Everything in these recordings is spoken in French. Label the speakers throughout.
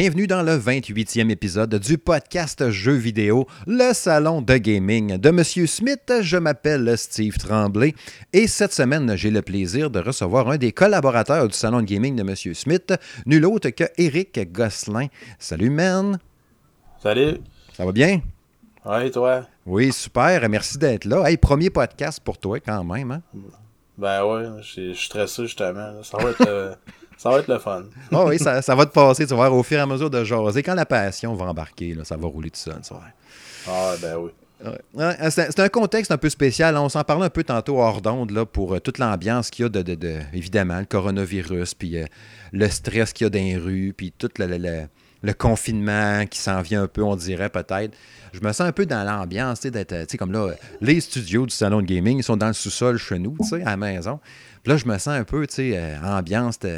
Speaker 1: Bienvenue dans le 28e épisode du podcast Jeux vidéo, le salon de gaming de Monsieur Smith. Je m'appelle Steve Tremblay et cette semaine, j'ai le plaisir de recevoir un des collaborateurs du salon de gaming de Monsieur Smith, nul autre que Eric Gosselin. Salut, man.
Speaker 2: Salut.
Speaker 1: Ça va bien?
Speaker 2: Oui, toi?
Speaker 1: Oui, super. Merci d'être là. Hey, premier podcast pour toi quand même. Hein?
Speaker 2: Ben ouais, je suis stressé justement. Ça va être, euh, ça va être le fun.
Speaker 1: Oh oui, ça, ça, va te passer. Tu vas voir au fur et à mesure de jaser. Quand la passion va embarquer, là, ça va rouler tout seul.
Speaker 2: Ah ben oui.
Speaker 1: Ouais. C'est un contexte un peu spécial. On s'en parlait un peu tantôt hors d'onde pour euh, toute l'ambiance qu'il y a de, de, de, évidemment, le coronavirus, puis euh, le stress qu'il y a dans les rues, puis tout le, le, le confinement qui s'en vient un peu, on dirait peut-être. Je me sens un peu dans l'ambiance, d'être, tu sais, comme là, les studios du salon de gaming, ils sont dans le sous-sol chez nous, tu sais, à la maison. Puis là, je me sens un peu, tu sais, euh, ambiance, tu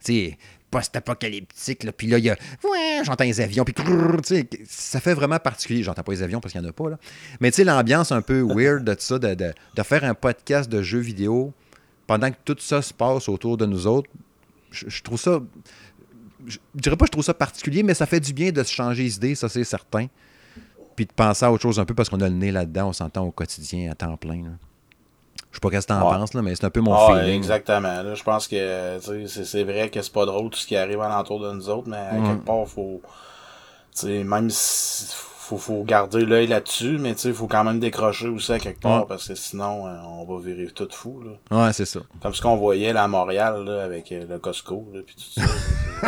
Speaker 1: sais, post-apocalyptique, là. Puis là, il y a, ouais, j'entends les avions, puis tu ça fait vraiment particulier. J'entends pas les avions parce qu'il n'y en a pas, là. Mais tu sais, l'ambiance un peu weird de ça, de, de, de faire un podcast de jeux vidéo pendant que tout ça se passe autour de nous autres, je, je trouve ça je dirais pas que je trouve ça particulier, mais ça fait du bien de se changer d'idée, ça c'est certain. Puis de penser à autre chose un peu parce qu'on a le nez là-dedans, on s'entend au quotidien à temps plein. Là. Je sais pas qu'est-ce que t'en
Speaker 2: Ouais.
Speaker 1: penses, là, mais c'est un peu mon
Speaker 2: Ah,
Speaker 1: feeling.
Speaker 2: exactement. Là, je pense que c'est vrai que c'est pas drôle tout ce qui arrive alentour de nous autres, mais à
Speaker 1: Ouais.
Speaker 2: quelque part, faut. tu sais, Même si faut, faut garder l'œil là-dessus, mais il faut quand même décrocher aussi à quelque part
Speaker 1: Ouais.
Speaker 2: parce que sinon euh, on va virer tout fou. Là.
Speaker 1: Ouais, c'est ça.
Speaker 2: Comme ce qu'on voyait là, à Montréal là, avec euh, le Costco là, puis tout ça.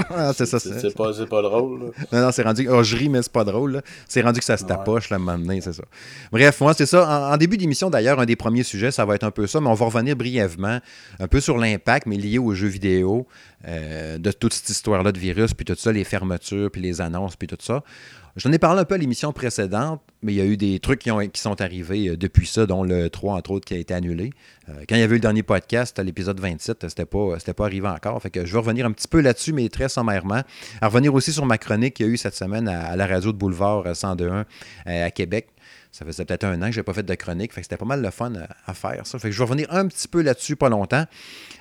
Speaker 1: Ah, c'est ça,
Speaker 2: C'est pas, drôle. Là.
Speaker 1: Non, non, c'est rendu. Oh, je ris, mais c'est pas drôle. C'est rendu que ça se tapoche, là, maintenant, c'est ça. Bref, moi, c'est ça. En, en début d'émission, d'ailleurs, un des premiers sujets, ça va être un peu ça, mais on va revenir brièvement un peu sur l'impact, mais lié aux jeux vidéo, euh, de toute cette histoire-là de virus, puis tout ça, les fermetures, puis les annonces, puis tout ça. J'en ai parlé un peu à l'émission précédente, mais il y a eu des trucs qui, ont, qui sont arrivés euh, depuis ça, dont le 3, entre autres, qui a été annulé. Euh, quand il y avait eu le dernier podcast, l'épisode 27, c'était pas, c'était pas arrivé encore. Fait que je vais revenir un petit peu là-dessus, mais très sommairement. À revenir aussi sur ma chronique qu'il y a eu cette semaine à, la radio de Boulevard euh, 102.1 euh, à Québec. Ça faisait peut-être un an que je n'ai pas fait de chronique, fait que c'était pas mal le fun à, à faire ça. Fait que je vais revenir un petit peu là-dessus pas longtemps.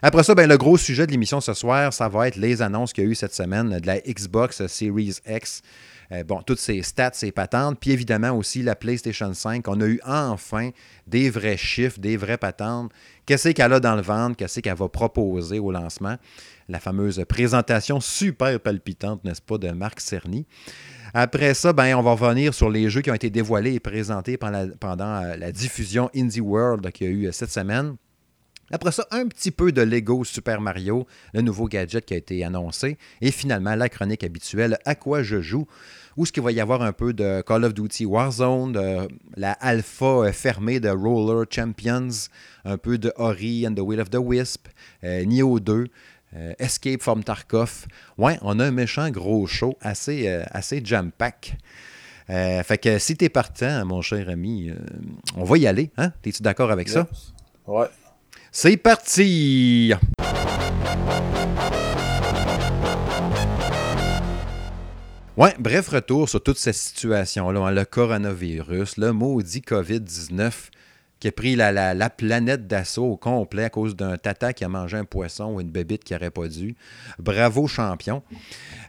Speaker 1: Après ça, ben, le gros sujet de l'émission ce soir, ça va être les annonces qu'il y a eu cette semaine de la Xbox Series X. Euh, bon, toutes ces stats, ces patentes, puis évidemment aussi la PlayStation 5. On a eu enfin des vrais chiffres, des vraies patentes. Qu'est-ce qu'elle a dans le ventre? Qu'est-ce qu'elle va proposer au lancement? La fameuse présentation super palpitante, n'est-ce pas, de Marc Cerny. Après ça, ben, on va revenir sur les jeux qui ont été dévoilés et présentés pendant la, pendant euh, la diffusion Indie World qu'il y a eu euh, cette semaine. Après ça, un petit peu de Lego Super Mario, le nouveau gadget qui a été annoncé. Et finalement, la chronique habituelle À quoi je joue? Où est-ce qu'il va y avoir un peu de Call of Duty Warzone, de la alpha euh, fermée de Roller Champions, un peu de Ori and the Will of the Wisp, euh, Nioh 2, euh, Escape from Tarkov. Ouais, on a un méchant gros show, assez, euh, assez jam-pack. Euh, fait que si t'es partant, mon cher ami, on va y aller. Hein? T'es-tu d'accord avec ça?
Speaker 2: Ouais.
Speaker 1: C'est parti! Bref retour sur toute cette situation-là, hein, le coronavirus, le maudit COVID-19 qui a pris la, la- la planète d'assaut au complet à cause d'un tata qui a mangé un poisson ou une bébite qui n'aurait pas dû. Bravo, champion.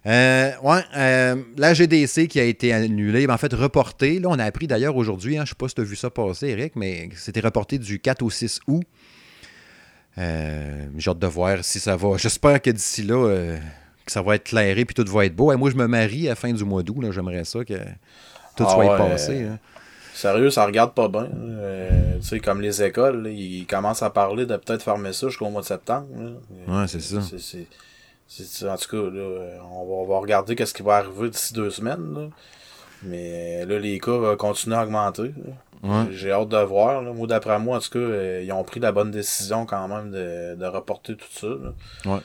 Speaker 1: Euh, ouais, euh, la GDC qui a été annulée, ben, en fait reportée. Là, on a appris d'ailleurs aujourd'hui, hein, je ne sais pas si tu as vu ça passer, Eric, mais c'était reporté du 4 au 6 août. Euh, J'ai hâte de voir si ça va. J'espère que d'ici là, que ça va être clairé puis tout va être beau. Et moi, je me marie à la fin du mois d'août. J'aimerais ça que tout
Speaker 2: Ah
Speaker 1: soit
Speaker 2: ouais,
Speaker 1: passé.
Speaker 2: euh,
Speaker 1: hein.
Speaker 2: Sérieux, ça regarde pas bien. Euh, tu sais, comme les écoles, là, ils commencent à parler de peut-être fermer ça jusqu'au mois de septembre. là.
Speaker 1: Ouais, c'est ça.
Speaker 2: En tout cas, là, euh, on, va, on va regarder qu'est-ce qui va arriver d'ici deux semaines. là. Mais euh, là, les cas vont continuer à augmenter.
Speaker 1: Ouais.
Speaker 2: J'ai hâte de voir. Là. Moi, d'après moi, en tout cas, euh, ils ont pris la bonne décision quand même de, de reporter tout ça. là.
Speaker 1: Ouais.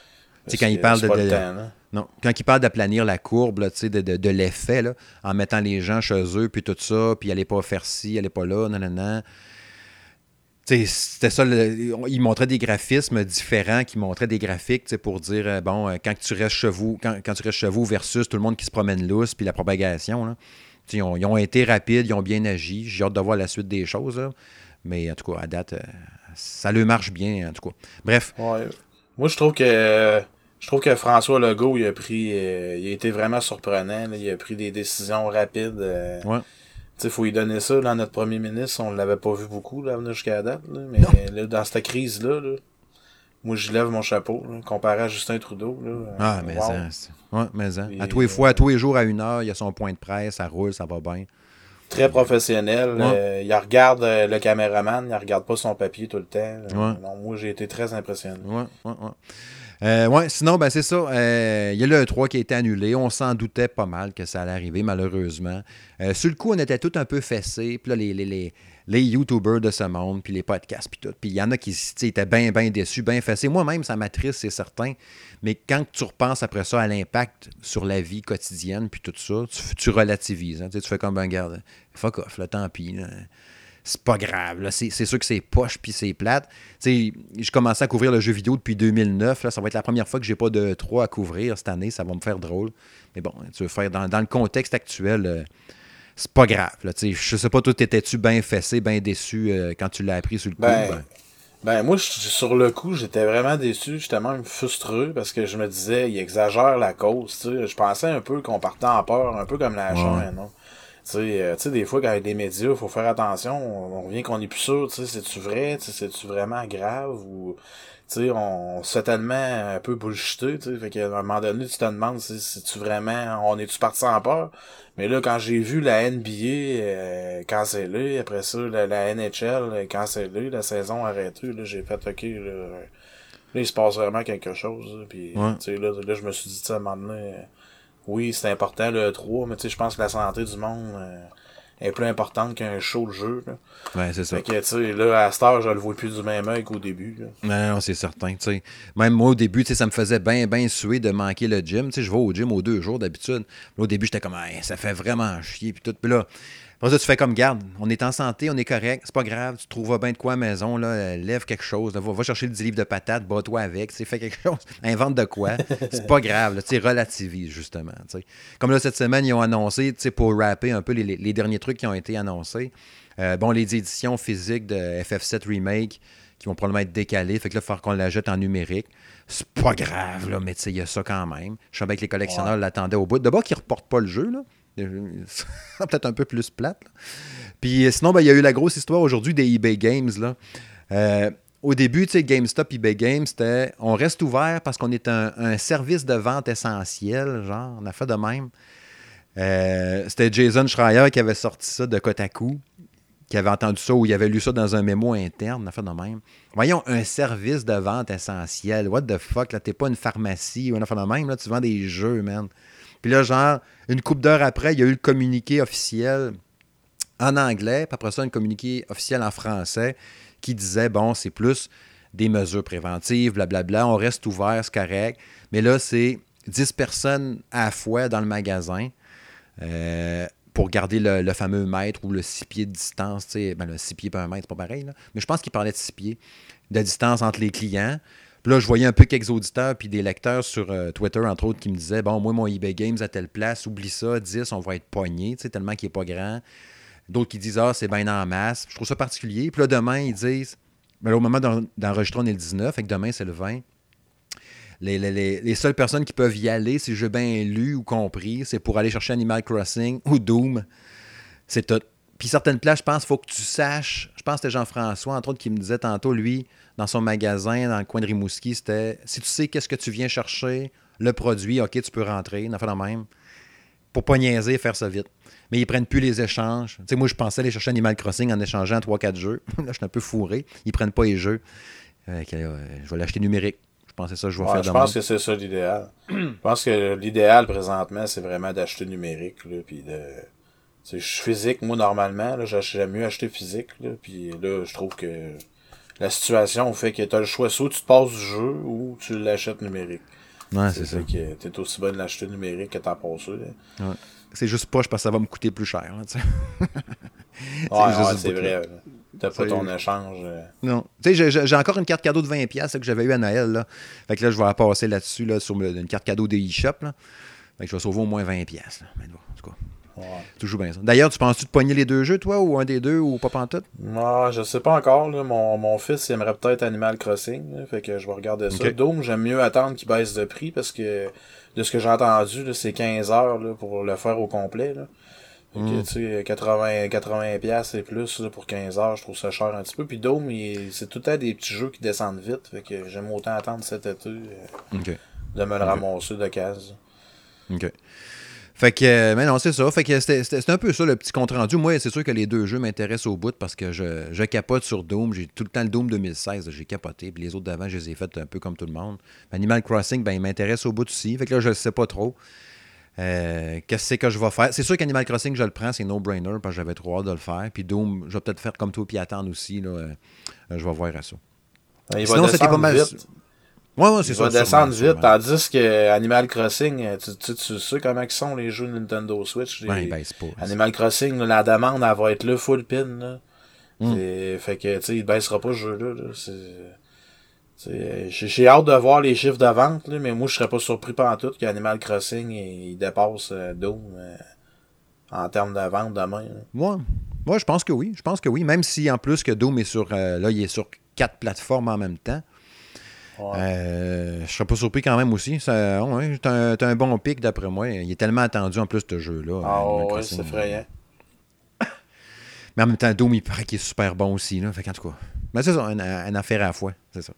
Speaker 1: Sais, quand parlent
Speaker 2: c'est
Speaker 1: de-
Speaker 2: le temps.
Speaker 1: Non. Quand d'aplanir la courbe, là, de, de, de l'effet, là, en mettant les gens chez eux, puis tout ça, puis allez pas faire ci, allez pas là, nanana. Tu sais, C'était ça, le- ils montraient des graphismes différents, qui montraient des graphiques pour dire, euh, bon, euh, quand tu restes chez vous, quand, quand tu restes chez vous versus tout le monde qui se promène lousse, puis la propagation. Là. Ils, ont, ils ont été rapides, ils ont bien agi. J'ai hâte de voir la suite des choses. là. Mais en tout cas, à date, euh, ça leur marche bien, en tout cas. Bref,
Speaker 2: Ouais. Moi, je trouve que Je trouve que François Legault, il a pris. euh, il a été vraiment surprenant. là. Il a pris des décisions rapides. euh,
Speaker 1: Ouais.
Speaker 2: Sais, faut lui donner ça, là, notre premier ministre, on l'avait pas vu beaucoup, là, venir jusqu'à la date, là, mais là, dans cette crise-là, là, moi, je lève mon chapeau, là, comparé à Justin Trudeau, là.
Speaker 1: Ah,
Speaker 2: euh,
Speaker 1: mais
Speaker 2: wow.
Speaker 1: ça, c'est- ouais, mais.
Speaker 2: Puis,
Speaker 1: À tous les fois, à tous les jours, à une heure, il y a son point de presse, ça roule, ça va bien.
Speaker 2: Très professionnel,
Speaker 1: Ouais.
Speaker 2: euh, il regarde euh, le caméraman, il regarde pas son papier tout le temps.
Speaker 1: Ouais.
Speaker 2: Non, moi, j'ai été très impressionné.
Speaker 1: Ouais, ouais, ouais. Euh, sinon, ben c'est ça. euh, Il y a le 3 qui a été annulé. On s'en doutait pas mal que ça allait arriver, malheureusement. Euh, sur le coup, on était tous un peu fessés. Puis là, les, les, les, les YouTubers de ce monde, puis les podcasts, puis tout. Puis il y en a qui étaient bien, déçus, bien fessés. Moi-même, ça m'attriste, c'est certain. Mais quand tu repenses après ça à l'impact sur la vie quotidienne, puis tout ça, tu, relativises. hein. Tu fais comme, ben, garde, fuck off, là, tant pis. C'est pas grave. là. C'est c'est sûr que c'est poche puis c'est plate. Sais, je commençais à couvrir le jeu vidéo depuis 2009. Là, ça va être la première fois que j'ai pas de 3 à couvrir cette année. Ça va me faire drôle. Mais bon, tu veux faire dans, dans le contexte actuel, euh, c'est pas grave. Là, je sais pas, toi, t'étais-tu bien fessé, bien déçu euh, quand tu l'as appris sur le coup?
Speaker 2: Ben,
Speaker 1: Ben,
Speaker 2: Ben, moi, sur le coup, j'étais vraiment déçu, j'étais même frustré parce que je me disais, il exagère la cause. Je pensais un peu qu'on partait en peur, un peu comme la
Speaker 1: Ouais.
Speaker 2: chaîne, non? Tu sais, euh, tu sais, des fois, quand il y a des médias, faut faire attention, on, on revient qu'on est plus sûr, tu sais, c'est-tu vrai, tu sais, c'est-tu vraiment grave ou, tu sais, on, on se fait tellement un peu bullshiter, tu sais, fait qu'à un moment donné, tu te demandes si c'est-tu vraiment, on est-tu parti sans peur? Mais là, quand j'ai vu la NBA euh, cancellée, après ça, la, la NHL cancellée, la saison arrêtée, là, j'ai fait OK, là, euh, là, il se passe vraiment quelque chose. là, Puis,
Speaker 1: Ouais.
Speaker 2: tu sais, là, là, je me suis dit, tu sais, à un moment donné, euh, oui, c'est important le 3, mais tu sais, je pense que la santé du monde euh, est plus importante qu'un show de jeu. Là.
Speaker 1: ouais, c'est ça.
Speaker 2: Fait que, tu sais, là, à cette heure, je le vois plus du même œil qu'au début. Là.
Speaker 1: Non, non, c'est certain. tu sais. Même moi, au début, tu sais, ça me faisait bien, bien suer de manquer le gym. Tu sais, je vais au gym aux deux jours d'habitude. Au début, j'étais comme, Hey, ça fait vraiment chier. Puis tout. Puis là, tu fais comme, garde, on est en santé, on est correct, c'est pas grave, tu trouveras bien de quoi à la maison, là, lève quelque chose, là, va, va chercher le 10 livres de patates, bats-toi avec, fais quelque chose, invente de quoi. C'est pas grave, tu relativise, justement. Comme là, cette semaine, ils ont annoncé, tu sais, pour rapper un peu les, derniers trucs qui ont été annoncés. Euh, bon, les éditions physiques de FF7 Remake qui vont probablement être décalées. Fait que là, il falloir qu'on la jette en numérique. C'est pas grave, là, mais tu sais, il y a ça quand même. Je savais que les collectionneurs
Speaker 2: Ouais.
Speaker 1: l'attendaient au bout. D'abord, qu'ils ne reportent pas le jeu, là. Peut-être un peu plus plate. Puis euh, sinon, ben, il y a eu la grosse histoire aujourd'hui des eBay Games, là. Euh, au début, tu sais, GameStop, eBay Games, c'était on reste ouvert parce qu'on est un, service de vente essentiel, genre, on a fait de même. Euh, c'était Jason Schreier qui avait sorti ça de Kotaku, qui avait entendu ça ou il avait lu ça dans un mémo interne, on a fait de même. Voyons, un service de vente essentiel. What the fuck, là, t'es pas une pharmacie ou un affaire de même, là, tu vends des jeux, man. Puis là, genre, une couple d'heures après, il y a eu le communiqué officiel en anglais, puis après ça, un communiqué officiel en français qui disait, bon, c'est plus des mesures préventives, blablabla, on reste ouvert, c'est correct. Mais là, c'est 10 personnes à la fois dans le magasin euh, pour garder le, fameux mètre ou le 6 pieds de distance. Ben, le 6 pieds par un mètre, c'est pas pareil. Mais je pense qu'il parlait de 6 pieds de distance entre les clients. Là, je voyais un peu quelques auditeurs puis des lecteurs sur euh, Twitter, entre autres, qui me disaient Bon, moi, mon eBay Games à telle place, oublie ça, 10, on va être pogné, tu sais, tellement qu'il n'est pas grand. D'autres qui disent Ah, c'est bien en masse. Je trouve ça particulier. Puis là, demain, ils disent ben là, au moment d'en- d'enregistrer, on est le 19, fait que demain, c'est le 20. Les, les- les- les seules personnes qui peuvent y aller, si j'ai bien lu ou compris, c'est pour aller chercher Animal Crossing ou Doom. C'est tout. Puis certaines places, je pense, il faut que tu saches. Je pense que c'était Jean-François, entre autres, qui me disait tantôt, lui, dans son magasin, dans le coin de Rimouski, c'était si tu sais qu'est-ce que tu viens chercher, le produit, OK, tu peux rentrer, une affaire de même. Pour pas niaiser, faire ça vite. Mais ils prennent plus les échanges. Tu sais, moi, je pensais aller chercher Animal Crossing en échangeant 3-4 jeux. Là, je suis un peu fourré. Ils prennent pas les jeux. Euh, euh, je vais l'acheter numérique. Je pensais ça, je vais
Speaker 2: Ouais,
Speaker 1: faire
Speaker 2: je
Speaker 1: de
Speaker 2: pense que c'est ça l'idéal. je pense que l'idéal présentement, c'est vraiment d'acheter numérique, là, puis de... Je suis physique, moi, normalement, j'aime mieux acheter physique, là, puis là, je trouve que la situation fait que t'as le choix, soit tu te passes du jeu, ou tu l'achètes numérique.
Speaker 1: Ouais, c'est ça.
Speaker 2: Que t'es aussi bien de l'acheter numérique que t'en passer, là.
Speaker 1: Ouais. C'est juste poche parce que ça va me coûter plus cher. là, tu.
Speaker 2: Ouais, c'est vrai. T'as pas ton échange. euh.
Speaker 1: Non. Tu sais, j'ai- encore une carte cadeau de 20$ ça, que j'avais eu à Noël. Là. Fait que là, je vais la passer là-dessus, là, sur une carte cadeau de eShop. Fait que je vais sauver au moins 20$. Là. Mais cas. Tu joues bien ça. D'ailleurs, tu penses-tu de pogner les deux jeux, toi, ou un des deux, ou pas pantoute?
Speaker 2: Ah, je sais pas encore. Là. Mon, mon fils il aimerait peut-être Animal Crossing. fait que je vais regarder ça. Dome, j'aime mieux attendre qu'il baisse de prix parce que de ce que j'ai entendu, c'est 15 heures là, pour le faire au complet. Là. Fait que, hmm. tu sais, 80, 80 et plus pour 15 heures, je trouve ça cher un petit peu. Puis Dome, c'est tout à des petits jeux qui descendent vite. Fait que j'aime autant attendre cet été euh, de me le ramasser de case.
Speaker 1: OK. Fait que, euh, mais non, c'est ça. Fait que c'était un peu ça le petit compte rendu. Moi, c'est sûr que les deux jeux m'intéressent au bout parce que je, je capote sur Doom. J'ai tout le temps le Doom 2016, j'ai capoté. Puis les autres d'avant, je les ai fait un peu comme tout le monde. Animal Crossing, ben, il m'intéresse au bout aussi. Fait que là, je ne sais pas trop. Euh, qu'est-ce que je vais faire? C'est sûr qu'Animal Crossing, je le prends, c'est no-brainer parce que j'avais trop hâte de le faire. Puis Doom, je vais peut-être faire comme toi puis attendre aussi. Là, euh, je vais voir à ça.
Speaker 2: Il Sinon, c'était pas mal. Vite.
Speaker 1: Ouais, ouais, c'est
Speaker 2: ça. va descendre vite, tandis que Animal Crossing, euh, tu, tu, tu, sais comment ils sont les jeux Nintendo Switch.
Speaker 1: Les... Ben, pas,
Speaker 2: Animal Crossing, la demande, elle va être là, full pin. Là. Hmm. Fait que, tu sais, il baissera pas ce jeu-là. J'ai hâte de voir les chiffres de vente, là, mais moi, je serais pas surpris par tout qu'Animal Crossing, il, dépasse euh, Doom euh, en termes de vente demain.
Speaker 1: Moi, ouais. je pense que oui. Je pense que oui. Même si, en plus, que Doom est sur, là, il est sur quatre plateformes en même temps. Euh, je serais pas surpris quand même aussi. Ça, ouais, t'as, un, un, bon pic d'après moi. Il est tellement attendu en plus ce jeu-là.
Speaker 2: Ah ouais, c'est effrayant.
Speaker 1: Mais en même temps, Doom, il paraît qu'il est super bon aussi. Là. Fait en tout cas. Mais c'est ça, une, affaire à la fois. C'est ça.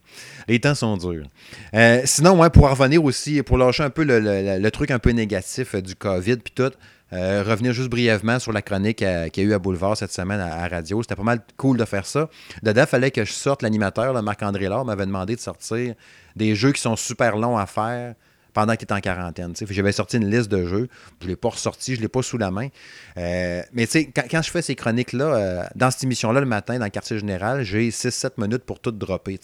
Speaker 1: Les temps sont durs. Euh, sinon, ouais, pour revenir aussi, pour lâcher un peu le, le truc un peu négatif du COVID puis tout, euh, revenir juste brièvement sur la chronique qu'il y a eu à Boulevard cette semaine à, radio. C'était pas mal cool de faire ça. Dedans, il fallait que je sorte l'animateur, Marc-André Laure, m'avait demandé de sortir des jeux qui sont super longs à faire pendant qu'il était en quarantaine. J'avais sorti une liste de jeux. Je ne l'ai pas ressorti, je ne l'ai pas sous la main. Euh, mais quand, quand, je fais ces chroniques-là, euh, dans cette émission-là, le matin, dans le quartier général, j'ai 6-7 minutes pour tout dropper.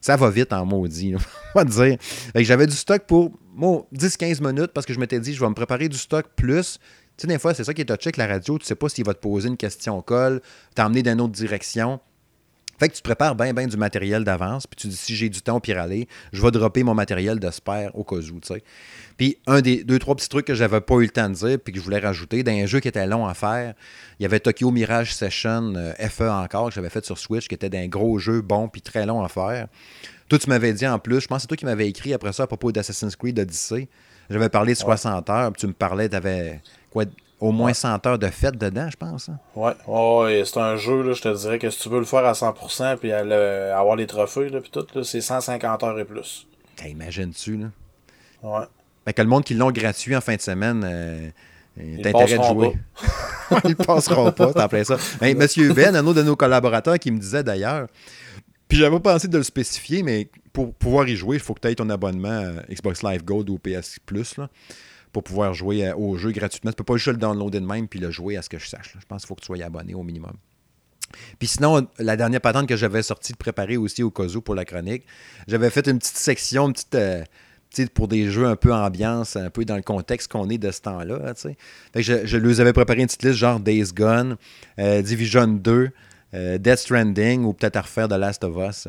Speaker 1: Ça va vite en maudit, on va dire. J'avais du stock pour 10-15 minutes parce que je m'étais dit, je vais me préparer du stock plus. Tu sais, des fois, c'est ça qui est touché avec la radio. Tu sais pas s'il va te poser une question au col, t'emmener dans une autre direction. Fait que tu prépares bien, bien du matériel d'avance, puis tu dis si j'ai du temps pour aller, je vais dropper mon matériel de spare au cas où, tu sais. Puis un des deux, trois petits trucs que j'avais pas eu le temps de dire, puis que je voulais rajouter, dans un jeu qui était long à faire, il y avait Tokyo Mirage Session euh, FE encore, que j'avais fait sur Switch, qui était d'un gros jeu bon, puis très long à faire. Toi, tu m'avais dit en plus, je pense que c'est toi qui m'avais écrit après ça à propos d'Assassin's Creed Odyssey. J'avais parlé de 60 heures, puis tu me parlais, t'avais quoi, au moins 100 heures de fête dedans, je pense. Hein?
Speaker 2: Ouais, ouais c'est un jeu, là, je te dirais que si tu veux le faire à 100% puis avoir les trophées, là, puis tout, c'est 150 heures et plus.
Speaker 1: Imagines-tu, là?
Speaker 2: Ouais.
Speaker 1: Fait que le monde qui l'ont gratuit en fin de semaine, euh, intérêt de jouer. Ils passeront pas, t'as appelé ça. Mais Monsieur Ben, un autre de nos collaborateurs qui me disait d'ailleurs, puis j'avais pas pensé de le spécifier, mais pour pouvoir y jouer, il faut que tu aies ton abonnement Xbox Live Gold ou PS Plus. Là pour pouvoir jouer euh, au jeu gratuitement. Tu peux pas juste le downloader de même puis le jouer à ce que je sache. Je pense qu'il faut que tu sois abonné au minimum. Puis sinon, la dernière patente que j'avais sortie de préparer aussi au cas pour la chronique, j'avais fait une petite section, petite, euh, pour des jeux un peu ambiance, un peu dans le contexte qu'on est de ce temps-là. je, je avais préparé une petite liste genre Days Gone, euh, Division 2, Death Stranding ou peut-être à refaire The Last of Us.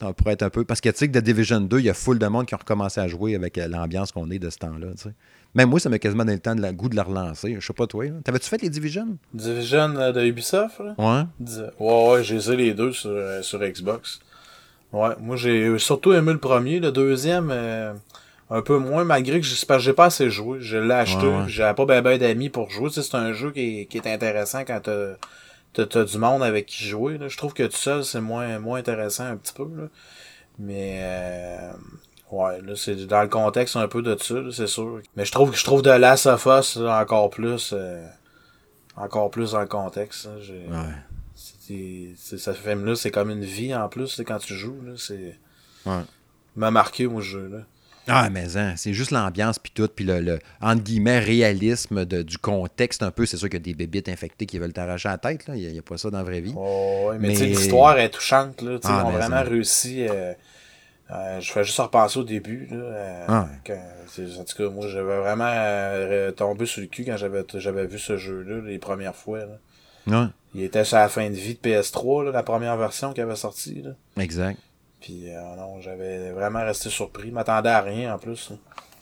Speaker 1: Ça pourrait être un peu. Parce que tu sais que The Division 2, il y a full de monde qui ont recommencé à jouer avec l'ambiance qu'on est de ce temps-là. Même moi, ça m'a quasiment donné le temps de la goût de la relancer. Je sais pas toi. T'avais-tu fait les Division?
Speaker 2: Division euh, de Ubisoft? Là?
Speaker 1: Ouais.
Speaker 2: Ouais, ouais, j'ai les deux sur, euh, sur Xbox. Ouais, moi j'ai surtout aimé le premier. Le deuxième, euh, un peu moins, malgré que j'ai pas assez joué. Je l'ai acheté. J'avais pas ben, ben d'amis pour jouer. c'est un jeu qui est, qui est intéressant quand t'as as, du monde avec qui jouer. Là. Je trouve que tout seul, c'est moins, moins intéressant un petit peu. Là. Mais Ouais, là, c'est dans le contexte un peu de ça, c'est sûr. Mais je trouve que je trouve de Last of Us encore plus euh, encore plus dans le contexte. ouais. C'est, ça fait là, c'est comme une vie en plus quand tu joues. Là, c'est.
Speaker 1: Ouais.
Speaker 2: m'a marqué mon jeu là.
Speaker 1: Ah, mais hein, c'est juste l'ambiance puis tout, puis le, le, entre guillemets, réalisme de, du contexte un peu. C'est sûr qu'il y a des bébites infectés qui veulent t'arracher la tête, là. Il n'y a, pas ça dans la vraie vie.
Speaker 2: Oh, mais, mais... l'histoire est touchante, là. Ah, ils ont vraiment réussi. Euh, euh, je fais juste repenser au début. Là, euh, ah. en tout cas, moi, j'avais vraiment euh, tombé sur le cul quand j'avais, j'avais vu ce jeu-là les premières fois.
Speaker 1: Là.
Speaker 2: Il était sur la fin de vie de PS3, là, la première version qui avait sorti. Là.
Speaker 1: Exact.
Speaker 2: Puis non, j'avais vraiment resté surpris. Je m'attendais à rien en plus.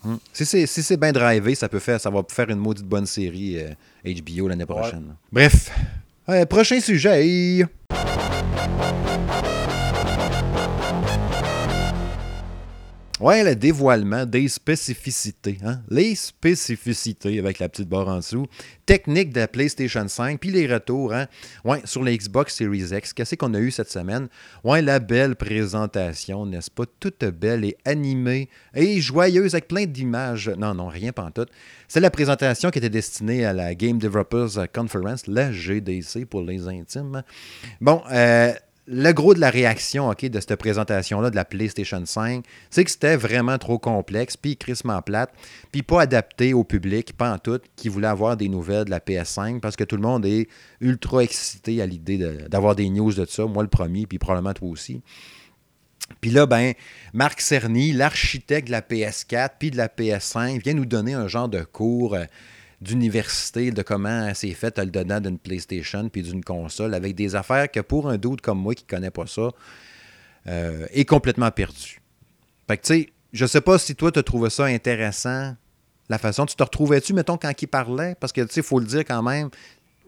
Speaker 1: Hmm. Si c'est bien drivé, ça peut faire, ça va faire une maudite bonne série HBO l'année prochaine. Bref, prochain sujet. Ouais, le dévoilement des spécificités. Hein? Les spécificités avec la petite barre en dessous. Technique de la PlayStation 5, puis les retours. Hein? Ouais, sur la Xbox Series X. Qu'est-ce qu'on a eu cette semaine? Ouais, la belle présentation, n'est-ce pas? Toute belle et animée et joyeuse avec plein d'images. Non, non, rien pas en tout. C'est la présentation qui était destinée à la Game Developers Conference, la GDC pour les intimes. Bon, euh, le gros de la réaction ok, de cette présentation-là de la PlayStation 5, c'est que c'était vraiment trop complexe, puis crissement plate, puis pas adapté au public, pas en tout, qui voulait avoir des nouvelles de la PS5, parce que tout le monde est ultra excité à l'idée d'avoir des news de ça, moi le premier, puis probablement toi aussi. Puis là, ben, Marc Cerny, l'architecte de la PS4 puis de la PS5, vient nous donner un genre de cours euh, d'université de comment c'est fait le dedans d'une PlayStation puis d'une console avec des affaires que pour un doute comme moi qui ne connaît pas ça euh, est complètement perdu. Fait que tu sais, je sais pas si toi tu trouvé ça intéressant, la façon. Tu te retrouvais-tu, mettons, quand il parlait? Parce que tu sais, il faut le dire quand même,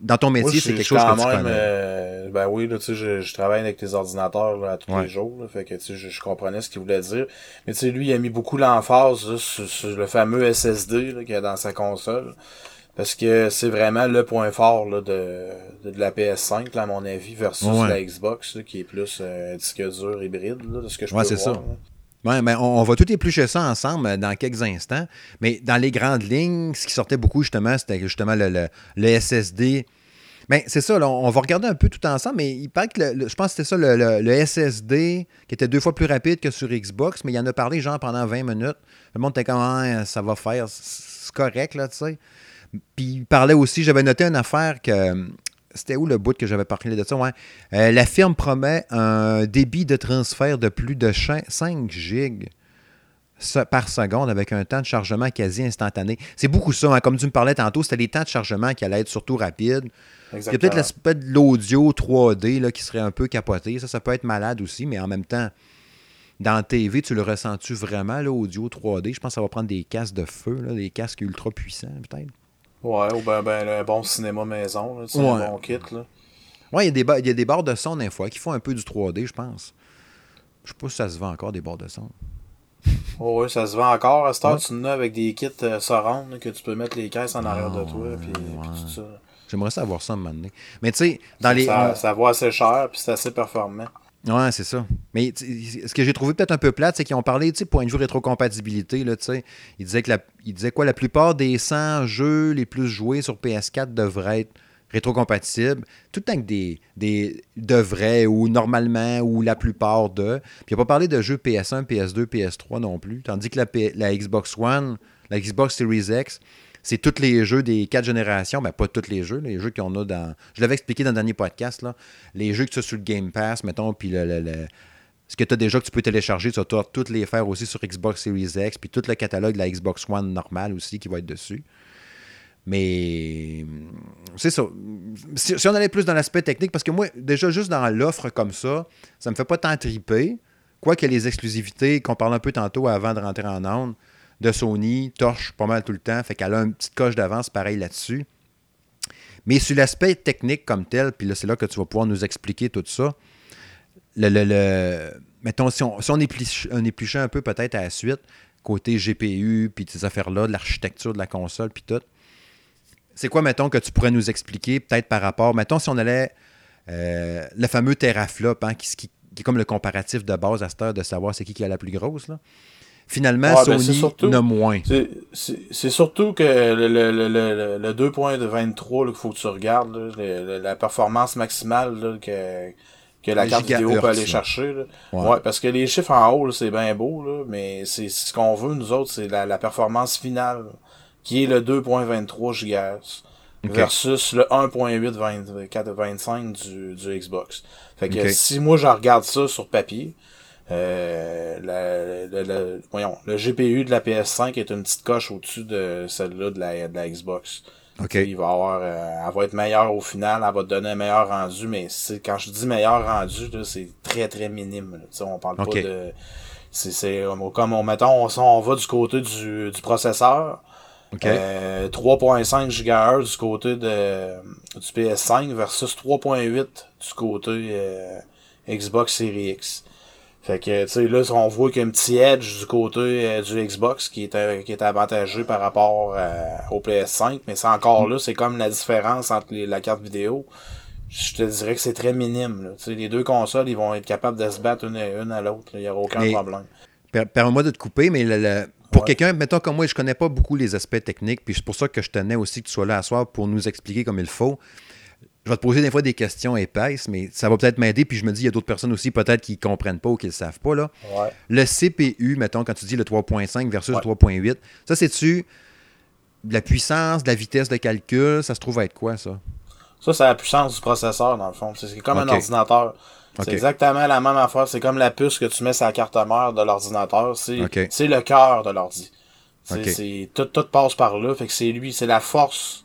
Speaker 1: dans ton métier, c'est quelque chose que tu connais.
Speaker 2: Euh, ben oui, là, tu sais, je, travaille avec tes ordinateurs là, tous les jours, fait que tu sais, je, comprenais ce qu'il voulait dire. Mais tu sais, lui, il a mis beaucoup l'emphase sur, le fameux SSD qu'il y a dans sa console. Parce que c'est vraiment le point fort là, de, de, la PS5, là, à mon avis, versus la Xbox, qui est plus euh, disque dur hybride, là, de ce que je ouais, c'est ça.
Speaker 1: Ouais, mais on, va tout éplucher ça ensemble euh, dans quelques instants. Mais dans les grandes lignes, ce qui sortait beaucoup, justement, c'était justement le, SSD. Mais c'est ça, on, va regarder un peu tout ensemble, mais il paraît que je pense que c'était ça, le, SSD, qui était deux fois plus rapide que sur Xbox, mais il en a parlé genre pendant 20 minutes. Le monde était comme, ah, ça va faire, c'est correct, là, tu sais. Puis il parlait aussi, j'avais noté une affaire que. C'était où le bout que j'avais parlé de ça? Ouais. Euh, la firme promet un débit de transfert de plus de 5 gigs par seconde avec un temps de chargement quasi instantané. C'est beaucoup ça. Hein. Comme tu me parlais tantôt, c'était les temps de chargement qui allaient être surtout rapides. Il y a peut-être l'aspect de l'audio 3D là, qui serait un peu capoté. Ça, ça peut être malade aussi, mais en même temps, dans la TV, tu le ressens-tu vraiment, l'audio 3D? Je pense que ça va prendre des casques de feu, des casques ultra puissants, peut-être.
Speaker 2: Ouais, ou ben, ben un bon cinéma maison, là, un bon kit. Là.
Speaker 1: Ouais, il y, a des y a des barres de son des fois qui font un peu du 3D, je pense. Je sais pas si ça se vend encore des barres de son.
Speaker 2: Oh, oui, ça se vend encore. À ce temps, tu en as avec des kits euh, surround que tu peux mettre les caisses en arrière de ah, toi. Puis, tout ça.
Speaker 1: J'aimerais savoir ça à un moment donné. Mais tu sais, dans les.
Speaker 2: Ça, ça vaut assez cher, puis c'est assez performant.
Speaker 1: Ouais, c'est ça. Mais ce que j'ai trouvé peut-être un peu plate, c'est qu'ils ont parlé, tu sais, point de vue rétrocompatibilité, là, tu sais. Ils disaient que la, ils disaient quoi, la plupart des 100 jeux les plus joués sur PS4 devraient être rétrocompatibles, tout le temps que des, des devraient ou normalement ou la plupart de. Puis il n'a pas parlé de jeux PS1, PS2, PS3 non plus, tandis que la, la Xbox One, la Xbox Series X, c'est tous les jeux des quatre générations, ben, pas tous les jeux, les jeux qu'on a dans. Je l'avais expliqué dans le dernier podcast, là, les jeux que tu as sur le Game Pass, mettons, puis le, ce que tu as déjà que tu peux télécharger, tu vas toutes les faire aussi sur Xbox Series X, puis tout le catalogue de la Xbox One normale aussi qui va être dessus. Mais c'est ça. Si, on allait plus dans l'aspect technique, parce que moi, déjà, juste dans l'offre comme ça, ça me fait pas tant triper. Quoique les exclusivités qu'on parle un peu tantôt avant de rentrer en onde, de Sony, torche pas mal tout le temps, fait qu'elle a une petite coche d'avance pareil là-dessus. Mais sur l'aspect technique comme tel, puis là, c'est là que tu vas pouvoir nous expliquer tout ça. Le, le, mettons, si on, si on, épluchait un peu peut-être à la suite, côté GPU, puis ces affaires-là, de l'architecture de la console, puis tout. C'est quoi, mettons, que tu pourrais nous expliquer, peut-être par rapport, mettons, si on allait, euh, le fameux teraflop, hein, qui, qui, qui, est comme le comparatif de base à cette heure de savoir c'est qui qui a la plus grosse, là. Finalement, ben, Sony n'a moins.
Speaker 2: C'est surtout que le, le, le, le 2.23 qu'il faut que tu regardes, la performance maximale que, que la carte vidéo peut aller chercher. Ouais. parce que les chiffres en haut, c'est bien beau, là, mais c'est ce qu'on veut, nous autres, c'est la, la, performance finale, qui est le 2.23 GHz. Versus le 1.825 du, du Xbox. Fait que si moi je regarde ça sur papier, euh, le, voyons, le GPU de la PS5 est une petite coche au-dessus de celle-là de la, de la Xbox. Il va avoir, euh, elle va être meilleure au final, elle va te donner un meilleur rendu, mais c'est quand je dis meilleur rendu, c'est très très minime. On parle pas de. c'est comme on mettons, on, on va du côté du, du processeur. 3.5 GHz du côté de, du PS5 versus 3.8 du côté Xbox Series X. Fait que, tu sais, là, on voit qu'il y a un petit edge du côté euh, du Xbox qui est, euh, qui est avantageux par rapport euh, au PS5, mais c'est encore là, c'est comme la différence entre la carte vidéo. Je te dirais que c'est très minime. Tu sais, les deux consoles, ils vont être capables de se battre une, une à l'autre. Il n'y aura aucun problème.
Speaker 1: Permets-moi de te couper, mais pour quelqu'un, mettons comme moi, je connais pas beaucoup les aspects techniques, puis c'est pour ça que je tenais aussi que tu sois là à soir pour nous expliquer comme il faut je vais te poser des fois des questions épaisses, mais ça va peut-être m'aider. Puis je me dis, il y a d'autres personnes aussi, peut-être, qui ne comprennent pas ou qui ne le savent pas. Là. Le CPU, mettons, quand tu dis le 3.5 versus le 3.8, ça, c'est-tu de la puissance, de la vitesse de calcul? Ça se trouve être quoi, ça?
Speaker 2: Ça, c'est la puissance du processeur, dans le fond. C'est comme un ordinateur. C'est exactement la même affaire. C'est comme la puce que tu mets sur la carte mère de l'ordinateur. C'est le cœur de l'ordi. Tout, tout passe par là. Fait que c'est lui, c'est la force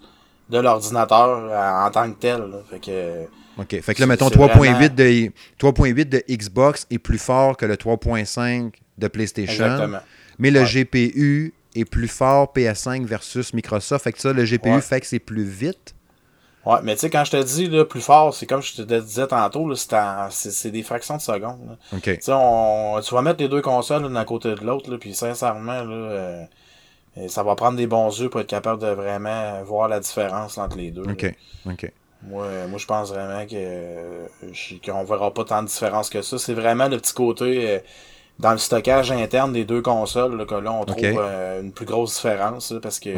Speaker 2: de l'ordinateur euh, en tant que tel. Fait que,
Speaker 1: OK. Fait que là, mettons, 3.8 de, de Xbox est plus fort que le 3.5 de PlayStation. Exactement. Mais le GPU est plus fort PS5 versus Microsoft. Fait que ça, le GPU fait que c'est plus vite.
Speaker 2: Ouais, mais tu sais, quand je te dis là, plus fort, c'est comme je te disais tantôt, c'est des fractions de secondes. OK. Tu vas mettre les deux consoles d'un côté de l'autre, puis sincèrement, là, euh, ça va prendre des bons yeux pour être capable de vraiment voir la différence entre les deux.
Speaker 1: OK.
Speaker 2: Moi, moi je pense vraiment que qu'on verra pas tant de différence que ça. C'est vraiment le petit côté euh, dans le stockage interne des deux consoles que là on trouve euh, une plus grosse différence parce que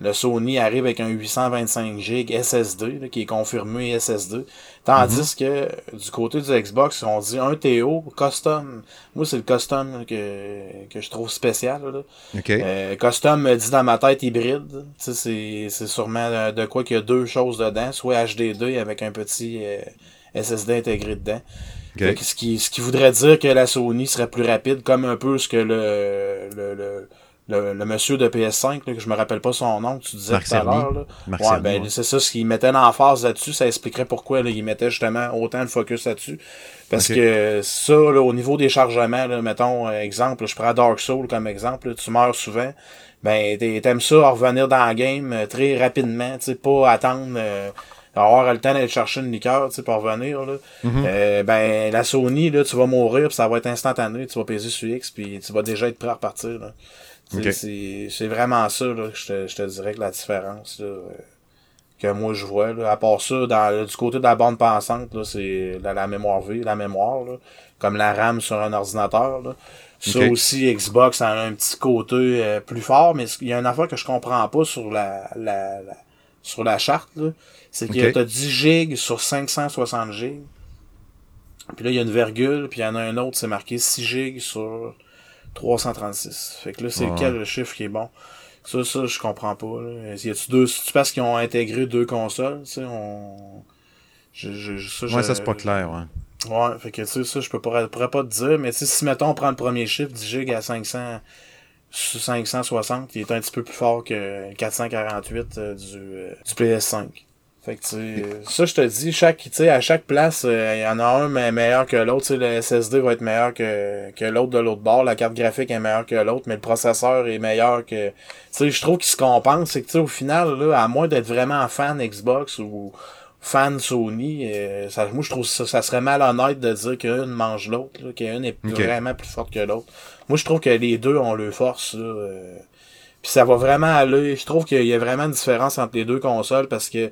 Speaker 2: le Sony arrive avec un 825 GB SSD qui est confirmé SSD. Tandis mhm. que du côté du Xbox, on dit un TO custom. Moi, c'est le custom que, que je trouve spécial. Là. Euh, custom me dit dans ma tête hybride. C'est, c'est sûrement de quoi qu'il y a deux choses dedans, soit HD2 avec un petit euh, SSD intégré dedans. Ce, qui, ce qui voudrait dire que la Sony serait plus rapide, comme un peu ce que le, le, le le, monsieur de PS5, là, que je me rappelle pas son nom, que tu disais tout à l'heure. Ouais, ben, c'est ça, ce qu'il mettait l'emphase là-dessus, ça expliquerait pourquoi là, il mettait justement autant de focus là-dessus. Parce que ça, là, au niveau des chargements, là, mettons, euh, exemple, je prends Dark Souls comme exemple, tu meurs souvent, ben t'aimes ça revenir dans la game euh, très rapidement, tu sais, pas attendre euh, avoir le temps d'aller chercher une liqueur, tu sais, pour revenir, là. Mm-hmm. ben, la Sony, là, tu vas mourir, puis ça va être instantané, tu vas peser sur X, puis tu vas déjà être prêt à repartir, là. C'est vraiment ça là, que je te, je te dirais que la différence là, que moi je vois. Là. À part ça, dans, du côté de la bande pensante, c'est la, la, mémoire V, la mémoire, là, comme la RAM sur un ordinateur. Là. Ça aussi, Xbox a un petit côté euh, plus fort, mais il y a une affaire que je comprends pas sur la, la, sur la charte. C'est qu'il y a 10 gigs sur 560 gigs. Puis là, il y a une virgule, puis il y en a un autre, c'est marqué 6 gigs sur 336. Fait que là, c'est quel le chiffre qui est bon? Ça, ça, je comprends pas. Là. Y a-tu deux. Tu penses qu'ils ont intégré deux consoles? Tu sais, on.
Speaker 1: Je, je, ça, ouais, ça c'est pas clair, ouais.
Speaker 2: Ouais, fait que tu sais, ça, je peux pas, pourrais pas te dire, mais tu si mettons on prend le premier chiffre, 10 gig à 500, 560, il est un petit peu plus fort que 448 euh, du, euh, du PS5. Fait que, tu ça, je te dis, chaque, tu sais, à chaque place, euh, il y en a un mais meilleur que l'autre. Tu sais, le SSD va être meilleur que, que l'autre de l'autre bord. La carte graphique est meilleure que l'autre, mais le processeur est meilleur que, tu sais, je trouve qu'il se compense. C'est que, tu sais, au final, là, à moins d'être vraiment fan Xbox ou fan Sony, euh, ça, moi, je trouve ça, ça serait malhonnête de dire qu'une mange l'autre, qu'une est vraiment plus forte que l'autre. Moi, je trouve que les deux ont le force, là. Euh, puis ça va vraiment aller. Je trouve qu'il y a vraiment une différence entre les deux consoles parce que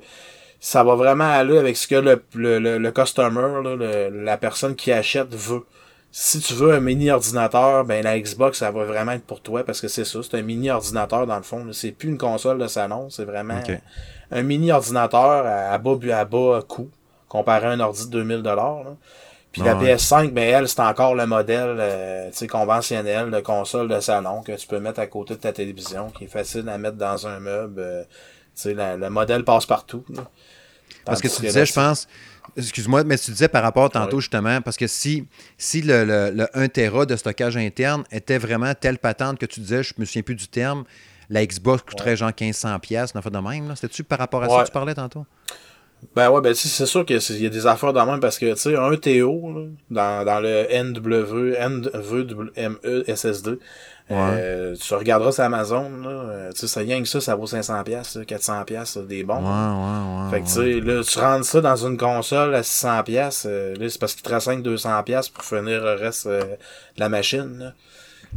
Speaker 2: ça va vraiment aller avec ce que le, le, le, customer, là, la personne qui achète veut. Si tu veux un mini ordinateur, ben la Xbox, ça va vraiment être pour toi parce que c'est ça, c'est un mini ordinateur dans le fond. C'est plus une console de salon, c'est vraiment un mini ordinateur à, bas, à bas coût comparé à un ordi de 2000 dollars. Puis la PS5, ben elle, c'est encore le modèle euh, conventionnel de console de salon que tu peux mettre à côté de ta télévision, qui est facile à mettre dans un meuble. Euh, le modèle passe partout.
Speaker 1: Parce que tu disais, je pense, excuse-moi, mais tu disais par rapport tantôt justement, parce que si, si le, le, 1 Tera de stockage interne était vraiment telle patente que tu disais, je me souviens plus du terme, la Xbox coûterait genre 1500$, une fois de même. C'était-tu par rapport à ça que tu parlais tantôt?
Speaker 2: Ben ouais, ben c'est sûr qu'il y a des affaires dans même parce que, tu sais, un TO, dans, dans le NW, NVMe SSD, euh, tu regarderas sur Amazon, là, euh, tu sais, ça rien que ça, ça vaut 500$, 400$, des bons.
Speaker 1: Ouais, ouais, ouais.
Speaker 2: Fait que, tu sais, là, tu rentres ça dans une console à 600$, euh, là, c'est parce qu'il te reste 200$ pour finir le reste de la machine, là.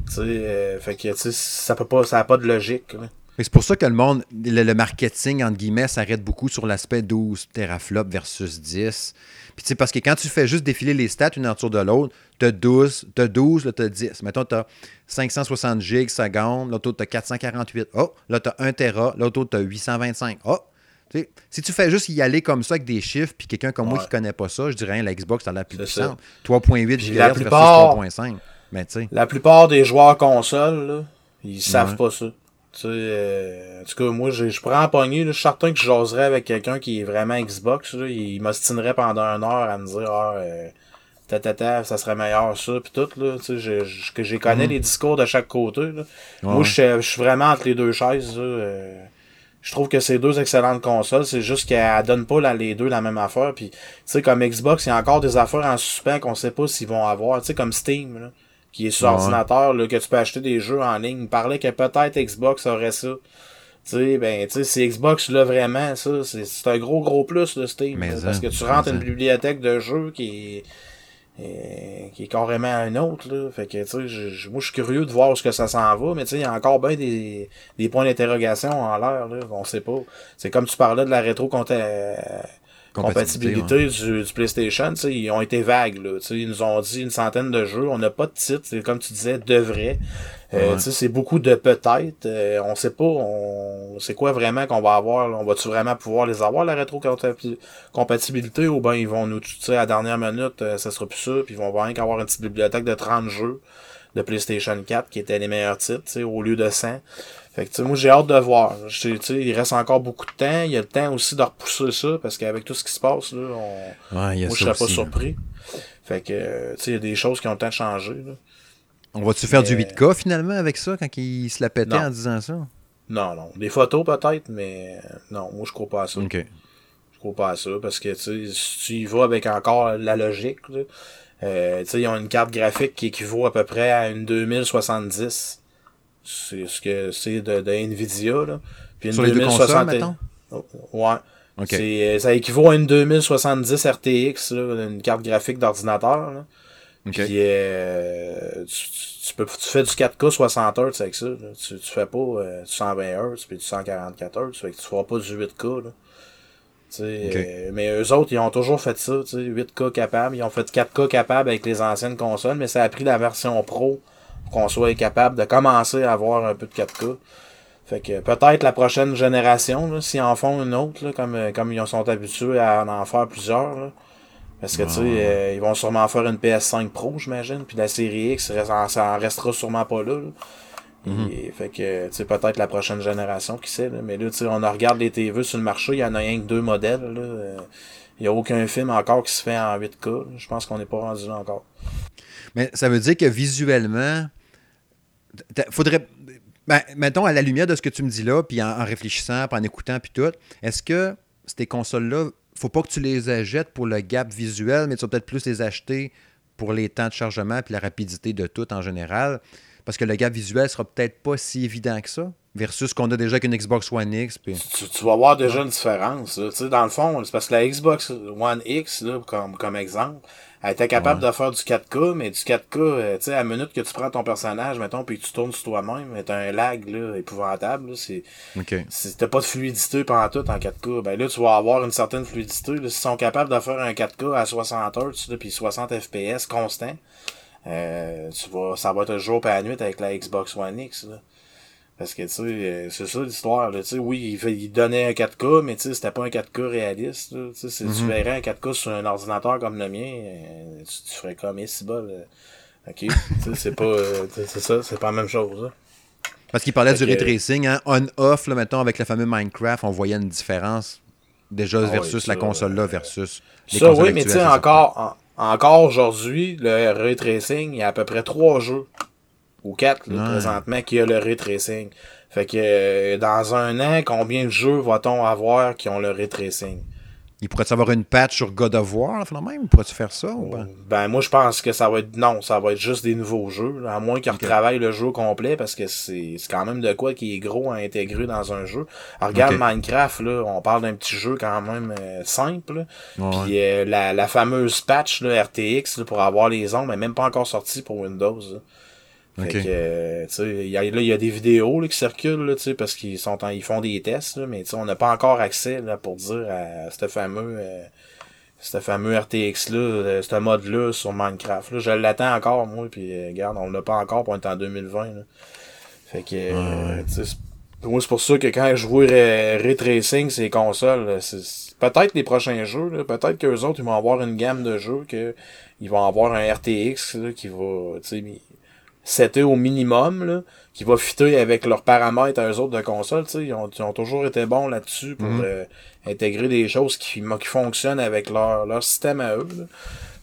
Speaker 2: Tu sais, fait que, tu sais, ça peut pas, ça a pas de logique, là.
Speaker 1: C'est pour ça que le monde, le, marketing, entre guillemets, s'arrête beaucoup sur l'aspect 12 teraflops versus 10. Puis tu sais, parce que quand tu fais juste défiler les stats une autour de l'autre, tu as 12, tu as 12, là, tu as 10. Mettons, tu as 560 gigs secondes, l'autre, tu as 448. Oh, là, tu as 1 Tera, l'autre, tu as 825. Oh, si tu fais juste y aller comme ça avec des chiffres, puis quelqu'un comme moi qui ne connaît pas ça, je dirais rien, la Xbox, c'est la plus puissante. 3.8 GHz versus 3.5. Mais
Speaker 2: la plupart des joueurs consoles, là, ils savent pas ça. Tu sais, euh, en tout cas, moi, je prends en poignée, je suis certain que je jaserais avec quelqu'un qui est vraiment Xbox, là, il m'ostinerait pendant une heure à me dire, ah, euh, ta, ça serait meilleur ça, puis tout, là, tu sais, que j'ai connais mm. les discours de chaque côté, là. Moi, je suis vraiment entre les deux chaises, là, euh, je trouve que c'est deux excellentes consoles, c'est juste qu'elles donnent pas les deux la même affaire, puis, tu sais, comme Xbox, il y a encore des affaires en suspens qu'on sait pas s'ils vont avoir, tu sais, comme Steam, là qui est sur ordinateur, là, que tu peux acheter des jeux en ligne. Il parlait que peut-être Xbox aurait ça. Tu sais, ben, tu sais, si Xbox là vraiment, ça, c'est un gros, gros plus, le Steam. parce que tu rentres une bibliothèque de jeux qui est, qui est carrément un autre, là. Fait que, tu sais, moi, je suis curieux de voir où ce que ça s'en va, mais tu sais, il y a encore bien des, des points d'interrogation en l'air, là. On sait pas. C'est comme tu parlais de la rétro compatibilité, du, du, PlayStation, ils ont été vagues. Là, ils nous ont dit une centaine de jeux. On n'a pas de titre. Comme tu disais, de vrai. Euh, C'est beaucoup de peut-être. Euh, on sait pas on c'est quoi vraiment qu'on va avoir. On va-tu vraiment pouvoir les avoir, la rétro-compatibilité, ou ben ils vont nous tu à la dernière minute, euh, ça sera plus ça, puis ils vont rien qu'avoir une petite bibliothèque de 30 jeux de PlayStation 4 qui étaient les meilleurs titres, au lieu de 100. Fait que, moi, j'ai hâte de voir. il reste encore beaucoup de temps. Il y a le temps aussi de repousser ça, parce qu'avec tout ce qui se passe, là, on... moi, je serais pas surpris. Fait que, tu sais, il y a des choses qui ont le temps de changer, là.
Speaker 1: On va-tu faire du 8K, finalement, avec ça, quand il se la pétait en disant ça?
Speaker 2: Non, non. Des photos, peut-être, mais non, moi, je crois pas à ça.
Speaker 1: OK.
Speaker 2: Je crois pas à ça, parce que, tu sais, si tu y vas avec encore la logique, là, euh, tu sais, ils ont une carte graphique qui équivaut à peu près à une 2070 c'est ce que c'est de, de, Nvidia là.
Speaker 1: Puis une Sur 2060 les deux
Speaker 2: ouais. Okay. Euh, ça équivaut à une 2070 RTX, là, une carte graphique d'ordinateur. Okay. Puis euh, tu, peux, tu fais du 4K 60 Hz avec ça. Tu, tu fais pas euh, du 120 Hz puis du 144 Hz. Fait que tu feras pas du 8K. Là. Okay. Euh, mais eux autres, ils ont toujours fait ça, 8K capable. Ils ont fait 4K capable avec les anciennes consoles, mais ça a pris la version Pro qu'on soit capable de commencer à avoir un peu de 4K. Fait que peut-être la prochaine génération, s'ils en font une autre, comme, euh, comme ils sont habitués à en faire plusieurs. Parce que tu sais, euh, ils vont sûrement faire une PS5 Pro, j'imagine. Puis la série X, ça en restera sûrement pas là. Mhm. fait que, tu sais, peut-être la prochaine génération, qui sait. Mais là, tu sais, on regarde les TV sur le marché, il y en a rien que deux modèles. Euh, il n'y a aucun film encore qui se fait en 8K. Je pense qu'on n'est pas rendu là encore.
Speaker 1: Mais ça veut dire que visuellement, faudrait. Ben, mettons, à la lumière de ce que tu me dis là, puis en, réfléchissant, puis en écoutant, puis tout, est-ce que ces consoles-là, faut pas que tu les achètes pour le gap visuel, mais tu vas peut-être plus les acheter pour les temps de chargement puis la rapidité de tout en général? Parce que le gap visuel sera peut-être pas si évident que ça, versus ce qu'on a déjà avec une Xbox One X.
Speaker 2: Tu, vas voir déjà une différence. Dans le fond, c'est parce que la Xbox One X, là, comme, comme exemple, elle était capable de faire du 4K, mais du 4K, euh, tu sais, à la minute que tu prends ton personnage, mettons, puis que tu tournes sur toi-même, t'as un lag là, épouvantable. C'est, Si t'as pas de fluidité pendant tout en 4K, ben là, tu vas avoir une certaine fluidité. S'ils sont capables de faire un 4K à 60 Hz, puis 60 FPS constant, euh, tu vas, ça va être jour et la nuit avec la Xbox One X. Là. Parce que, tu sais, euh, c'est ça l'histoire. Tu sais, oui, il, il, donnait un 4K, mais tu sais, c'était pas un 4K réaliste. Tu sais, si tu mhm. verrais un 4K sur un ordinateur comme le mien, euh, tu, ferais comme ici bas. OK? c'est pas, euh, c'est ça, c'est pas la même chose. Là.
Speaker 1: Parce qu'il parlait du ray tracing, hein, on-off, là, mettons, avec le fameux Minecraft, on voyait une différence déjà ah versus la console-là versus
Speaker 2: les ça, oui, mais tu sais, encore, encore aujourd'hui, le ray tracing, il y a à peu près trois jeux ou quatre présentement qui a le ray tracing. Fait que euh, dans un an, combien de jeux va-t-on avoir qui ont le ray tracing?
Speaker 1: il pourrait-tu avoir une patch sur God of War, même? Pourrais-tu faire ça? Ou pas?
Speaker 2: Ben, moi, je pense que ça va être. Non, ça va être juste des nouveaux jeux. À moins qu'ils retravaillent le jeu complet, parce que c'est quand même de quoi qui est gros à intégrer dans un jeu. Alors, regarde Minecraft, là, on parle d'un petit jeu quand même euh, simple. Puis euh, la, la, fameuse patch là, RTX pour avoir les ondes, mais même pas encore sortie pour Windows. Fait que, euh, tu sais, là, il y a des vidéos là, qui circulent, tu sais, parce qu'ils sont ils font des tests, là, mais tu sais, on n'a pas encore accès, là, pour dire à ce fameux, euh, ce fameux RTX là, euh, ce mode là sur Minecraft, là. Je l'attends encore, moi, puis euh, regarde, on l'a pas encore pour être en 2020, là. Fait que, euh, moi, c'est pour ça que quand je vois Ray Tracing, ces consoles, c'est peut-être les prochains jeux, peut-être qu'eux autres, ils vont avoir une gamme de jeux que ils vont avoir un RTX là, qui va, tu sais, c'était au minimum, là, qui va fitter avec leurs paramètres à eux autres de console. Ils ont, ils ont toujours été bons là-dessus pour mhm. euh, intégrer des choses qui, qui fonctionnent avec leur, leur système à eux. Là.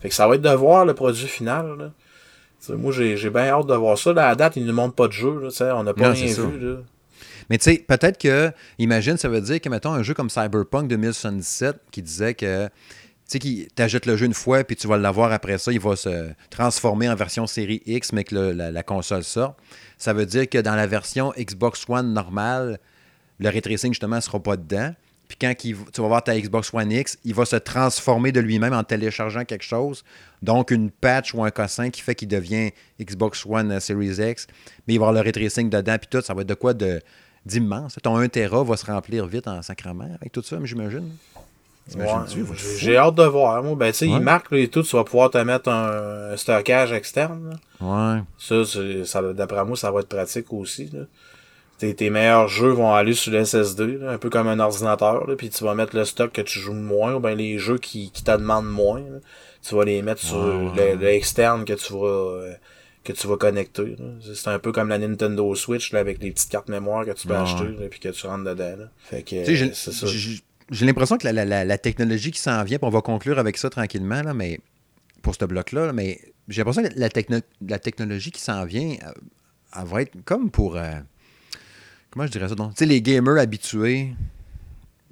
Speaker 2: Fait que ça va être de voir le produit final. Là. moi, j'ai, bien hâte de voir ça. Là, à date, ils ne montrent pas de jeu. Là, on n'a pas rien vu. Là.
Speaker 1: Mais tu sais, peut-être que, imagine, ça veut dire que, mettons, un jeu comme Cyberpunk 2077 qui disait que tu sais, t'achètes le jeu une fois, puis tu vas l'avoir après ça, il va se transformer en version série X, mais que la, console sort. Ça veut dire que dans la version Xbox One normale, le ray tracing, justement, ne sera pas dedans. Puis quand tu vas voir ta Xbox One X, il va se transformer de lui-même en téléchargeant quelque chose. Donc, une patch ou un cossin qui fait qu'il devient Xbox One Series X. Mais il va avoir le ray tracing dedans, puis tout. Ça va être de quoi d'immense. Ton 1 Tera va se remplir vite en sacrament avec tout ça, j'imagine.
Speaker 2: J'ai hâte de voir. Moi, ben, tu sais, il marque et tout, tu vas pouvoir te mettre un, stockage externe.
Speaker 1: Ouais.
Speaker 2: Ça, ça d'après moi, ça va être pratique aussi. Tes, tes, meilleurs jeux vont aller sur le SSD, un peu comme un ordinateur, puis tu vas mettre le stock que tu joues moins, ou bien les jeux qui, qui te demandent moins. Tu vas les mettre sur l'externe que tu vas que tu vas connecter. C'est un peu comme la Nintendo Switch là, avec les petites cartes mémoire que tu peux acheter puis que tu rentres dedans. Là. Fait que c'est ça
Speaker 1: j'ai l'impression que la, technologie qui s'en vient, puis on va conclure avec ça tranquillement, là, mais pour ce bloc-là, mais j'ai l'impression que la, la technologie qui s'en vient, euh, elle, va être comme pour. Euh, comment je dirais ça? Tu sais, les gamers habitués,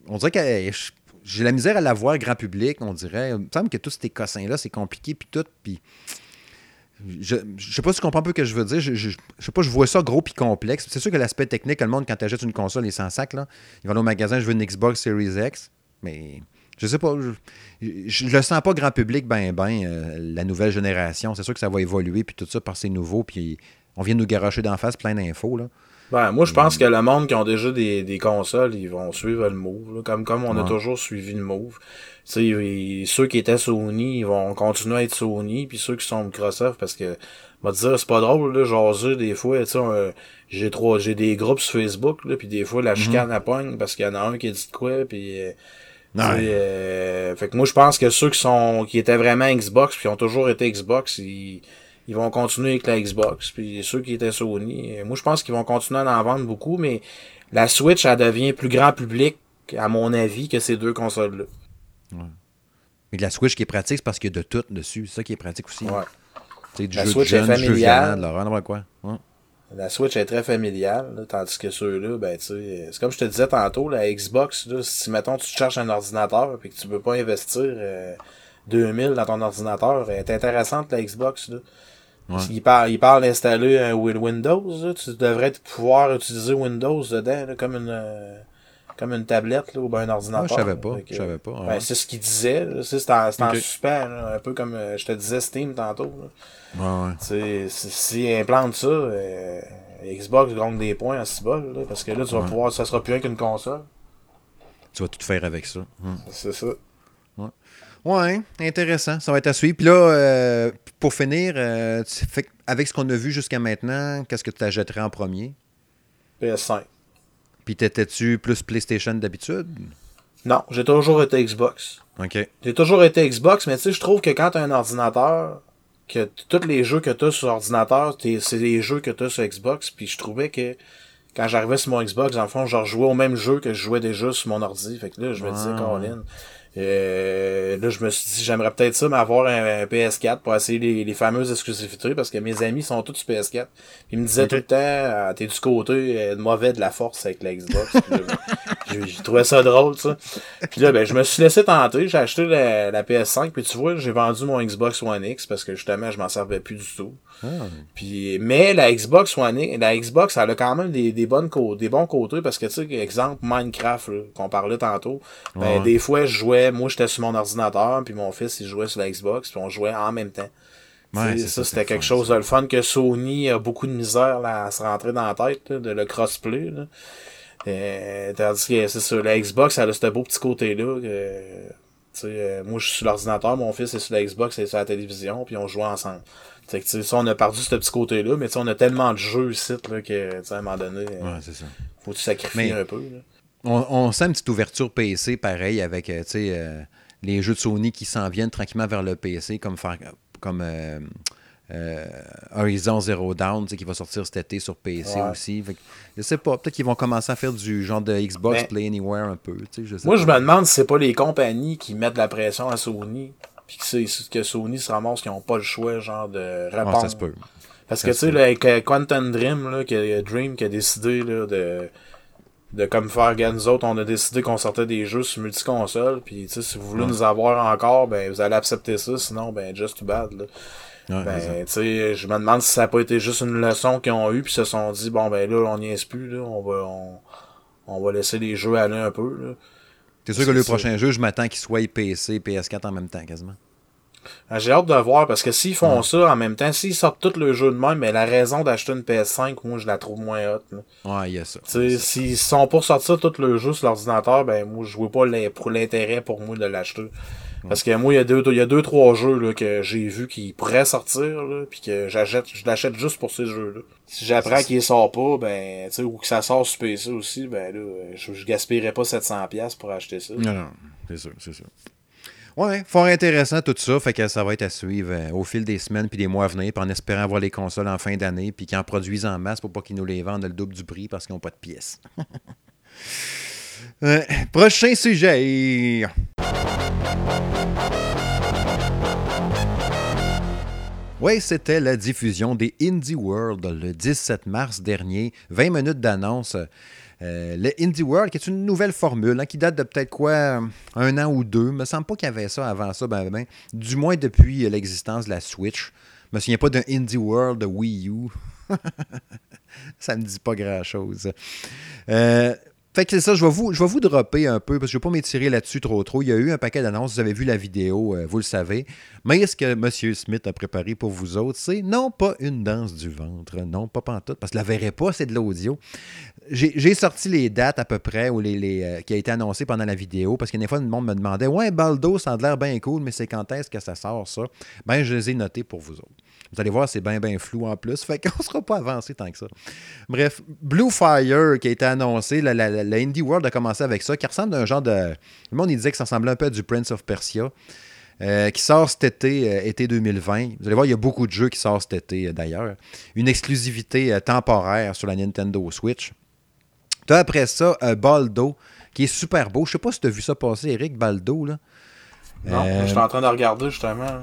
Speaker 1: on dirait que j'ai la misère à la voir grand public, on dirait. Il me semble que tous ces cossins-là, c'est compliqué, puis tout, puis je, je sais pas si tu comprends un peu ce que je veux dire. Je, je, sais pas, je vois ça gros puis complexe. C'est sûr que l'aspect technique, le monde, quand tu achètes une console, est sans sac. Là. Ils vont au magasin, je veux une Xbox Series X. Mais je sais pas. Je, le sens pas grand public, ben, ben, euh, la nouvelle génération. C'est sûr que ça va évoluer, puis tout ça par ces nouveaux. Puis on vient de nous garocher d'en face plein d'infos. là.
Speaker 2: Ben, moi, je pense que le monde qui ont déjà des, des consoles, ils vont suivre le move. Comme, comme on a toujours suivi le move. Sais ceux qui étaient Sony, ils vont continuer à être Sony, puis ceux qui sont Microsoft, parce que, va dire, c'est pas drôle, là, jaser des fois, tu sais, j'ai trois, j'ai des groupes sur Facebook, là, puis des fois, la mhm. chicane mm -hmm. à pogne, parce qu'il y en a un qui dit de quoi, puis... Euh, euh, fait que moi, je pense que ceux qui sont qui étaient vraiment Xbox, puis qui ont toujours été Xbox, ils ils vont continuer avec la Xbox. Puis ceux qui étaient Sony, moi je pense qu'ils vont continuer à en vendre beaucoup, mais la Switch, elle devient plus grand public, à mon avis, que ces deux consoles-là.
Speaker 1: Ouais. Mais la Switch qui est pratique, c'est parce qu'il y a de tout dessus. C'est ça qui est pratique aussi.
Speaker 2: Ouais. Du la jeu Switch de jeune, est familiale.
Speaker 1: De quoi.
Speaker 2: La Switch est très familiale, tandis que ceux-là, ben tu sais, c'est comme je te disais tantôt, la Xbox, là, si mettons tu cherches un ordinateur et que tu peux pas investir euh, 2000 dans ton ordinateur, elle est intéressante la Xbox. Là. Il parle, il parle d'installer un Windows, tu devrais pouvoir utiliser Windows dedans, comme une euh, comme une tablette là, ou un ordinateur.
Speaker 1: je savais pas. je savais pas.
Speaker 2: Ben, c'est ce qu'il disait. C'est en, en super, un peu comme euh, je te disais Steam tantôt.
Speaker 1: Là.
Speaker 2: Ouais, S'il implante ça, euh, Xbox gagne des points à ce bol, là, parce que là, tu vas pouvoir, ça sera plus rien qu'une console.
Speaker 1: Tu vas tout faire avec ça.
Speaker 2: Hum. C'est ça.
Speaker 1: Ouais, intéressant. Ça va être à suivre. Puis là, euh, pour finir, euh, avec ce qu'on a vu jusqu'à maintenant, qu'est-ce que tu achèterais en premier?
Speaker 2: PS5.
Speaker 1: Puis t'étais-tu plus PlayStation d'habitude?
Speaker 2: Non, j'ai toujours été Xbox.
Speaker 1: OK.
Speaker 2: J'ai toujours été Xbox, mais tu sais, je trouve que quand tu as un ordinateur, que tous les jeux que tu as sur ordinateur, c'est les jeux que tu as sur Xbox, puis je trouvais que quand j'arrivais sur mon Xbox, en fond, je rejouais au même jeu que je jouais déjà sur mon ordi. Fait que là, je me disais, Colin, euh, là, je me suis dit, j'aimerais peut-être ça, mais avoir un, PS4 pour essayer les, les, fameuses exclusivités, parce que mes amis sont tous sur PS4. Ils me disaient tout le temps, ah, t'es du côté euh, mauvais de la force avec la Xbox. J'ai trouvé ça drôle, ça. Puis là, ben, je me suis laissé tenter. J'ai acheté la, PS5, puis tu vois, j'ai vendu mon Xbox One X parce que justement, je m'en servais plus du tout. Ah. Puis, mais la Xbox One la Xbox, elle a quand même des, des bonnes des bons côtés parce que, tu sais, exemple, Minecraft, qu'on parlait tantôt, ben, des fois, je jouais, moi, j'étais sur mon ordinateur, puis mon fils, il jouait sur la Xbox, puis on jouait en même temps. Ouais, ça, c'était quelque chose de le fun que Sony a beaucoup de misère là, à se rentrer dans la tête, de le crossplay. Là. Euh, tandis que c'est ça, la Xbox, elle a ce beau petit côté-là. Euh, euh, moi, je suis sur l'ordinateur, mon fils est sur la Xbox et sur la télévision, puis on joue ensemble. Que, ça, on a perdu ce petit côté-là, mais on a tellement de jeux ici là, que à un moment donné,
Speaker 1: ouais, c'est ça.
Speaker 2: faut tu sacrifier un peu. Là.
Speaker 1: On, on, sent une petite ouverture PC pareil avec les jeux de Sony qui s'en viennent tranquillement vers le PC, comme faire comme euh, euh, Horizon Zero Dawn, qui va sortir cet été sur PC aussi. Fait je sais pas, peut-être qu'ils vont commencer à faire du genre de Xbox Play Anywhere un peu.
Speaker 2: moi, je me demande si c'est pas les compagnies qui mettent de la pression à Sony, puis que, que Sony se ramasse qu'ils n'ont pas le choix genre de répondre. ça se peut. Parce que tu sais, avec euh, Quantum Dream, là, que, Dream qui a décidé là, de de comme faire gars nous autres, on a décidé qu'on sortait des jeux sur multi-console, puis si vous voulez nous avoir encore, ben vous allez accepter ça, sinon ben just too bad. Là. ben, tu sais, je me demande si ça n'a pas été juste une leçon qu'ils ont eue, puis se sont dit, bon ben là, on n'y est plus, là, on va on, va laisser les jeux aller un peu. Là.
Speaker 1: T'es sûr que le prochain jeu, je m'attends qu'il soit PC, PS4 en même temps, quasiment?
Speaker 2: Ah, j'ai hâte de voir parce que s'ils font ça en même temps, s'ils sortent tout le jeu de même, mais la raison d'acheter une PS5, moi je la trouve moins haute.
Speaker 1: Ouais, il y a ça.
Speaker 2: S'ils sont pour sortir tout le jeu sur l'ordinateur, ben moi je vois pas l'intérêt pour moi de l'acheter. Parce que moi, il y a deux, il y a deux, trois jeux là, que j'ai vu qui pourraient sortir, là, puis que j'achète, je l'achète juste pour ces jeux-là. Si j'apprends qu'il sort pas, ben, tu sais, ou que ça sort sur PC aussi, ben là, je, je gaspillerais pas 700$ pour acheter ça.
Speaker 1: Non, non, c'est sûr, c'est sûr. Ouais, fort intéressant tout ça. Fait que ça va être à suivre euh, au fil des semaines puis des mois à venir, puis en espérant avoir les consoles en fin d'année, puis qu'ils en produisent en masse pour pas qu'ils nous les vendent le double du prix parce qu'ils n'ont pas de pièces. prochain sujet. Oui, c'était la diffusion des Indie World le 17 mars dernier. 20 minutes d'annonce. Euh, le Indie World, qui est une nouvelle formule, hein, qui date de peut-être quoi, un an ou deux. Il me semble pas qu'il y avait ça avant ça, ben, ben, du moins depuis l'existence de la Switch. Je me souviens pas d'un Indie World Wii U. ça me dit pas grand-chose. Euh, fait que c'est ça, je vais, vous, je vous dropper un peu, parce que je ne vais pas m'étirer là-dessus trop trop. Il y a eu un paquet d'annonces, vous avez vu la vidéo, euh, vous le savez. Mais ce que M. Smith a préparé pour vous autres, c'est non pas une danse du ventre, non pas pantoute, parce que la verrez pas, c'est de l'audio. J'ai sorti les dates à peu près ou les, euh, qui a été annoncé pendant la vidéo, parce que des fois, le monde me demandait Ouais, Baldo, ça a l'air bien cool, mais c'est quand est-ce que ça sort ça Ben, je les ai notés pour vous autres. Vous allez voir, c'est bien, bien flou en plus. Fait qu'on ne sera pas avancé tant que ça. Bref, Blue Fire qui a été annoncé, la, Indie World a commencé avec ça, qui ressemble à un genre de. Le monde, il disait que ça ressemblait un peu à du Prince of Persia. Euh, qui sort cet été, euh, été 2020. Vous allez voir, il y a beaucoup de jeux qui sortent cet été euh, d'ailleurs. Une exclusivité temporaire sur la Nintendo Switch. Tu as après ça Baldo, qui est super beau. Je sais pas si tu as vu ça passer, Eric, Baldo. Là.
Speaker 2: Non, je suis en train de regarder justement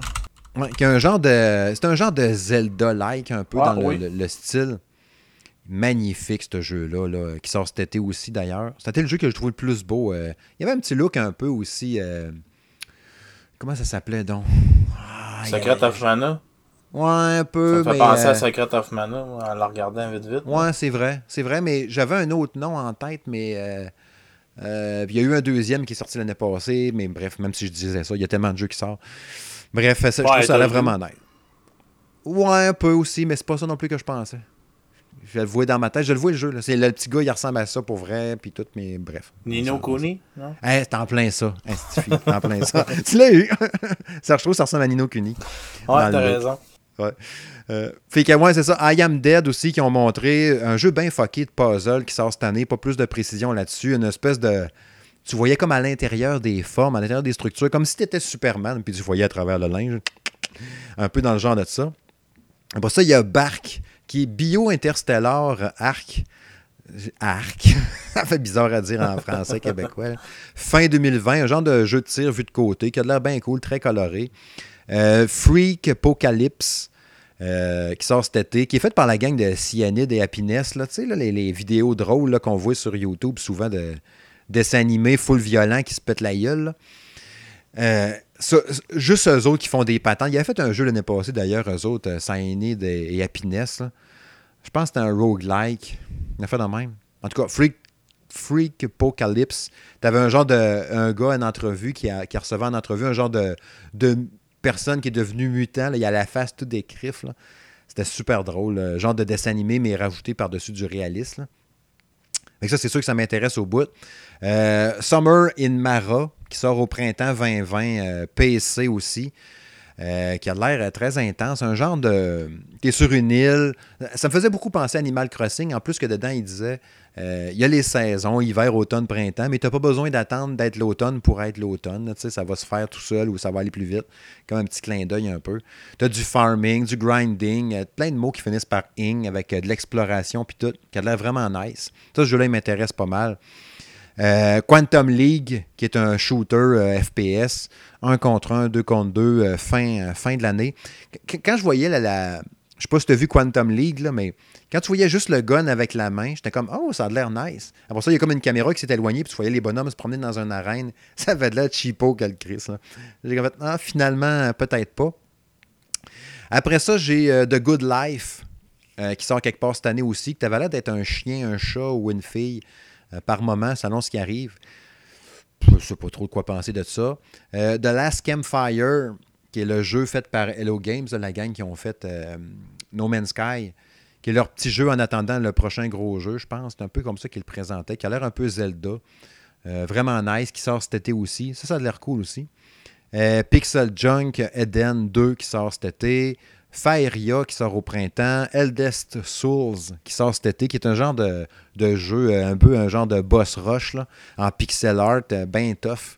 Speaker 1: un genre de. C'est un genre de Zelda-like un peu dans le, style. Magnifique ce jeu-là, là, qui sort cet été aussi d'ailleurs. C'était le jeu que je trouvais le plus beau. Euh. il y avait un petit look un peu aussi. Euh, comment ça s'appelait donc?
Speaker 2: Secret of Mana?
Speaker 1: Ouais, un peu.
Speaker 2: Ça fait penser à euh, Secret of Mana en le regardant vite vite.
Speaker 1: Ouais, c'est vrai. C'est vrai, mais j'avais un autre nom en tête, mais. il y a eu un deuxième qui est sorti l'année passée, mais bref, même si je disais ça, il y a tellement de jeux qui sortent. Bref, ça, je trouve ça a vraiment nice. Ouais, un peu aussi, mais c'est pas ça non plus que je pensais. Je le vois dans ma tête. Je le vois le jeu. C'est le petit gars, il ressemble à ça pour vrai, puis tout, mais bref.
Speaker 2: Nino Kuni, non?
Speaker 1: Eh, c'est en plein ça. c'est en plein ça. tu l'as eu. ça, je trouve ça ressemble à Nino Kuni.
Speaker 2: Ouais, t'as raison.
Speaker 1: Ouais. Euh, fait que, ouais, c'est ça. I Am Dead aussi, qui ont montré un jeu bien fucké de puzzle qui sort cette année. Pas plus de précision là-dessus. Une espèce de tu voyais comme à l'intérieur des formes, à l'intérieur des structures, comme si tu étais Superman, puis tu voyais à travers le linge. Un peu dans le genre de ça. Après ça, il y a Bark, qui est bio-interstellar arc. Arc. ça fait bizarre à dire en français québécois. Fin 2020, un genre de jeu de tir vu de côté qui a l'air bien cool, très coloré. Euh, Freak Apocalypse. Euh, qui sort cet été, qui est fait par la gang de Cyanide et Happiness, là, là, les vidéos drôles qu'on voit sur YouTube souvent de, dessin animé full violent qui se pète la gueule. Euh, juste eux autres qui font des patentes. Il avait fait un jeu l'année passée, d'ailleurs, eux autres, euh, Cyanide et Happiness. Je pense que c'était un roguelike. Il a fait de même. En tout cas, Freak, Freak Apocalypse. T'avais un genre de. Un gars en entrevue qui, a, qui recevait en entrevue un genre de, personne qui est devenu mutant. Il a la face toute des. C'était super drôle. genre de dessin animé, mais rajouté par-dessus du réalisme. ça, c'est sûr que ça m'intéresse au bout. Euh, Summer in Mara, qui sort au printemps 2020, euh, PC aussi. Euh, qui a l'air euh, très intense. Un genre de. T'es sur une île. Ça me faisait beaucoup penser à Animal Crossing. En plus que dedans, il disait il y a les saisons, hiver, automne, printemps, mais tu n'as pas besoin d'attendre d'être l'automne pour être l'automne. Ça va se faire tout seul ou ça va aller plus vite. Comme un petit clin d'œil un peu. Tu as du farming, du grinding, plein de mots qui finissent par ing avec de l'exploration puis tout, qui a l'air vraiment nice. Ça, ce jeu-là, il m'intéresse pas mal. Euh, Quantum League, qui est un shooter euh, FPS, 1 contre 1, 2 contre 2, euh, fin, de l'année. Quand je voyais la, je sais pas si tu as vu Quantum League, mais quand tu voyais juste le gun avec la main, j'étais comme Oh, ça a l'air nice. Après ça, il y a comme une caméra qui s'est éloignée, puis tu voyais les bonhommes se promener dans une arène. Ça avait de l'air cheapo que le Chris. J'ai fait Ah, finalement, peut-être pas. Après ça, j'ai The Good Life, qui sort quelque part cette année aussi, que tu l'air d'être un chien, un chat ou une fille. Euh, par moment selon ce qui arrive. Je ne sais pas trop de quoi penser de ça. Euh, The Last Campfire, qui est le jeu fait par Hello Games, la gang qui ont fait euh, No Man's Sky, qui est leur petit jeu en attendant le prochain gros jeu, je pense. C'est un peu comme ça qu'ils le présentaient, qui a l'air un peu Zelda. vraiment nice, qui sort cet été aussi. Ça, ça a l'air cool aussi. Pixel Junk Eden 2 qui sort cet été. Faeria qui sort au printemps, Eldest Souls qui sort cet été, qui est un genre de, jeu, euh, un peu un genre de boss rush en pixel art, euh, bien tough.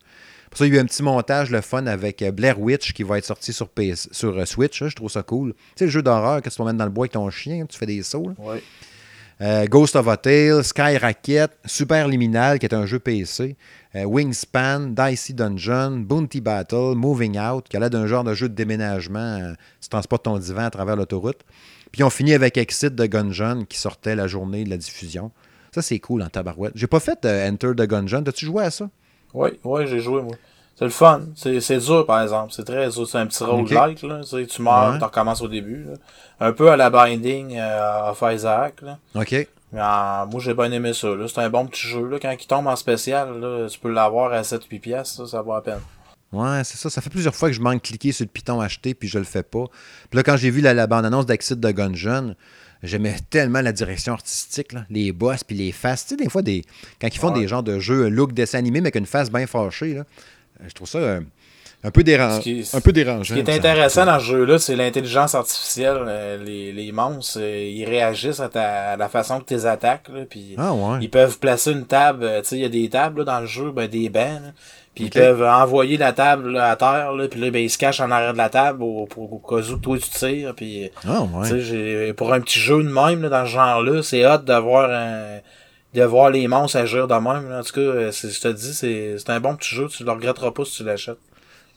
Speaker 1: Pour ça, il y a eu un petit montage, le fun, avec euh, Blair Witch qui va être sorti sur, sur Switch. je trouve ça cool. Tu sais, le jeu d'horreur que tu mettre dans le bois avec ton chien, tu fais des sauts. Ghost of a Tale, Sky Super Liminal, qui est un jeu PC. Euh, Wingspan, Dicey Dungeon, Bounty Battle, Moving Out, qui a l'air d'un genre de jeu de déménagement. Euh, tu transportes ton divan à travers l'autoroute. Puis on finit avec Exit de Gungeon qui sortait la journée de la diffusion. Ça, c'est cool en tabarouette. J'ai pas fait euh, Enter the Gungeon. T'as-tu joué à ça?
Speaker 2: Oui, oui, j'ai joué, moi. C'est le fun. C'est dur, par exemple. C'est très dur. C'est un petit roguelike. Là. Tu meurs, tu recommences au début. Un peu à la Binding of Isaac. Là.
Speaker 1: OK.
Speaker 2: Ah, moi, j'ai bien aimé ça. C'est un bon petit jeu. Là. Quand il tombe en spécial, là, tu peux l'avoir à 7-8 pièces. Ça, vaut la peine.
Speaker 1: Ouais, c'est ça. Ça fait plusieurs fois que je manque cliquer sur le piton acheté puis je le fais pas. Puis là, quand j'ai vu la, bande-annonce d'Exit de Gungeon, j'aimais tellement la direction artistique, là, les boss puis les faces. Tu sais, des fois, des, quand ils font des genres de jeux look dessin animé mais avec une face bien fâchée, là, je trouve ça. Euh, un peu, dérangeant. un peu dérangeant.
Speaker 2: Ce qui est intéressant dans ce jeu-là, c'est l'intelligence artificielle. Euh, les, les monstres, euh, ils réagissent à, la façon que tu les attaques. Là, puis
Speaker 1: ah, ouais.
Speaker 2: Ils peuvent placer une table. Tu sais, il y a des tables dans le jeu, ben, des bancs. puis ils peuvent envoyer la table à terre, là, puis là, ben, ils se cachent en arrière de la table pour, au cas où toi tu tires. Puis,
Speaker 1: ah, ouais.
Speaker 2: pour un petit jeu de même dans ce genre-là, c'est hot d'avoir un de voir les monstres agir de même. En tout cas, je te dis, c'est un bon petit jeu. Tu le regretteras pas si tu l'achètes.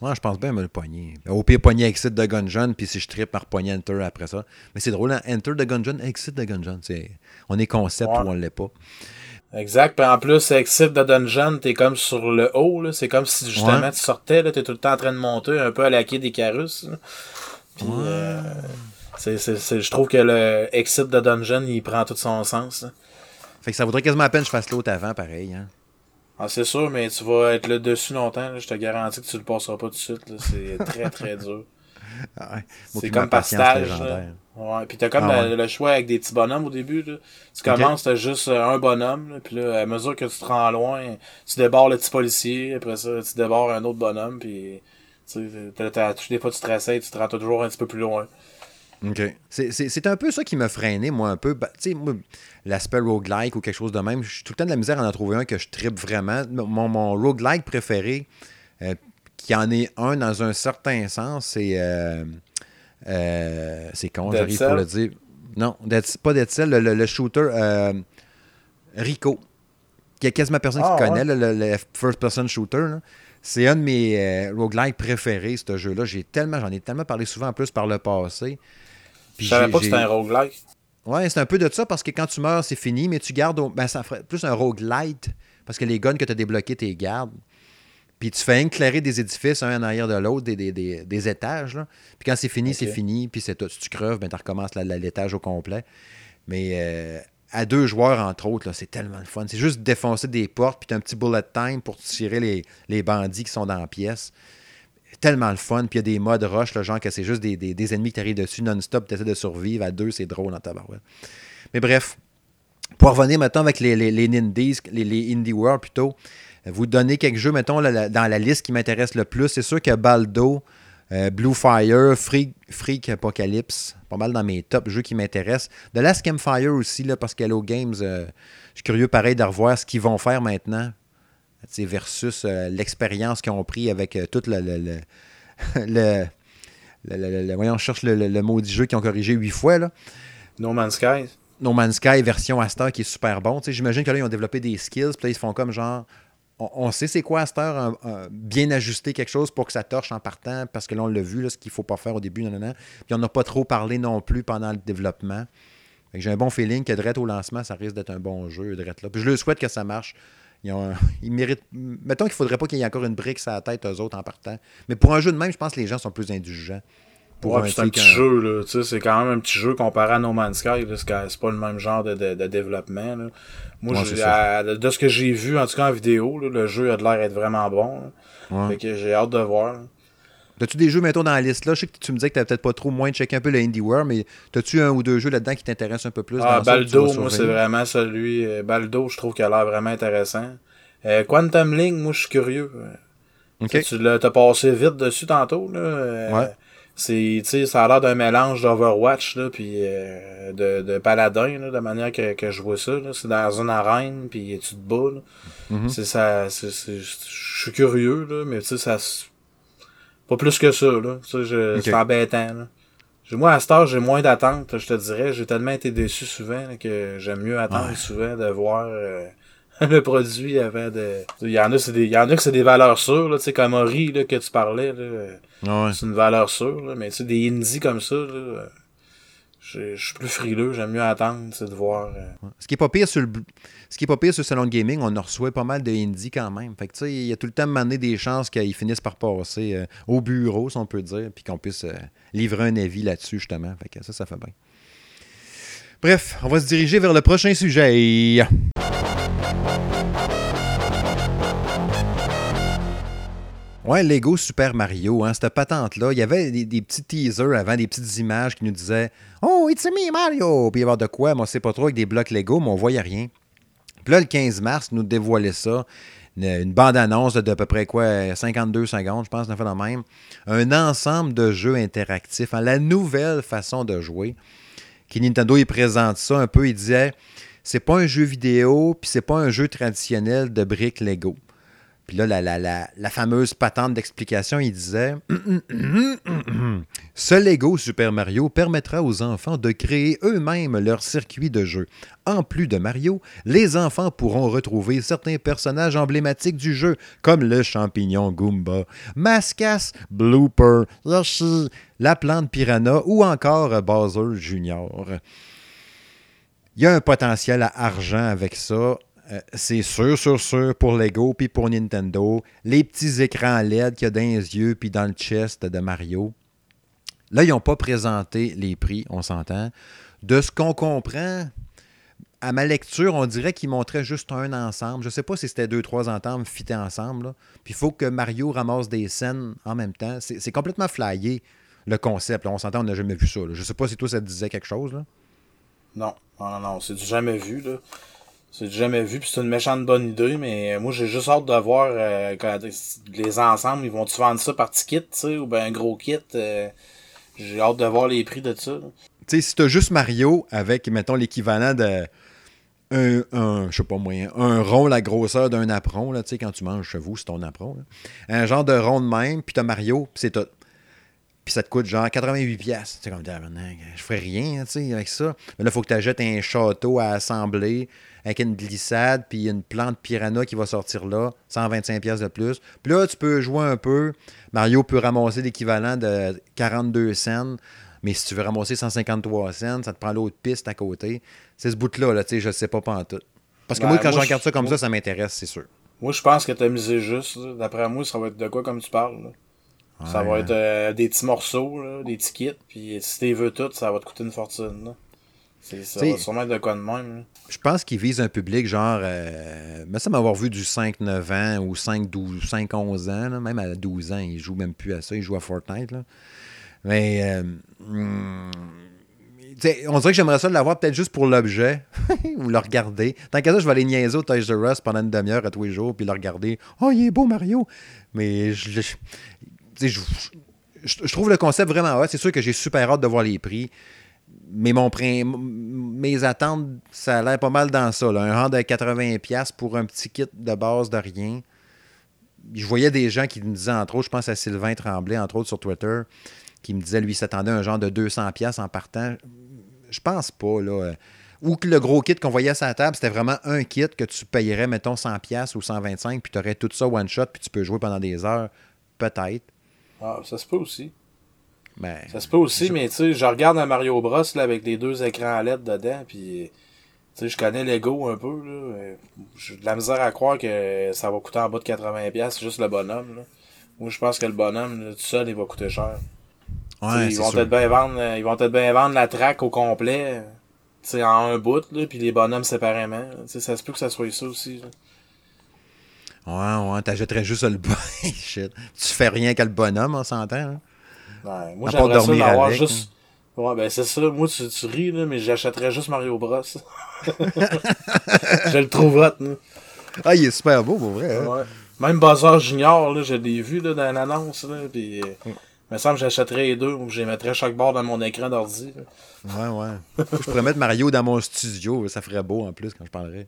Speaker 1: Moi, je pense bien me le pogner. Au pire, pogner Exit de Gungeon, puis si je tripe, par pogner Enter après ça. Mais c'est drôle, hein? Enter de Gungeon, Exit de Gungeon. On est concept ou on l'est pas.
Speaker 2: Exact. Puis en plus, Exit de Dungeon, t'es comme sur le haut. C'est comme si justement tu sortais, t'es tout le temps en train de monter un peu à la quai des carus. Puis euh, je trouve que le Exit de Dungeon, il prend tout son sens.
Speaker 1: Fait que ça vaudrait quasiment à peine que je fasse l'autre avant, pareil. Hein?
Speaker 2: Ah, c'est sûr, mais tu vas être là dessus longtemps. je te garantis que tu le passeras pas tout de suite. C'est très, très dur.
Speaker 1: Ah
Speaker 2: c'est comme par stage. Ouais, puis t'as comme ah le, choix avec des petits bonhommes au début. Là. Tu commences, t'as juste euh, un bonhomme, puis là, à mesure que tu te rends loin, tu débarres le petit policier, après ça, tu débarres un autre bonhomme, puis tu sais, des fois tu te réessayes, tu te rends toujours un petit peu plus loin.
Speaker 1: C'est un peu ça qui m'a freiné, moi, un peu. Ben, tu sais, l'aspect roguelike ou quelque chose de même, je suis tout le temps de la misère à en trouver un que je tripe vraiment. Mon, mon roguelike préféré, euh, qui en est un dans un certain sens, c'est. Euh, euh, c'est con, j'arrive pour le dire. Non, pas Dead Cell, le, shooter Rico. Qui a quasiment personne qui ah, connaît, le, first-person shooter. C'est un de mes roguelikes préférés, ce jeu-là. J'ai tellement, j'en ai tellement parlé souvent en plus par le passé.
Speaker 2: Je savais pas que c'était un roguelike.
Speaker 1: Ouais, c'est un peu de ça parce que quand tu meurs, c'est fini, mais tu gardes. Ben, ça ferait plus un roguelite parce que les guns que tu as débloqués, tu les gardes. Puis tu fais éclairer des édifices un en arrière de l'autre, des, des, des, des, étages. Là. Puis quand c'est fini, c'est fini. Puis c'est tout. Si tu creves, ben, tu recommences l'étage au complet. Mais euh, à deux joueurs, entre autres, c'est tellement le fun. C'est juste défoncer des portes, puis tu as un petit bullet time pour tirer les, les bandits qui sont dans la pièce tellement le fun. Puis il y a des modes rush, genre que c'est juste des, ennemis qui t'arrivent dessus non-stop, tu de survivre. À deux, c'est drôle dans ta barouette. Mais bref, pour revenir maintenant avec les, les, les les, Indie World plutôt, vous donnez quelques jeux, mettons, dans la liste qui m'intéresse le plus. C'est sûr que Baldo, euh, Blue Fire, Freak, Freak, Apocalypse, pas mal dans mes top jeux qui m'intéressent. De Last Campfire aussi, là, parce qu'Hello Games, euh, je suis curieux pareil de revoir ce qu'ils vont faire maintenant versus euh, l'expérience qu'ils ont pris avec tout le, le, le, le, voyons, je cherche le, le, maudit jeu qu'ils ont corrigé huit fois. Là.
Speaker 2: No Man's Sky.
Speaker 1: No Man's Sky version Astor qui est super bon. J'imagine que là, ils ont développé des skills, puis là, ils se font comme genre. On, sait c'est quoi Astor, bien ajuster quelque chose pour que ça torche en partant, parce que là, on l'a vu, là, ce qu'il ne faut pas faire au début, non, non, non. Puis on n'a pas trop parlé non plus pendant le développement. J'ai un bon feeling que au lancement, ça risque d'être un bon jeu, là. Puis je le souhaite que ça marche. Ils, méritent. Mettons qu'il ne faudrait pas qu'il y ait encore une brique sur la tête, eux autres, en partant. Mais pour un jeu de même, je pense que les gens sont plus indulgents.
Speaker 2: Pour c'est un petit jeu, là. c'est quand même un petit jeu comparé à No Man's Sky. C'est pas le même genre de, de, développement. Moi, de ce que j'ai vu, en tout cas en vidéo, le jeu a l'air d'être vraiment bon. Fait que j'ai hâte de voir.
Speaker 1: As-tu des jeux, mettons, dans la liste là? Je sais que tu me disais que tu peut-être pas trop moins de checker un peu le Indie World, mais as-tu un ou deux jeux là-dedans qui t'intéressent un peu plus?
Speaker 2: Ah, Baldo, moi, c'est vraiment celui. Euh, Baldo, je trouve qu'il a l'air vraiment intéressant. Euh, Quantum Link, moi, je suis curieux. Okay. Tu l'as passé vite dessus tantôt, là. Euh, ouais. C'est, ça a l'air d'un mélange d'Overwatch, là, puis de, de Paladin, là, de manière que, que je vois ça, là. C'est dans une arène, puis tu te bats, mm-hmm. C'est ça, je suis curieux, là, mais tu sais, ça pas plus que ça, là. Ça, je, c'est embêtant, là. Moi, à ce âge, j'ai moins d'attente, je te dirais. J'ai tellement été déçu souvent que j'aime mieux attendre souvent de voir euh, le produit avant de. Il y en a, c'est des. Il y en a que c'est des valeurs sûres, là, tu sais, comme Ori là, que tu parlais, là. C'est une valeur sûre, là. Mais tu sais, des indies comme ça, là. Je suis plus frileux, j'aime mieux attendre, c'est de voir. Euh.
Speaker 1: Ce qui est pas pire sur le ce qui est pas pire sur le salon de gaming, on en reçoit pas mal de indie quand même. Fait que tu sais, il y a tout le temps de des chances qu'ils finissent par passer euh, au bureau, si on peut dire, puis qu'on puisse euh, livrer un avis là-dessus, justement. Fait que ça, ça fait bien. Bref, on va se diriger vers le prochain sujet. Ouais, Lego Super Mario, hein, cette patente-là, il y avait des, petits teasers avant, des petites images qui nous disaient Oh, it's me Mario! Puis il y avait de quoi, moi, c'est pas trop avec des blocs Lego, mais on voyait rien. Puis là, le 15 mars, nous dévoilait ça. Une, bande-annonce de, peu près quoi, 52 secondes, je pense, d'un fait le même. Un ensemble de jeux interactifs, hein, la nouvelle façon de jouer. Qui Nintendo, il présente ça un peu, il disait c'est pas un jeu vidéo, puis c'est pas un jeu traditionnel de briques Lego. Puis là, la, fameuse patente d'explication, il disait Ce Lego Super Mario permettra aux enfants de créer eux-mêmes leur circuit de jeu. En plus de Mario, les enfants pourront retrouver certains personnages emblématiques du jeu, comme le champignon Goomba, Mascas, Blooper, la plante Piranha ou encore Bowser Junior. Il y a un potentiel à argent avec ça. Euh, c'est sûr, sûr, sûr pour Lego puis pour Nintendo. Les petits écrans LED qu'il y a dans les yeux puis dans le chest de Mario. Là, ils n'ont pas présenté les prix, on s'entend. De ce qu'on comprend, à ma lecture, on dirait qu'ils montraient juste un ensemble. Je ne sais pas si c'était deux, trois ensembles fités ensemble. Puis il faut que Mario ramasse des scènes en même temps. C'est complètement flyé, le concept. On s'entend, on n'a jamais vu ça. Je ne sais pas si toi, ça te disait quelque chose.
Speaker 2: Non, non, non, non c'est jamais vu. Là. C'est jamais vu, puis c'est une méchante bonne idée, mais moi j'ai juste hâte de voir euh, quand les ensembles, ils vont-tu vendre ça par petit kit, tu sais, ou ben un gros kit. Euh, j'ai hâte de voir les prix de ça.
Speaker 1: Tu sais, si t'as juste Mario avec, mettons, l'équivalent de un, un je sais pas moyen, un rond la grosseur d'un apron, là, tu sais, quand tu manges chez vous, c'est ton apron. Un genre de rond de même, puis t'as Mario, puis c'est tout. Puis ça te coûte genre 88 pièces. Tu sais, comme, je ferais rien, tu sais, avec ça. Mais là, il faut que tu achètes un château à assembler avec une glissade, puis une plante piranha qui va sortir là, 125 pièces de plus. Puis là, tu peux jouer un peu. Mario peut ramasser l'équivalent de 42 cents. Mais si tu veux ramasser 153 cents, ça te prend l'autre piste à côté. C'est ce bout-là, là, tu sais, je sais pas pas en tout. Parce que moi, quand je regarde ça comme ça, ça m'intéresse, c'est sûr.
Speaker 2: Moi, je pense que tu as misé juste. D'après moi, ça va être de quoi comme tu parles. Ça va être euh, des petits morceaux, des petits kits. Puis si tu veux tout, ça va te coûter une fortune. Ça va sûrement être de quoi de même.
Speaker 1: Je pense qu'il vise un public genre. Euh, mais ça m'avoir vu du 5-9 ans ou 5-11 ans. même à 12 ans, il joue même plus à ça. Il joue à Fortnite. Là. Mais. Euh, hmm, on dirait que j'aimerais ça l'avoir peut-être juste pour l'objet ou le regarder. Tant qu'à ça, je vais aller niaiser au Toys R Us pendant une demi-heure à tous les jours puis le regarder. Oh, il est beau, Mario! Mais je, je, trouve le concept vraiment hot. C'est sûr que j'ai super hâte de voir les prix mais mon mes attentes, ça a l'air pas mal dans ça. Un rang de 80$ pour un petit kit de base de rien. Je voyais des gens qui me disaient, entre autres, je pense à Sylvain Tremblay, entre autres sur Twitter, qui me disait, lui, s'attendait un genre de 200$ en partant. Je pense pas, là. Ou que le gros kit qu'on voyait à sa table, c'était vraiment un kit que tu payerais, mettons, 100$ ou 125$, puis tu aurais tout ça one shot, puis tu peux jouer pendant des heures. Peut-être.
Speaker 2: Ah, ça se peut aussi. Ben, ça se peut aussi, mais tu sais, je regarde un Mario Bros là, avec des deux écrans LED dedans, puis tu sais, je connais Lego un peu, là. J'ai de la misère à croire que ça va coûter en bas de 80$, juste le bonhomme, là. Moi, je pense que le bonhomme, tout seul, il va coûter cher. Ouais, ils vont peut-être bien vendre, ils vont peut-être bien vendre la track au complet, tu sais, en un bout, là, puis les bonhommes séparément. Tu sais, ça se peut que ça soit ça aussi, là.
Speaker 1: Ouais, ouais, t'achèterais juste le bonhomme. Tu fais rien qu'à le bonhomme, on s'entend, hein?
Speaker 2: Ouais, moi, j'aimerais ça juste. Hein. Ouais, ben c'est ça. Moi, tu, tu ris, là, mais j'achèterais juste Mario Bros. je le trouve hot, là.
Speaker 1: Ah, il est super beau, pour vrai. Hein?
Speaker 2: Ouais. Même Buzzer Junior, là, je l'ai vu là, dans l'annonce. Là, pis, euh, Il me semble que j'achèterais les deux ou je les mettrais chaque bord dans mon écran d'ordi.
Speaker 1: Ouais, ouais. je pourrais mettre Mario dans mon studio. Ça ferait beau en plus quand je parlerais.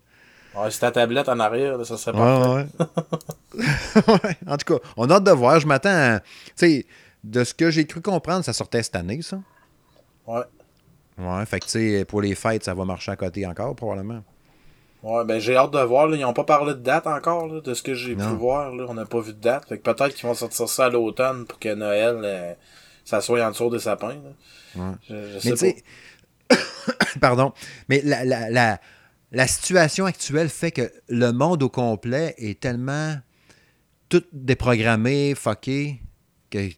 Speaker 2: Ouais, c'est ta tablette en arrière, ça serait parfait.
Speaker 1: Ouais, ouais. En tout cas, on a hâte de voir. Je m'attends à. Tu sais de ce que j'ai cru comprendre, ça sortait cette année, ça.
Speaker 2: Ouais.
Speaker 1: Ouais, fait que, tu sais, pour les fêtes, ça va marcher à côté encore, probablement.
Speaker 2: Ouais, ben j'ai hâte de voir. Ils n'ont pas parlé de date encore, là, de ce que j'ai pu voir. Là. On n'a pas vu de date. Fait que peut-être qu'ils vont sortir ça à l'automne pour que Noël, euh, ça soit en dessous des sapins.
Speaker 1: Ouais. Je, sais pas. Pardon. Mais la, la, la, la situation actuelle fait que le monde au complet est tellement tout déprogrammé, fucké, que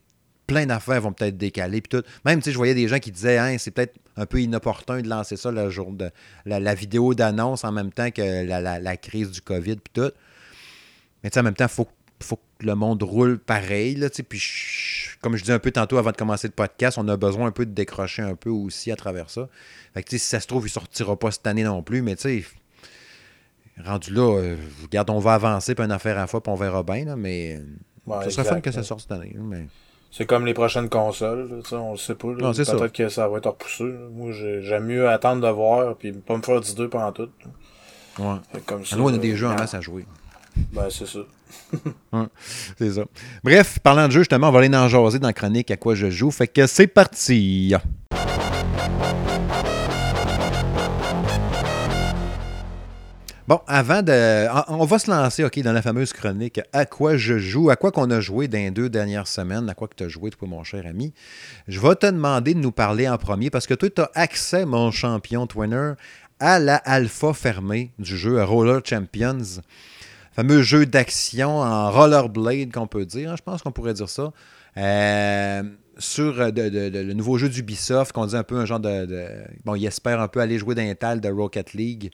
Speaker 1: plein d'affaires vont peut-être décaler. Tout. Même, je voyais des gens qui disaient hein, c'est peut-être un peu inopportun de lancer ça jour la, vidéo d'annonce en même temps que la, crise du COVID. Puis tout. Mais en même temps, il faut, que le monde roule pareil. Là, puis comme je disais un peu tantôt avant de commencer le podcast, on a besoin un peu de décrocher un peu aussi à travers ça. Fait que, si ça se trouve, il sortira pas cette année non plus. Mais tu sais, rendu là, euh, regarde, on va avancer, puis une affaire à la fois, puis on verra bien. Là, mais ça serait fun que ça sorte cette année. Mais...
Speaker 2: C'est comme les prochaines consoles, on le sait pas. Peut-être que ça va être repoussé. Moi, j'aime mieux attendre de voir, puis pas me faire d'idées pendant tout.
Speaker 1: Ouais. Comme ça, Nous, on a des jeux en masse à jouer.
Speaker 2: Ben, c'est ça.
Speaker 1: c'est ça. Bref, parlant de jeu, justement, on va aller en jaser dans la chronique à quoi je joue. Fait que c'est parti. Bon, avant de. On va se lancer, OK, dans la fameuse chronique À quoi je joue, à quoi qu'on a joué dans les deux dernières semaines, à quoi que tu as joué, toi, mon cher ami. Je vais te demander de nous parler en premier parce que toi, tu as accès, mon champion Twinner, à la alpha fermée du jeu Roller Champions. Fameux jeu d'action en rollerblade, qu'on peut dire. Hein, je pense qu'on pourrait dire ça. Euh, sur euh, le nouveau jeu d'Ubisoft, qu'on dit un peu un genre de, Bon, il espère un peu aller jouer dans les de Rocket League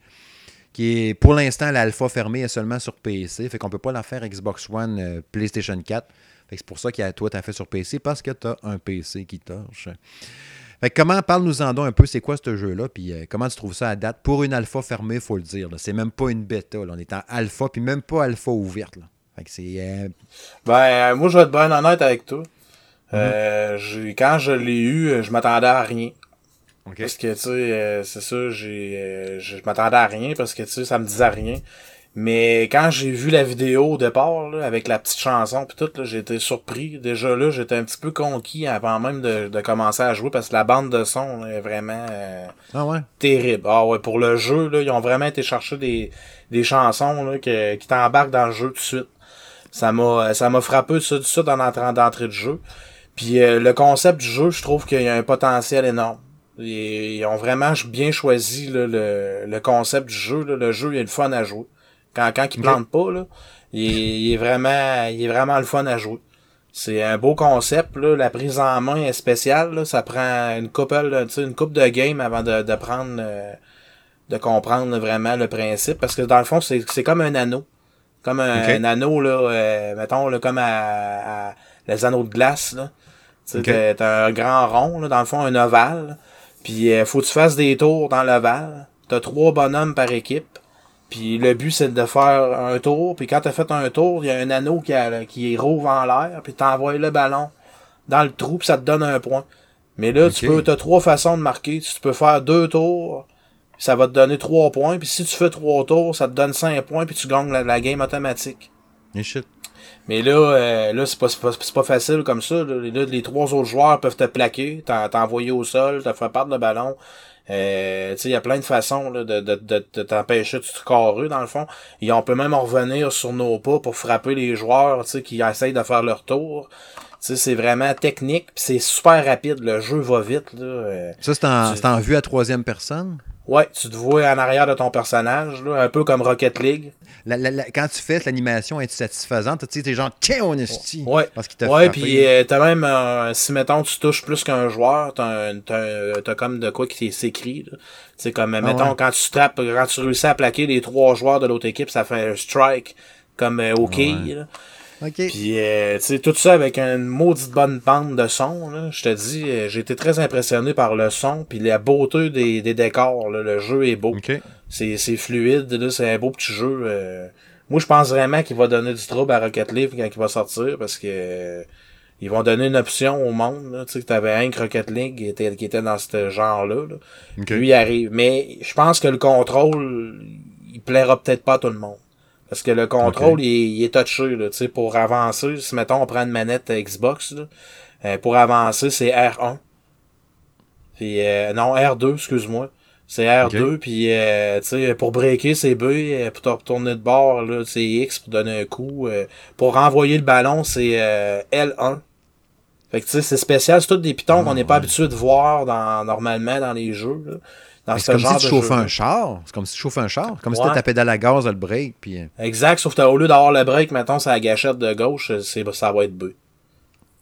Speaker 1: qui est pour l'instant l'alpha fermée est seulement sur PC, fait qu'on peut pas la faire Xbox One, euh, PlayStation 4. Fait c'est pour ça que toi tu as fait sur PC parce que tu as un PC qui torche. Fait comment parle-nous-en donc un peu c'est quoi ce jeu là puis euh, comment tu trouves ça à date? Pour une alpha fermée, faut le dire C'est même pas une bêta on est en alpha puis même pas alpha ouverte là. Fait que c'est euh,
Speaker 2: Ben moi je vais être bien honnête avec toi. Mm-hmm. quand je l'ai eu, je m'attendais à rien. Parce que, tu sais, euh, c'est ça, j'ai, euh, je m'attendais à rien parce que, tu sais, ça me disait rien. Mais quand j'ai vu la vidéo au départ, là, avec la petite chanson puis tout, j'ai été surpris. Déjà là, j'étais un petit peu conquis avant même de, de, commencer à jouer parce que la bande de son est vraiment euh,
Speaker 1: ah ouais?
Speaker 2: terrible. Ah ouais, pour le jeu, là, ils ont vraiment été chercher des, des chansons là, que, qui t'embarquent dans le jeu tout de suite. Ça m'a ça m'a frappé ça du suite en entrant d'entrée de jeu. Puis le concept du jeu, je trouve qu'il y a un potentiel énorme. Ils, ont vraiment bien choisi le, le, concept du jeu. Le jeu, il est le fun à jouer. Quand, quand il plante pas, là, il, est vraiment il est vraiment le fun à jouer. C'est un beau concept, là. La prise en main est spéciale, Ça prend une couple, une coupe de game avant de, de prendre, euh, de comprendre vraiment le principe. Parce que dans le fond, c'est comme un anneau. Comme un, anneau, là, euh, mettons, là, comme à, les anneaux de glace, là. Tu t'as un grand rond, là, dans le fond, un ovale. Puis, euh, faut que tu fasses des tours dans l'ovale. T'as trois bonhommes par équipe. Puis le but, c'est de faire un tour. Puis quand t'as fait un tour, il y a un anneau qui, a, qui rouvre en l'air. Puis t'envoies le ballon dans le trou, puis ça te donne un point. Mais là, tu peux, t'as trois façons de marquer. Tu peux faire deux tours, ça va te donner trois points. Puis si tu fais trois tours, ça te donne cinq points, puis tu gagnes la, game automatique. Mais là, euh, là c'est pas, pas, facile comme ça. Là, les trois autres joueurs peuvent te plaquer, t'envoyer au sol, te faire perdre le ballon. Euh, il y a plein de façons là, de, de, de, de t'empêcher de te dans le fond. Et on peut même revenir sur nos pas pour frapper les joueurs qui essayent de faire leur tour. C'est vraiment technique, c'est super rapide, le jeu va vite. Là. Euh,
Speaker 1: ça, c'est en, en vue à troisième personne?
Speaker 2: Ouais, tu te vois en arrière de ton personnage, là, un peu comme Rocket League.
Speaker 1: quand tu fais l'animation est satisfaisante, tu sais, t'es genre tiens on est
Speaker 2: Ouais. Parce qu'il t'a Ouais, puis euh, t'as même si mettons tu touches plus qu'un joueur, t'as as, comme de quoi qui s'écrit. C'est comme ah mettons quand tu trappes, quand tu réussis à plaquer les trois joueurs de l'autre équipe, ça fait un strike comme euh, OK. Là. Puis, euh, tu sais, tout ça avec une maudite bonne bande de son, là. Je te dis, euh, j'ai été très impressionné par le son, puis la beauté des, des décors, là. Le jeu est beau. C'est, c'est fluide, là. C'est un beau petit jeu. Euh. Moi, je pense vraiment qu'il va donner du trouble à Rocket League quand il va sortir, parce que ils vont donner une option au monde. Tu sais, que t'avais un Rocket League qui était, qui était dans ce genre-là. Là. Lui, il arrive. Mais je pense que le contrôle, il plaira peut-être pas à tout le monde. Parce que le contrôle, il, est touché, là, pour avancer. Si, mettons, on prend une manette Xbox, là, euh, pour avancer, c'est R1. Puis, euh, non, R2, excuse-moi. C'est R2, puis, euh, tu sais, pour breaker, c'est B. Euh, pour tourner de bord, c'est X pour donner un coup. pour renvoyer le ballon, c'est L1. Fait que, tu sais, c'est spécial. C'est tout des pitons ah, qu'on n'est pas habitué de voir dans, normalement dans les jeux, là
Speaker 1: c'est comme si tu chauffais un char. C'est comme si tu chauffais un char. Comme si tu tapais dans la gaz, le break. Puis... Euh.
Speaker 2: Exact, sauf que au lieu d'avoir le break, mettons, c'est la gâchette de gauche, ça va être B.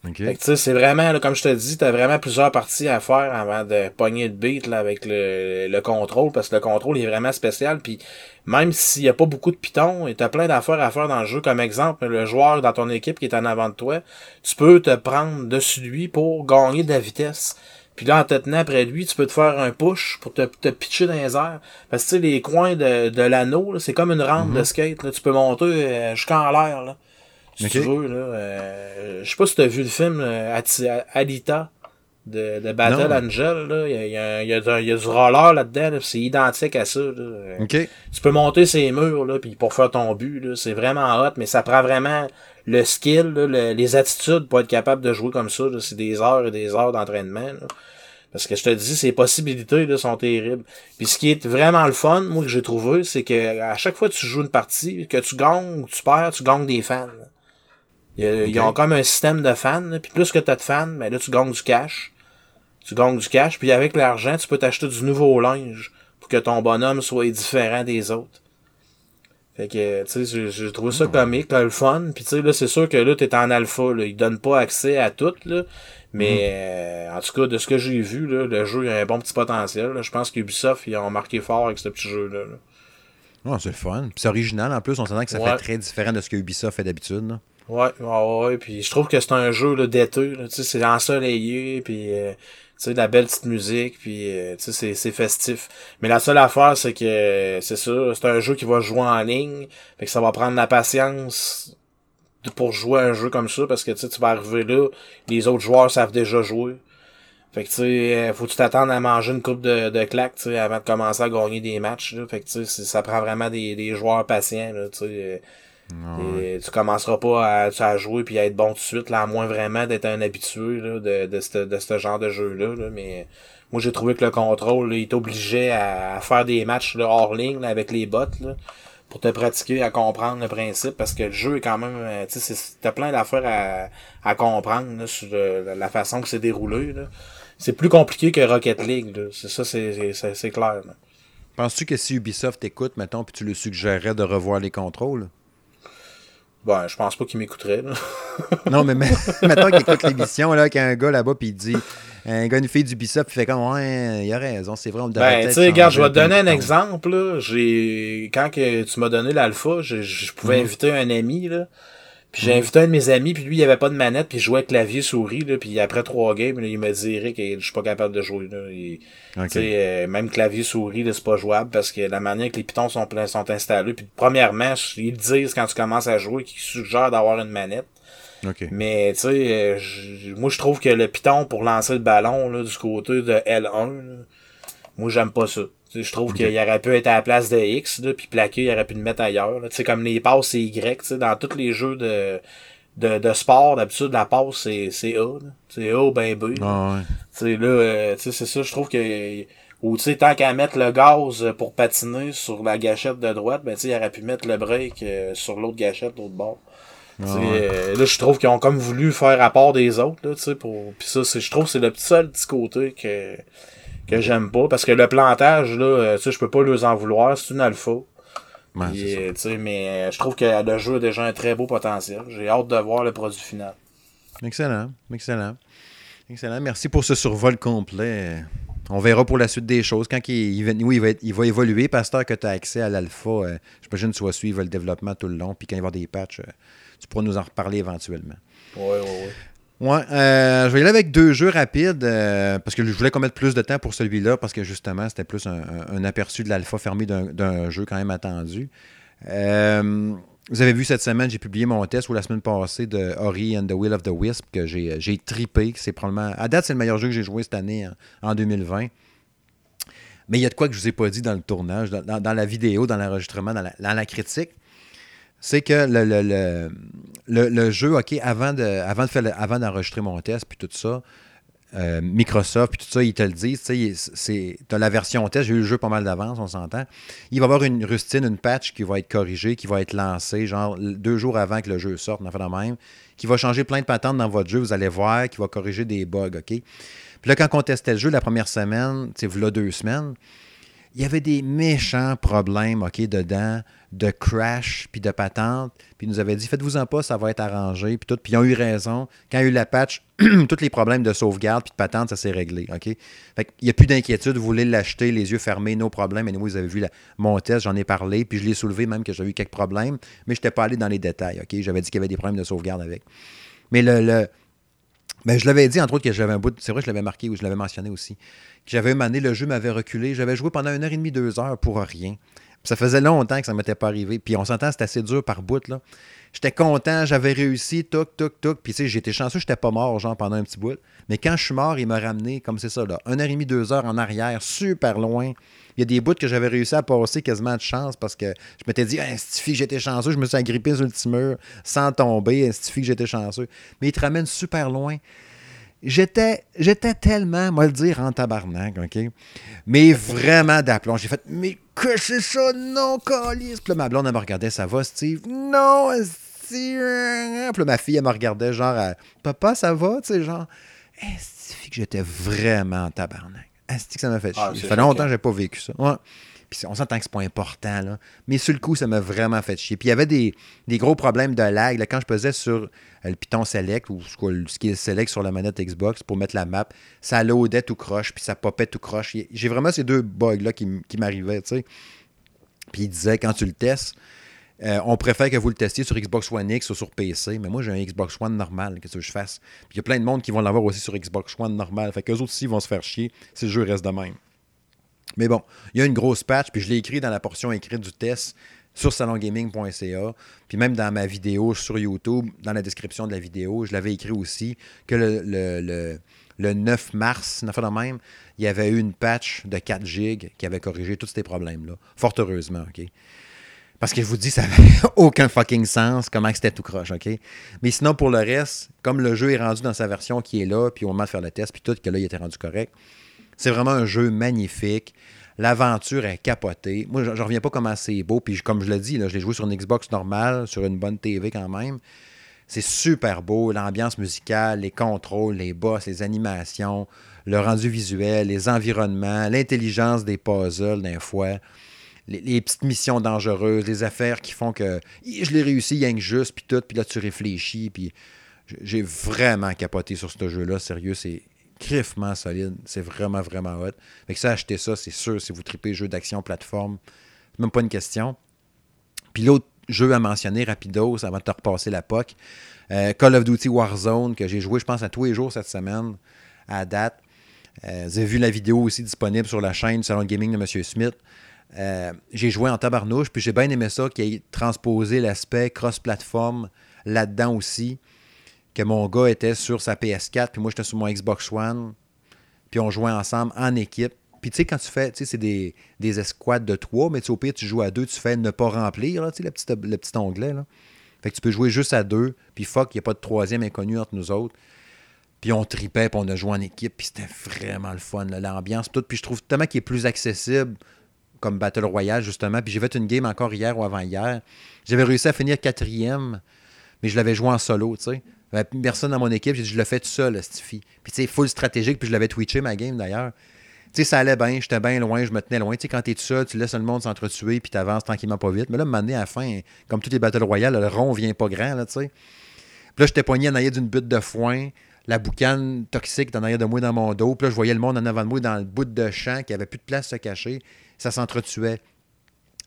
Speaker 2: Okay. c'est vraiment, comme je te dis, t'as vraiment plusieurs parties à faire avant de pogner le beat là, avec le, le contrôle, parce que le contrôle est vraiment spécial. Puis même s'il y a pas beaucoup de pitons, et t'as plein d'affaires à faire dans le jeu, comme exemple, le joueur dans ton équipe qui est en avant de toi, tu peux te prendre dessus lui pour gagner de la vitesse. Puis là, en te tenant après lui, tu peux te faire un push pour te, te pitcher dans les airs. Parce que tu sais, les coins de, de l'anneau, c'est comme une rampe de mhm. skate. Là. Tu peux monter euh, jusqu'en l'air. Là, si tu veux. Là. Euh, je sais pas si tu as vu le film euh, Alita de, de Battle Angel. Là. Il, y a, il, y a, il y a du roller là-dedans. c'est identique à ça. Là. Tu peux monter ces murs là, puis pour faire ton but. C'est vraiment hot, mais ça prend vraiment le skill, les attitudes pour être capable de jouer comme ça, c'est des heures et des heures d'entraînement. Parce que je te dis, ces possibilités là, sont terribles. Puis ce qui est vraiment le fun, moi, que j'ai trouvé, c'est que à chaque fois que tu joues une partie, que tu gagnes ou tu perds, tu gagnes des fans. Ils ont comme un système de fans. Puis plus que tu as de fans, ben là, tu gagnes du cash. Tu gagnes du cash. Puis avec l'argent, tu peux t'acheter du nouveau linge pour que ton bonhomme soit différent des autres. Fait que, tu sais, j'ai trouvé ça comique, le fun. Puis, tu sais, là, c'est sûr que là, t'es en alpha, là. Ils donnent pas accès à tout, là. Mais, mm. euh, en tout cas, de ce que j'ai vu, là, le jeu a un bon petit potentiel. Je pense qu'Ubisoft, ils ont marqué fort avec ce petit jeu-là.
Speaker 1: Là. c'est fun. Puis c'est original, en plus. On s'entend que ça fait très différent de ce que Ubisoft fait d'habitude,
Speaker 2: Ouais, ouais, ouais. Puis je trouve que c'est un jeu, là, d'été, Tu sais, c'est ensoleillé, puis... Euh, sais, de la belle petite musique, puis euh, tu sais, c'est festif. Mais la seule affaire, c'est que c'est ça, c'est un jeu qui va jouer en ligne, fait que ça va prendre la patience pour jouer un jeu comme ça, parce que tu vas arriver là, les autres joueurs savent déjà jouer. Fait que tu sais, euh, faut tu t'attendre à manger une coupe de, de claques, tu sais, avant de commencer à gagner des matchs. Là. Fait que tu sais, ça prend vraiment des, des joueurs patients, là, tu sais. Et tu commenceras pas à, jouer puis à être bon tout de suite, là, à moins vraiment d'être un habitué là, de, de, ce, de ce genre de jeu-là. Là, mais moi j'ai trouvé que le contrôle, il t'obligeait à, faire des matchs là, hors ligne avec les bots pour te pratiquer à comprendre le principe parce que le jeu est quand même. Euh, tu sais, t'as plein d'affaires à, à comprendre là, sur la façon que c'est déroulé. Là c'est plus compliqué que Rocket League. C'est ça, c'est clair.
Speaker 1: Penses-tu que si Ubisoft écoute, mettons, puis tu lui suggérerais de revoir les contrôles?
Speaker 2: Ben, je pense pas qu'il m'écouterait.
Speaker 1: non, mais, mettons qu'il écoute l'émission, là, qu'il y a un gars là-bas, puis il dit, un gars, une fille d'Ubisoft, puis il fait comme, ouais, il a raison, c'est vrai, on
Speaker 2: Ben, tu sais, regarde, je vais te donner un exemple, J'ai, quand que tu m'as donné l'alpha, je, pouvais mhm. inviter un ami, là. Puis j'ai invité un de mes amis, puis lui, il avait pas de manette, puis il jouait clavier souris, là, puis après trois games, il m'a dit Eric, je suis pas capable de jouer. Là. Euh, même clavier souris, c'est pas jouable parce que la manière que les pitons sont, sont installés. Puis premièrement, ils disent quand tu commences à jouer qu'ils suggèrent d'avoir une manette. Mais tu sais, euh, moi je trouve que le piton pour lancer le ballon là, du côté de L1, moi j'aime pas ça. Je trouve qu'il aurait pu être à la place de X, là, puis plaqué, il aurait pu le mettre ailleurs. C'est comme les passes, c'est Y. Dans tous les jeux de, de, de sport, d'habitude, la passe, c'est A. C'est A ou ben B.
Speaker 1: Ah,
Speaker 2: ouais. là, euh, c'est ça, je trouve que. Ou tu sais, tant qu'à mettre le gaz pour patiner sur la gâchette de droite, ben tu sais, il aurait pu mettre le break euh, sur l'autre gâchette, l'autre bord. Ah, euh, là, je trouve qu'ils ont comme voulu faire rapport des autres, là, tu sais, pour. Puis ça, je trouve que c'est le seul petit côté que que j'aime pas. Parce que le plantage là euh, tu sais je peux pas leur en vouloir. C'est une alpha. Ouais, mais euh, je trouve que le jeu a déjà un très beau potentiel. J'ai hâte de voir le produit final.
Speaker 1: Excellent. Excellent. Excellent. Merci pour ce survol complet. On verra pour la suite des choses. Quand il, va, oui, il, va, il va évoluer, Pasteur, que tu as accès à l'alpha, euh, j'imagine que tu vas suivre le développement tout le long, puis quand il va y avoir des patchs, tu pourras nous en reparler éventuellement.
Speaker 2: Oui, oui, oui.
Speaker 1: Euh, je vais y aller avec deux jeux rapides euh, parce que je voulais qu'on mette plus de temps pour celui-là parce que justement, c'était plus un, aperçu de l'alpha fermé d'un jeu quand même attendu. Euh, vous avez vu cette semaine, j'ai publié mon test ou la semaine passée de Ori and the Will of the Wisp que j'ai tripé. C'est probablement. À date, c'est le meilleur jeu que j'ai joué cette année en, 2020. Mais il y a de quoi que je ne vous ai pas dit dans le tournage, dans, la vidéo, dans l'enregistrement, dans la, critique c'est que le, jeu, OK, avant avant de faire avant d'enregistrer mon test, puis tout ça, euh, Microsoft, puis tout ça, ils te le disent, tu as la version test, j'ai eu le jeu pas mal d'avance, on s'entend. Il va y avoir une rustine, une patch qui va être corrigée, qui va être lancée, genre deux jours avant que le jeu sorte, on même, qui va changer plein de patentes dans votre jeu, vous allez voir, qui va corriger des bugs, OK? Puis là, quand on testait le jeu la première semaine, tu sais, deux semaines, il y avait des méchants problèmes, OK, dedans, de crash, puis de patente. Puis ils nous avaient dit, faites-vous-en pas, ça va être arrangé, puis tout. Puis ils ont eu raison. Quand il y a eu la patch, tous les problèmes de sauvegarde puis de patente, ça s'est réglé, OK? Fait qu'il n'y a plus d'inquiétude, vous voulez l'acheter, les yeux fermés, nos problèmes. Et nous, vous avez vu mon test, j'en ai parlé, puis je l'ai soulevé même que j'avais eu quelques problèmes, mais je n'étais pas allé dans les détails, OK? J'avais dit qu'il y avait des problèmes de sauvegarde avec. Mais le... le ben, je l'avais dit, entre autres, que j'avais un bout. C'est vrai, je l'avais marqué ou je l'avais mentionné aussi j'avais mané, le jeu m'avait reculé. J'avais joué pendant une heure et demie, deux heures pour rien. ça faisait longtemps que ça ne m'était pas arrivé. Puis on s'entend, c'était assez dur par bout. là. J'étais content, j'avais réussi, toc, toc, toc. Puis tu sais, j'étais chanceux, j'étais pas mort, genre, pendant un petit bout. Mais quand je suis mort, il m'a ramené, comme c'est ça, là, une heure et demie, deux heures en arrière, super loin. Il y a des bouts que j'avais réussi à passer quasiment de chance parce que je m'étais dit, hey, que j'étais chanceux, je me suis agrippé sur le mur sans tomber, que j'étais chanceux? Mais il te ramène super loin. J'étais, j'étais tellement, moi le dire, en tabarnak, OK? Mais vraiment d'aplomb. J'ai fait, mais que c'est ça? Non, calice! Puis là, ma blonde, elle me regardait, ça va, Steve? Non, Steve! Puis là, ma fille, elle me regardait, genre, papa, ça va? Tu sais, genre, est-ce que j'étais vraiment en tabarnak? Est-ce que ça m'a fait ah, chier? ça fait longtemps que j'ai pas vécu ça. Ouais. On s'entend que c'est pas important, là. Mais sur le coup, ça m'a vraiment fait chier. Puis il y avait des, gros problèmes de lag. Quand je pesais sur euh, le Python Select ou ce qui est Select sur la manette Xbox pour mettre la map, ça loadait tout croche, puis ça popait tout croche. J'ai vraiment ces deux bugs-là qui, m'arrivaient, tu sais. Puis il disait, quand tu le testes, euh, on préfère que vous le testiez sur Xbox One X ou sur PC, mais moi j'ai un Xbox One normal, qu'est-ce que je fasse? Puis il y a plein de monde qui vont l'avoir aussi sur Xbox One normal. Fait qu'eux autres aussi vont se faire chier si le jeu reste de même. Mais bon, il y a une grosse patch, puis je l'ai écrit dans la portion écrite du test sur salongaming.ca, puis même dans ma vidéo sur YouTube, dans la description de la vidéo, je l'avais écrit aussi que le, 9 mars, même, il y avait eu une patch de 4 gigs qui avait corrigé tous ces problèmes-là. Fort heureusement, OK? Parce que je vous dis, ça n'avait aucun fucking sens comment c'était tout croche, OK? Mais sinon, pour le reste, comme le jeu est rendu dans sa version qui est là, puis au moment de faire le test, puis tout, que là, il était rendu correct, c'est vraiment un jeu magnifique. L'aventure est capotée. Moi, je ne reviens pas comment c'est beau. Puis, comme je l'ai dit, je l'ai joué sur une Xbox normale, sur une bonne TV quand même. C'est super beau. L'ambiance musicale, les contrôles, les boss, les animations, le rendu visuel, les environnements, l'intelligence des puzzles d'un fois, les, petites missions dangereuses, les affaires qui font que je l'ai réussi, que juste, puis tout, puis là tu réfléchis, puis j'ai vraiment capoté sur ce jeu-là, sérieux, c'est griffement solide, c'est vraiment, vraiment hot. Fait que ça, acheter ça, c'est sûr, si vous tripez jeu d'action, plateforme, même pas une question. Puis l'autre jeu à mentionner, rapidos, avant de te repasser la POC, euh, Call of Duty Warzone, que j'ai joué, je pense, à tous les jours cette semaine, à date. Euh, vous avez vu la vidéo aussi disponible sur la chaîne du Salon Gaming de M. Smith. Euh, j'ai joué en tabarnouche, puis j'ai bien aimé ça qu'il ait transposé l'aspect cross-platform là-dedans aussi. Que mon gars était sur sa PS4, puis moi j'étais sur mon Xbox One. Puis on jouait ensemble en équipe. Puis tu sais, quand tu fais, tu sais, c'est des, des escouades de trois, mais au pire, tu joues à deux, tu fais ne pas remplir, tu sais, le petit, le petit onglet. Là. Fait que tu peux jouer juste à deux, puis fuck, il n'y a pas de troisième inconnu entre nous autres. Puis on tripait, puis on a joué en équipe, puis c'était vraiment le fun, l'ambiance, tout. Puis je trouve tellement qu'il est plus accessible comme Battle Royale, justement. Puis j'ai fait une game encore hier ou avant-hier. J'avais réussi à finir quatrième, mais je l'avais joué en solo, tu sais. Personne dans mon équipe, j'ai dit, je le fais tout seul, Stiffy. Puis tu sais, full stratégique, puis je l'avais twitché ma game d'ailleurs. Tu sais, ça allait bien, j'étais bien loin, je me tenais loin. Tu sais, quand t'es tout seul, tu laisses le monde s'entretuer, puis t'avances tranquillement pas vite. Mais là, à à fin, comme toutes les Battle Royale, le rond vient pas grand, là, tu sais. Puis là, j'étais poigné en arrière d'une butte de foin la boucane toxique en arrière de moi dans mon dos. Puis là, je voyais le monde en avant de moi dans le bout de champ qui avait plus de place à se cacher. Ça s'entretuait.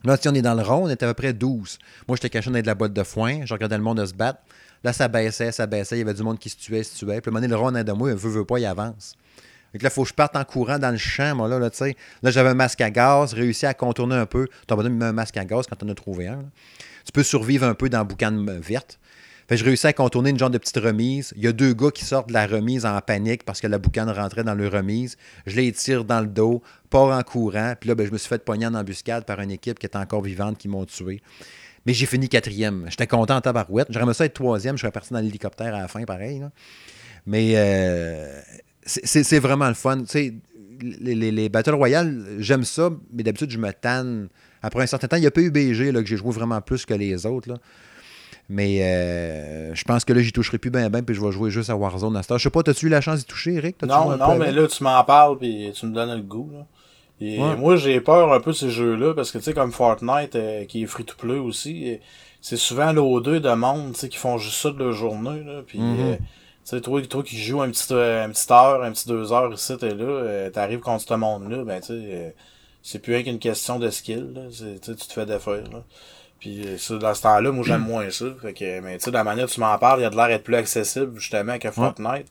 Speaker 1: Là, si on est dans le rond, on était à peu près 12. Moi, j'étais caché dans de la boîte de foin. Je regardais le monde se battre. Là, ça baissait, ça baissait. Il y avait du monde qui se tuait, se tuait. Puis, à un moment donné, le arrière de moi, il veut, veut pas, il avance. Donc là, il faut que je parte en courant dans le champ, moi, là, là tu sais. Là, j'avais un masque à gaz, réussi à contourner un peu. Besoin de un masque à gaz quand on a trouvé un. Tu peux survivre un peu dans la boucane verte. Fait je réussis à contourner une genre de petite remise. Il y a deux gars qui sortent de la remise en panique parce que la boucane rentrait dans leur remise. Je les tire dans le dos, pars en courant. Puis là, ben, je me suis fait pogner en embuscade par une équipe qui était encore vivante qui m'ont tué. Mais j'ai fini quatrième. J'étais content en tabarouette. J'aurais aimé ça être troisième. Je serais parti dans l'hélicoptère à la fin, pareil. Mais euh, c'est vraiment le fun. Tu sais, les, les, les Battle Royale, j'aime ça, mais d'habitude, je me tanne. Après un certain temps, il y a PUBG là, que j'ai joué vraiment plus que les autres. Là. Mais euh, je pense que là, j'y toucherai plus bien, bien, puis je vais jouer juste à Warzone à ce Je sais pas, as-tu eu la chance d'y toucher, Eric?
Speaker 2: Non, non, mais là, tu m'en parles, puis tu me donnes le goût. Là. Et moi, j'ai peur un peu de ces jeux-là, parce que, tu sais, comme Fortnite, euh, qui est free-to-play aussi, c'est souvent l'O2 de monde, tu sais, qui font juste ça de leur journée, là, puis... Mm-hmm. Euh, tu sais, toi, toi qui joues un petit, un petit heure, un petit deux heures ici, t'es là, t'arrives contre ce monde-là, ben, tu sais, c'est plus rien qu'une question de skill, là, tu te fais défaire, là. Puis ça, dans ce temps-là, moi j'aime moins ça. Fait que, mais tu sais, de la manière dont tu m'en parles, il y a de l'air d'être plus accessible justement qu'à Fortnite.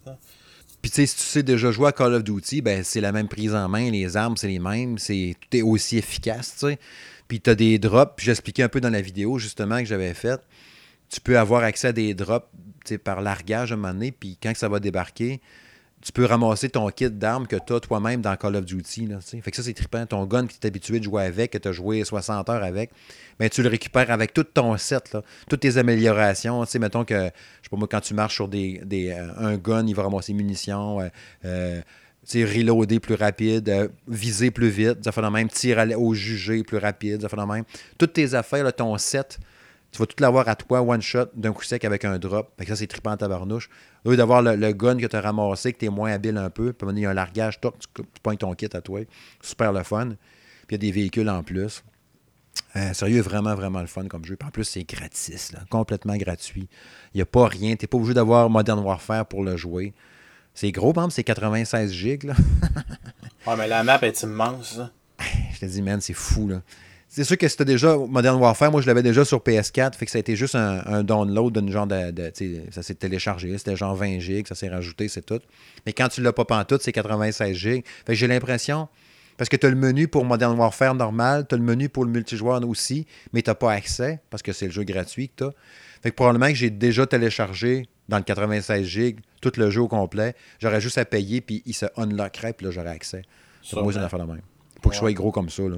Speaker 1: Puis tu sais, si tu sais déjà jouer à Call of Duty, ben c'est la même prise en main, les armes c'est les mêmes, c'est tout est aussi efficace, tu sais. Puis tu as des drops, j'expliquais un peu dans la vidéo justement que j'avais faite. Tu peux avoir accès à des drops par largage à un moment donné, puis quand ça va débarquer, tu peux ramasser ton kit d'armes que tu as toi-même dans Call of Duty. Là, fait que ça, c'est trippant. Ton gun que tu es habitué de jouer avec, que tu as joué 60 heures avec, ben, tu le récupères avec tout ton set, toutes tes améliorations. Mettons que, je sais pas moi, quand tu marches sur des, euh, un gun, il va ramasser munitions. Euh, euh reloader plus rapide, viser plus vite, ça fait même, tir au jugé plus rapide, ça fait même. Toutes tes affaires, ton set, tu vas tout l'avoir à toi, one shot, d'un coup sec avec un drop. Fait que ça, c'est trippant en tabarnouche. Au lieu d'avoir le, gun que tu as ramassé, que tu es moins habile un peu, puis il y a un largage, toc, tu, tu pognes ton kit à toi. Super le fun. Puis il y a des véhicules en plus. Euh, sérieux, vraiment, vraiment le fun comme jeu. Puis en plus, c'est gratis, là, complètement gratuit. Il n'y a pas rien. Tu n'es pas obligé d'avoir Modern Warfare pour le jouer. C'est gros, par exemple, c'est 96 gigs. Là.
Speaker 2: ouais, mais la map est immense.
Speaker 1: Je te dis, man, c'est fou. là. C'est sûr que c'était déjà Modern Warfare, moi je l'avais déjà sur PS4, fait que ça a été juste un, download d'une genre de. ça s'est téléchargé, c'était genre 20 gigs, ça s'est rajouté, c'est tout. Mais quand tu l'as pas tout, c'est 96 gigs. Fait que j'ai l'impression, parce que tu as le menu pour Modern Warfare normal, tu as le menu pour le multijoueur aussi, mais tu n'as pas accès, parce que c'est le jeu gratuit que tu as. Fait que probablement que j'ai déjà téléchargé dans le 96 gigs tout le jeu au complet. J'aurais juste à payer, puis il se unlockerait, puis là j'aurais accès. moi, c'est une affaire de même. Pour que je sois gros comme ça. Là.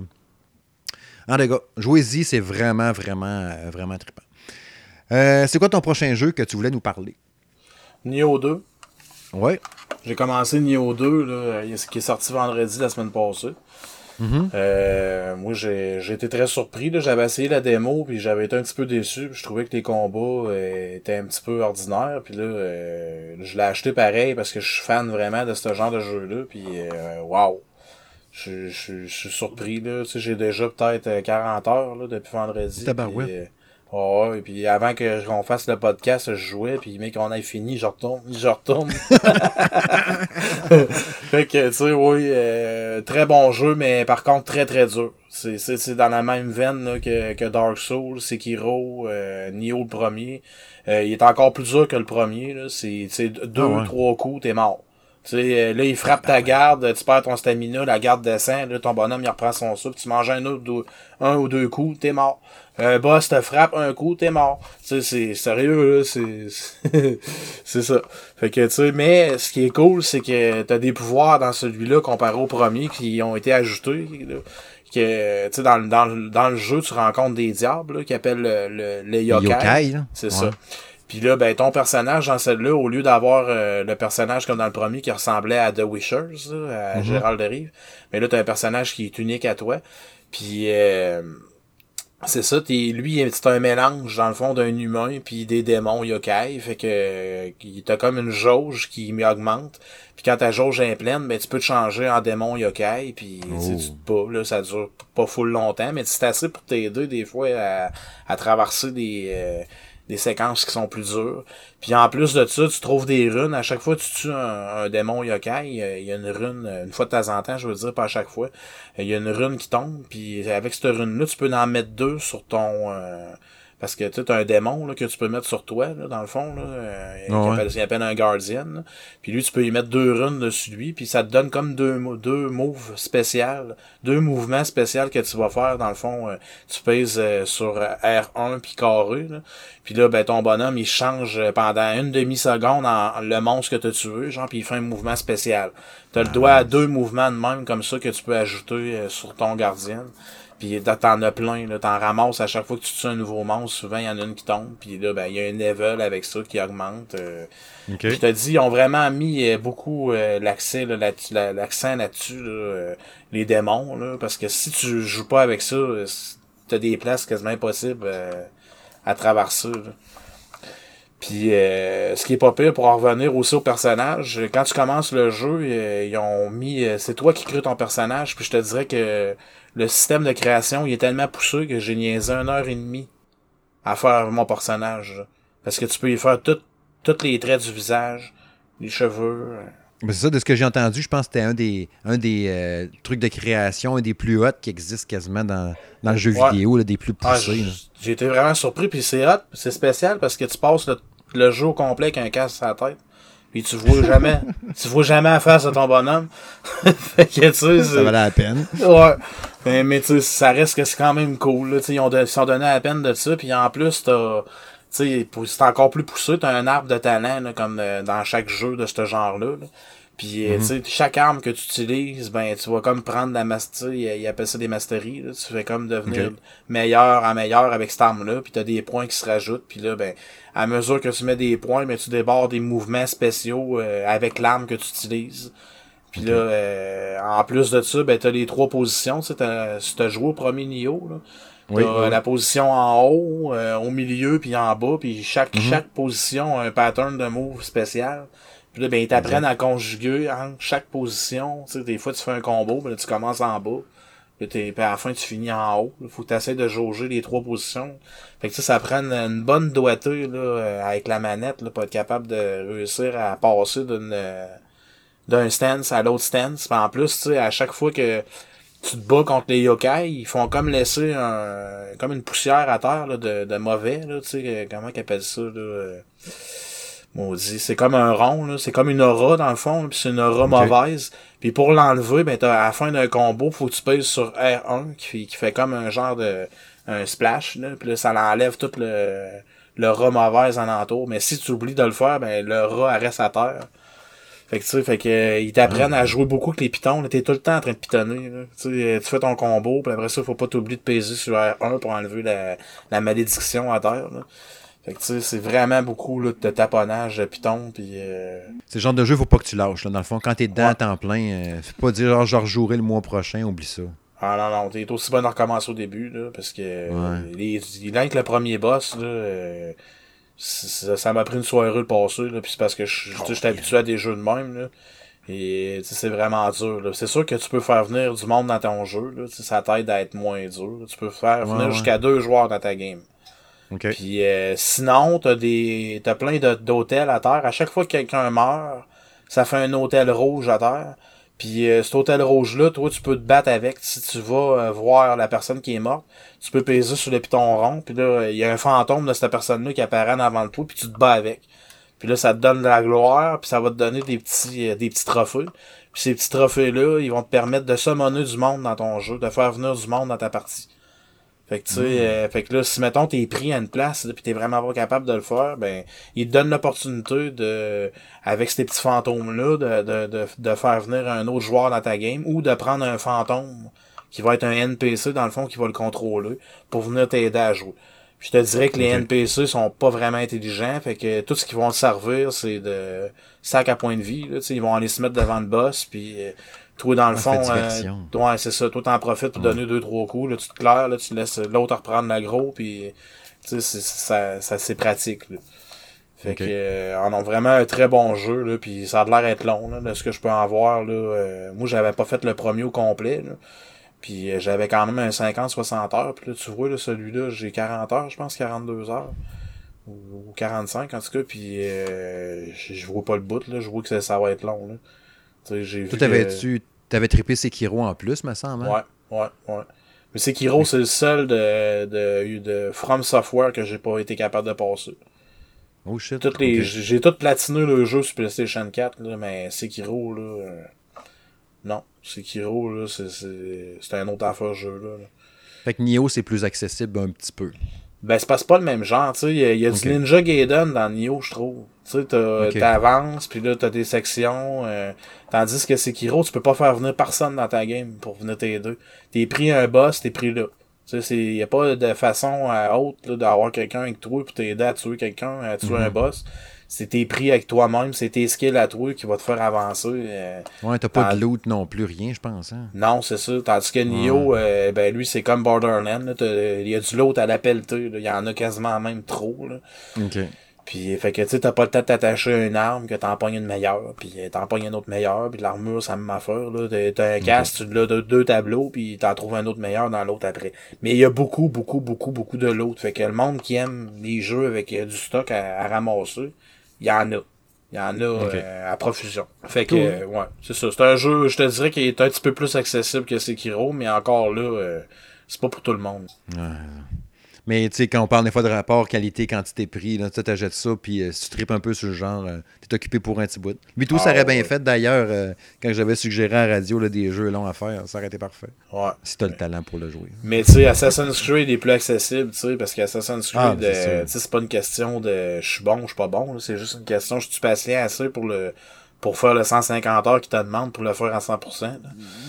Speaker 1: Ah, les gars, jouez-y, c'est vraiment, vraiment, euh, vraiment trippant. Euh, c'est quoi ton prochain jeu que tu voulais nous parler?
Speaker 2: Nioh 2.
Speaker 1: Ouais.
Speaker 2: J'ai commencé Nioh 2, là, qui est sorti vendredi la semaine passée.
Speaker 1: Mhm.
Speaker 2: Euh, moi, j'ai été très surpris. J'avais essayé la démo, puis j'avais été un petit peu déçu. je trouvais que les combats euh, étaient un petit peu ordinaires. Puis là, euh, je l'ai acheté pareil parce que je suis fan vraiment de ce genre de jeu-là. Puis, euh, wow! Je, je, je suis surpris. là. Tu sais, j'ai déjà peut-être euh, 40 heures là, depuis vendredi.
Speaker 1: Tabarouette.
Speaker 2: puis, euh, ouais, puis avant que qu'on fasse le podcast, je jouais, puis mais qu'on ait fini, je retourne, je retourne. fait que, tu sais, oui, euh, très bon jeu, mais par contre très très dur. C'est, c'est, c'est dans la même veine là, que, que Dark Souls, Sekiro, euh, Nioh le premier. Euh, il est encore plus dur que le premier, là. C'est, c'est deux
Speaker 1: Ah
Speaker 2: ou trois coups, t'es mort. Tu sais, euh, là, il frappe ta garde, tu perds ton stamina, la garde descend, là, ton bonhomme, il reprend son souffle, tu manges un autre, un ou deux coups, t'es mort. Un boss te frappe un coup, t'es mort. Tu sais, c'est sérieux, là, c'est, c'est- ça. Fait que, tu sais, mais ce qui est cool, c'est que t'as des pouvoirs dans celui-là comparé au premier qui ont été ajoutés, là. Que, tu sais, dans, le- dans, le- dans le jeu, tu rencontres des diables, là, qui appellent le, le- les yokai.
Speaker 1: Yokai.
Speaker 2: C'est
Speaker 1: Ouais.
Speaker 2: ça. Puis là, ben, ton personnage dans celle-là, au lieu d'avoir euh, le personnage comme dans le premier qui ressemblait à The Wishers, là, à
Speaker 1: Mhm.
Speaker 2: Gérald de Rive, mais là, t'as un personnage qui est unique à toi. Puis euh, c'est ça, t'es, lui, c'est un mélange, dans le fond, d'un humain puis des démons yokai. Fait que euh, t'as comme une jauge qui augmente. Puis quand ta jauge est pleine, ben tu peux te changer en démon yokai. Puis
Speaker 1: Oh.
Speaker 2: tu te bats, là, ça dure pas full longtemps, mais c'est assez pour t'aider des fois à, à traverser des, euh, des séquences qui sont plus dures. Puis en plus de ça, tu trouves des runes. À chaque fois que tu tues un, démon yokai, il y a- il y a une rune, euh, une fois de temps en temps, je veux dire, pas à chaque fois. Il y a une rune qui tombe, puis avec cette rune-là, tu peux en mettre deux sur ton... euh, parce que tu as un démon là, que tu peux mettre sur toi, là, dans le fond, là, euh,
Speaker 1: Ah ouais.
Speaker 2: qui appelle, il appelle un guardian. là. Puis lui, tu peux y mettre deux runes dessus lui, puis ça te donne comme deux, deux moves spéciales, deux mouvements spéciaux que tu vas faire, dans le fond. euh, tu pèses euh, sur euh, R1 puis carré, là. Puis là, ben, ton bonhomme, il change pendant une demi-seconde en, le monstre que tu tué, genre, puis il fait un mouvement spécial. T'as le doigt à deux mouvements de même comme ça que tu peux ajouter sur ton gardien. Puis t'en as plein, là. T'en ramasses à chaque fois que tu tues un nouveau monstre, souvent il y en a une qui tombe. Puis là, ben, il y a un level avec ça qui augmente. euh.
Speaker 1: OK.
Speaker 2: Puis je te dis, ils ont vraiment mis euh, beaucoup euh, l'accès là, l'accent là-dessus, là, euh, les démons, là, parce que si tu joues pas avec ça, t'as des places quasiment impossibles euh, à traverser. là. Puis euh, ce qui est pas pire pour en revenir aussi au personnage, quand tu commences le jeu, euh, ils ont mis euh, c'est toi qui crées ton personnage, puis je te dirais que le système de création il est tellement poussé que j'ai niaisé une heure et demie à faire mon personnage. là. Parce que tu peux y faire tous les traits du visage, les cheveux. euh.
Speaker 1: C'est ça, de ce que j'ai entendu, je pense que c'était un des, un des euh, trucs de création, un des plus hauts qui existent quasiment dans, dans le jeu
Speaker 2: Ouais.
Speaker 1: vidéo, là, des plus
Speaker 2: Ah,
Speaker 1: poussés.
Speaker 2: j- j'ai été vraiment surpris, puis c'est hot, c'est spécial parce que tu passes le, le jeu au complet avec un casque sur la tête. Puis tu vois jamais, tu vois jamais la face de ton bonhomme. fait que tu sais,
Speaker 1: Ça valait la peine.
Speaker 2: Ouais. Mais, mais tu sais, ça reste que c'est quand même cool. Là. Tu sais, Ils ont de- ils sont donné la peine de ça. Puis en plus, t'as. Tu sais, c'est encore plus poussé, t'as un arbre de talent, là, comme euh, dans chaque jeu de ce genre-là. là. Puis, euh, tu sais, chaque arme que tu utilises, ben, tu vas comme prendre la mastery, ils appellent ça des masteries, là. Tu fais comme devenir meilleur en meilleur avec cette arme-là, puis t'as des points qui se rajoutent, puis là, ben, à mesure que tu mets des points, ben, tu débordes des mouvements spéciaux euh, avec l'arme que tu utilises. Puis là, euh, en plus de ça, ben, t'as les trois positions. Tu sais, t'as- si t'as joué au premier niveau, là,
Speaker 1: oui.
Speaker 2: la position en haut, euh, au milieu, puis en bas. Puis chaque,
Speaker 1: Mhm.
Speaker 2: chaque position a un pattern de move spécial. Puis là, ben, ils t'apprennent à conjuguer entre chaque position. Tu sais, des fois, tu fais un combo, ben, là, tu commences en bas. Puis, à la fin, tu finis en haut. Il faut que tu essaies de jauger les trois positions. Fait que ça, ça prend une, une bonne doigté là, euh, avec la manette là, pour être capable de réussir à passer d'une euh, d'un stance à l'autre stance. Puis en plus, tu sais, à chaque fois que tu te bats contre les yokai, ils font comme laisser un comme une poussière à terre là, de, de mauvais, là, tu sais, euh, comment qu'ils appellent ça, là. Maudit. C'est comme un rond, là. C'est comme une aura, dans le fond, puis c'est une aura mauvaise. Puis pour l'enlever, ben, t'as, à la fin d'un combo, faut que tu pèses sur R1, qui fait, qui fait comme un genre de, un splash, là. Puis là, ça l'enlève tout le, le rat mauvaise en entour. Mais si tu oublies de le faire, ben, le rat, reste à terre. Fait que, tu sais, fait que, euh, ils t'apprennent à jouer beaucoup avec les pitons, là. T'es tout le temps en train de pitonner, là. Euh, tu fais ton combo, puis après ça, faut pas t'oublier de peser sur R1 pour enlever la, la malédiction à terre, là. Fait que, tu sais, c'est vraiment beaucoup, là, de taponnage de piton, puis euh,
Speaker 1: C'est le genre de jeu, faut pas que tu lâches. Là. Dans le fond, quand t'es dedans
Speaker 2: Ouais.
Speaker 1: à temps plein, euh, faut pas dire genre, je rejouerai le mois prochain, oublie ça.
Speaker 2: Ah non, non, t'es aussi bon de recommencer au début, là, parce que les, il avec le premier boss, là, euh, ça m'a pris une soirée le passer, là, puis c'est parce que je oh, suis habitué à des jeux de même, là. Et c'est vraiment dur. C'est sûr que tu peux faire venir du monde dans ton jeu. Là, ça t'aide à être moins dur. Tu peux faire venir jusqu'à deux joueurs dans ta game. Puis euh, sinon, t'as des. t'as plein d'hôtels à terre. À chaque fois que quelqu'un meurt, ça fait un hôtel rouge à terre. Puis euh, cet hôtel rouge-là, toi, tu peux te battre avec. Si tu vas euh, voir la personne qui est morte, tu peux peser sur le piton rond. Puis là, il y a un fantôme de cette personne-là qui apparaît avant de toi, puis tu te bats avec. Puis là, ça te donne de la gloire, puis ça va te donner des petits, des petits trophées. Puis ces petits trophées-là, ils vont te permettre de summoner du monde dans ton jeu, de faire venir du monde dans ta partie. Fait que tu sais, mm. euh, fait que là, si mettons t'es pris à une place pis t'es vraiment pas capable de le faire, ben il te donne l'opportunité de, avec ces petits fantômes-là, de, de, de, de, faire venir un autre joueur dans ta game ou de prendre un fantôme qui va être un NPC dans le fond qui va le contrôler pour venir t'aider à jouer. je te dirais que les NPC sont pas vraiment intelligents, fait que tout ce qu'ils vont te servir, c'est de sac à point de vie. Là, ils vont aller se mettre devant le boss, puis euh, toi, dans le fond, euh, ouais, c'est ça. Toi, t'en profites pour donner deux, trois coups. Là, tu te claires, là, tu laisses l'autre reprendre l'agro, puis tu sais, ça, ça c'est pratique. Là. Fait que euh, on a vraiment un très bon jeu, là, puis ça a l'air d'être long, là, de ce que je peux en voir. Là, euh, moi, j'avais pas fait le premier au complet. Là. Puis euh, j'avais quand même un 50-60 heures. Puis là, tu vois, là, celui-là, j'ai 40 heures, je pense, 42 heures. Ou, 45 en tout cas. Puis je vois pas le bout, là. Je vois que ça, va être long. Là.
Speaker 1: Toi, t'avais-tu t'avais trippé Sekiro en plus, me semble.
Speaker 2: Hein? Ouais, ouais, ouais. Mais Sekiro, c'est le seul de, de, de From Software que j'ai pas été capable de passer.
Speaker 1: Oh shit.
Speaker 2: Toutes les, J'ai tout platiné le jeu sur PlayStation 4, là, mais Sekiro, là. Euh, non, Sekiro, là, c'est un autre affaire jeu, là.
Speaker 1: Fait que Nioh, c'est plus accessible un petit peu.
Speaker 2: Ben, c'est pas, pas le même genre, tu sais. Il y a, y a du Ninja Gaiden dans Nioh, je trouve. Tu sais, t'avances, puis là, t'as des sections. Euh, tandis que Sekiro, tu peux pas faire venir personne dans ta game pour venir t'aider. T'es pris un boss, t'es pris là. Tu sais, y a pas de façon à euh, autre d'avoir quelqu'un avec toi pour t'aider à tuer quelqu'un, à tuer un mhm. boss. C'est tes prix avec toi-même, c'est tes skills à toi qui va te faire avancer. Euh,
Speaker 1: ouais, t'as pas de loot non plus, rien, je pense. Hein?
Speaker 2: Non, c'est ça. Tandis que Nioh, ben lui, c'est comme Borderlands. Il y a du loot à la pelletée. Il y en a quasiment même trop. Là.
Speaker 1: OK.
Speaker 2: Puis, fait que, tu sais, t'as pas le temps de t'attacher à une arme, que t'en pognes une meilleure, puis t'en pognes une autre meilleure, puis l'armure, ça me affaire, là. T'as un casque, tu l'as de deux tableaux, puis t'en trouves un autre meilleur dans l'autre après. Mais il y a beaucoup, beaucoup, beaucoup, beaucoup de l'autre. Fait que le monde qui aime les jeux avec euh, du stock à, ramasser, il y en a. Il y en a euh, à profusion. Fait que, ouais, c'est ça. C'est un jeu, je te dirais, qui est un petit peu plus accessible que Sekiro, mais encore là, euh, c'est pas pour tout le monde.
Speaker 1: Ouais. Mais tu sais, quand on parle des fois de rapport qualité-quantité-prix, tu t'achètes ça, puis euh, si tu tripes un peu sur le genre, euh, t'es occupé pour un petit bout. Lui, tout, ça aurait ah, bien fait d'ailleurs, euh, quand j'avais suggéré à la radio là, des jeux longs à faire, ça aurait été parfait.
Speaker 2: Ouais.
Speaker 1: Si t'as le talent pour le jouer.
Speaker 2: Mais tu sais, Assassin's Creed est plus accessible, tu sais, parce qu'Assassin's ah, Creed, c'est pas une question de je suis bon ou je suis pas bon, c'est juste une question, je suis patient assez pour le pour faire le 150 heures qu'ils te demandent pour le faire à 100%.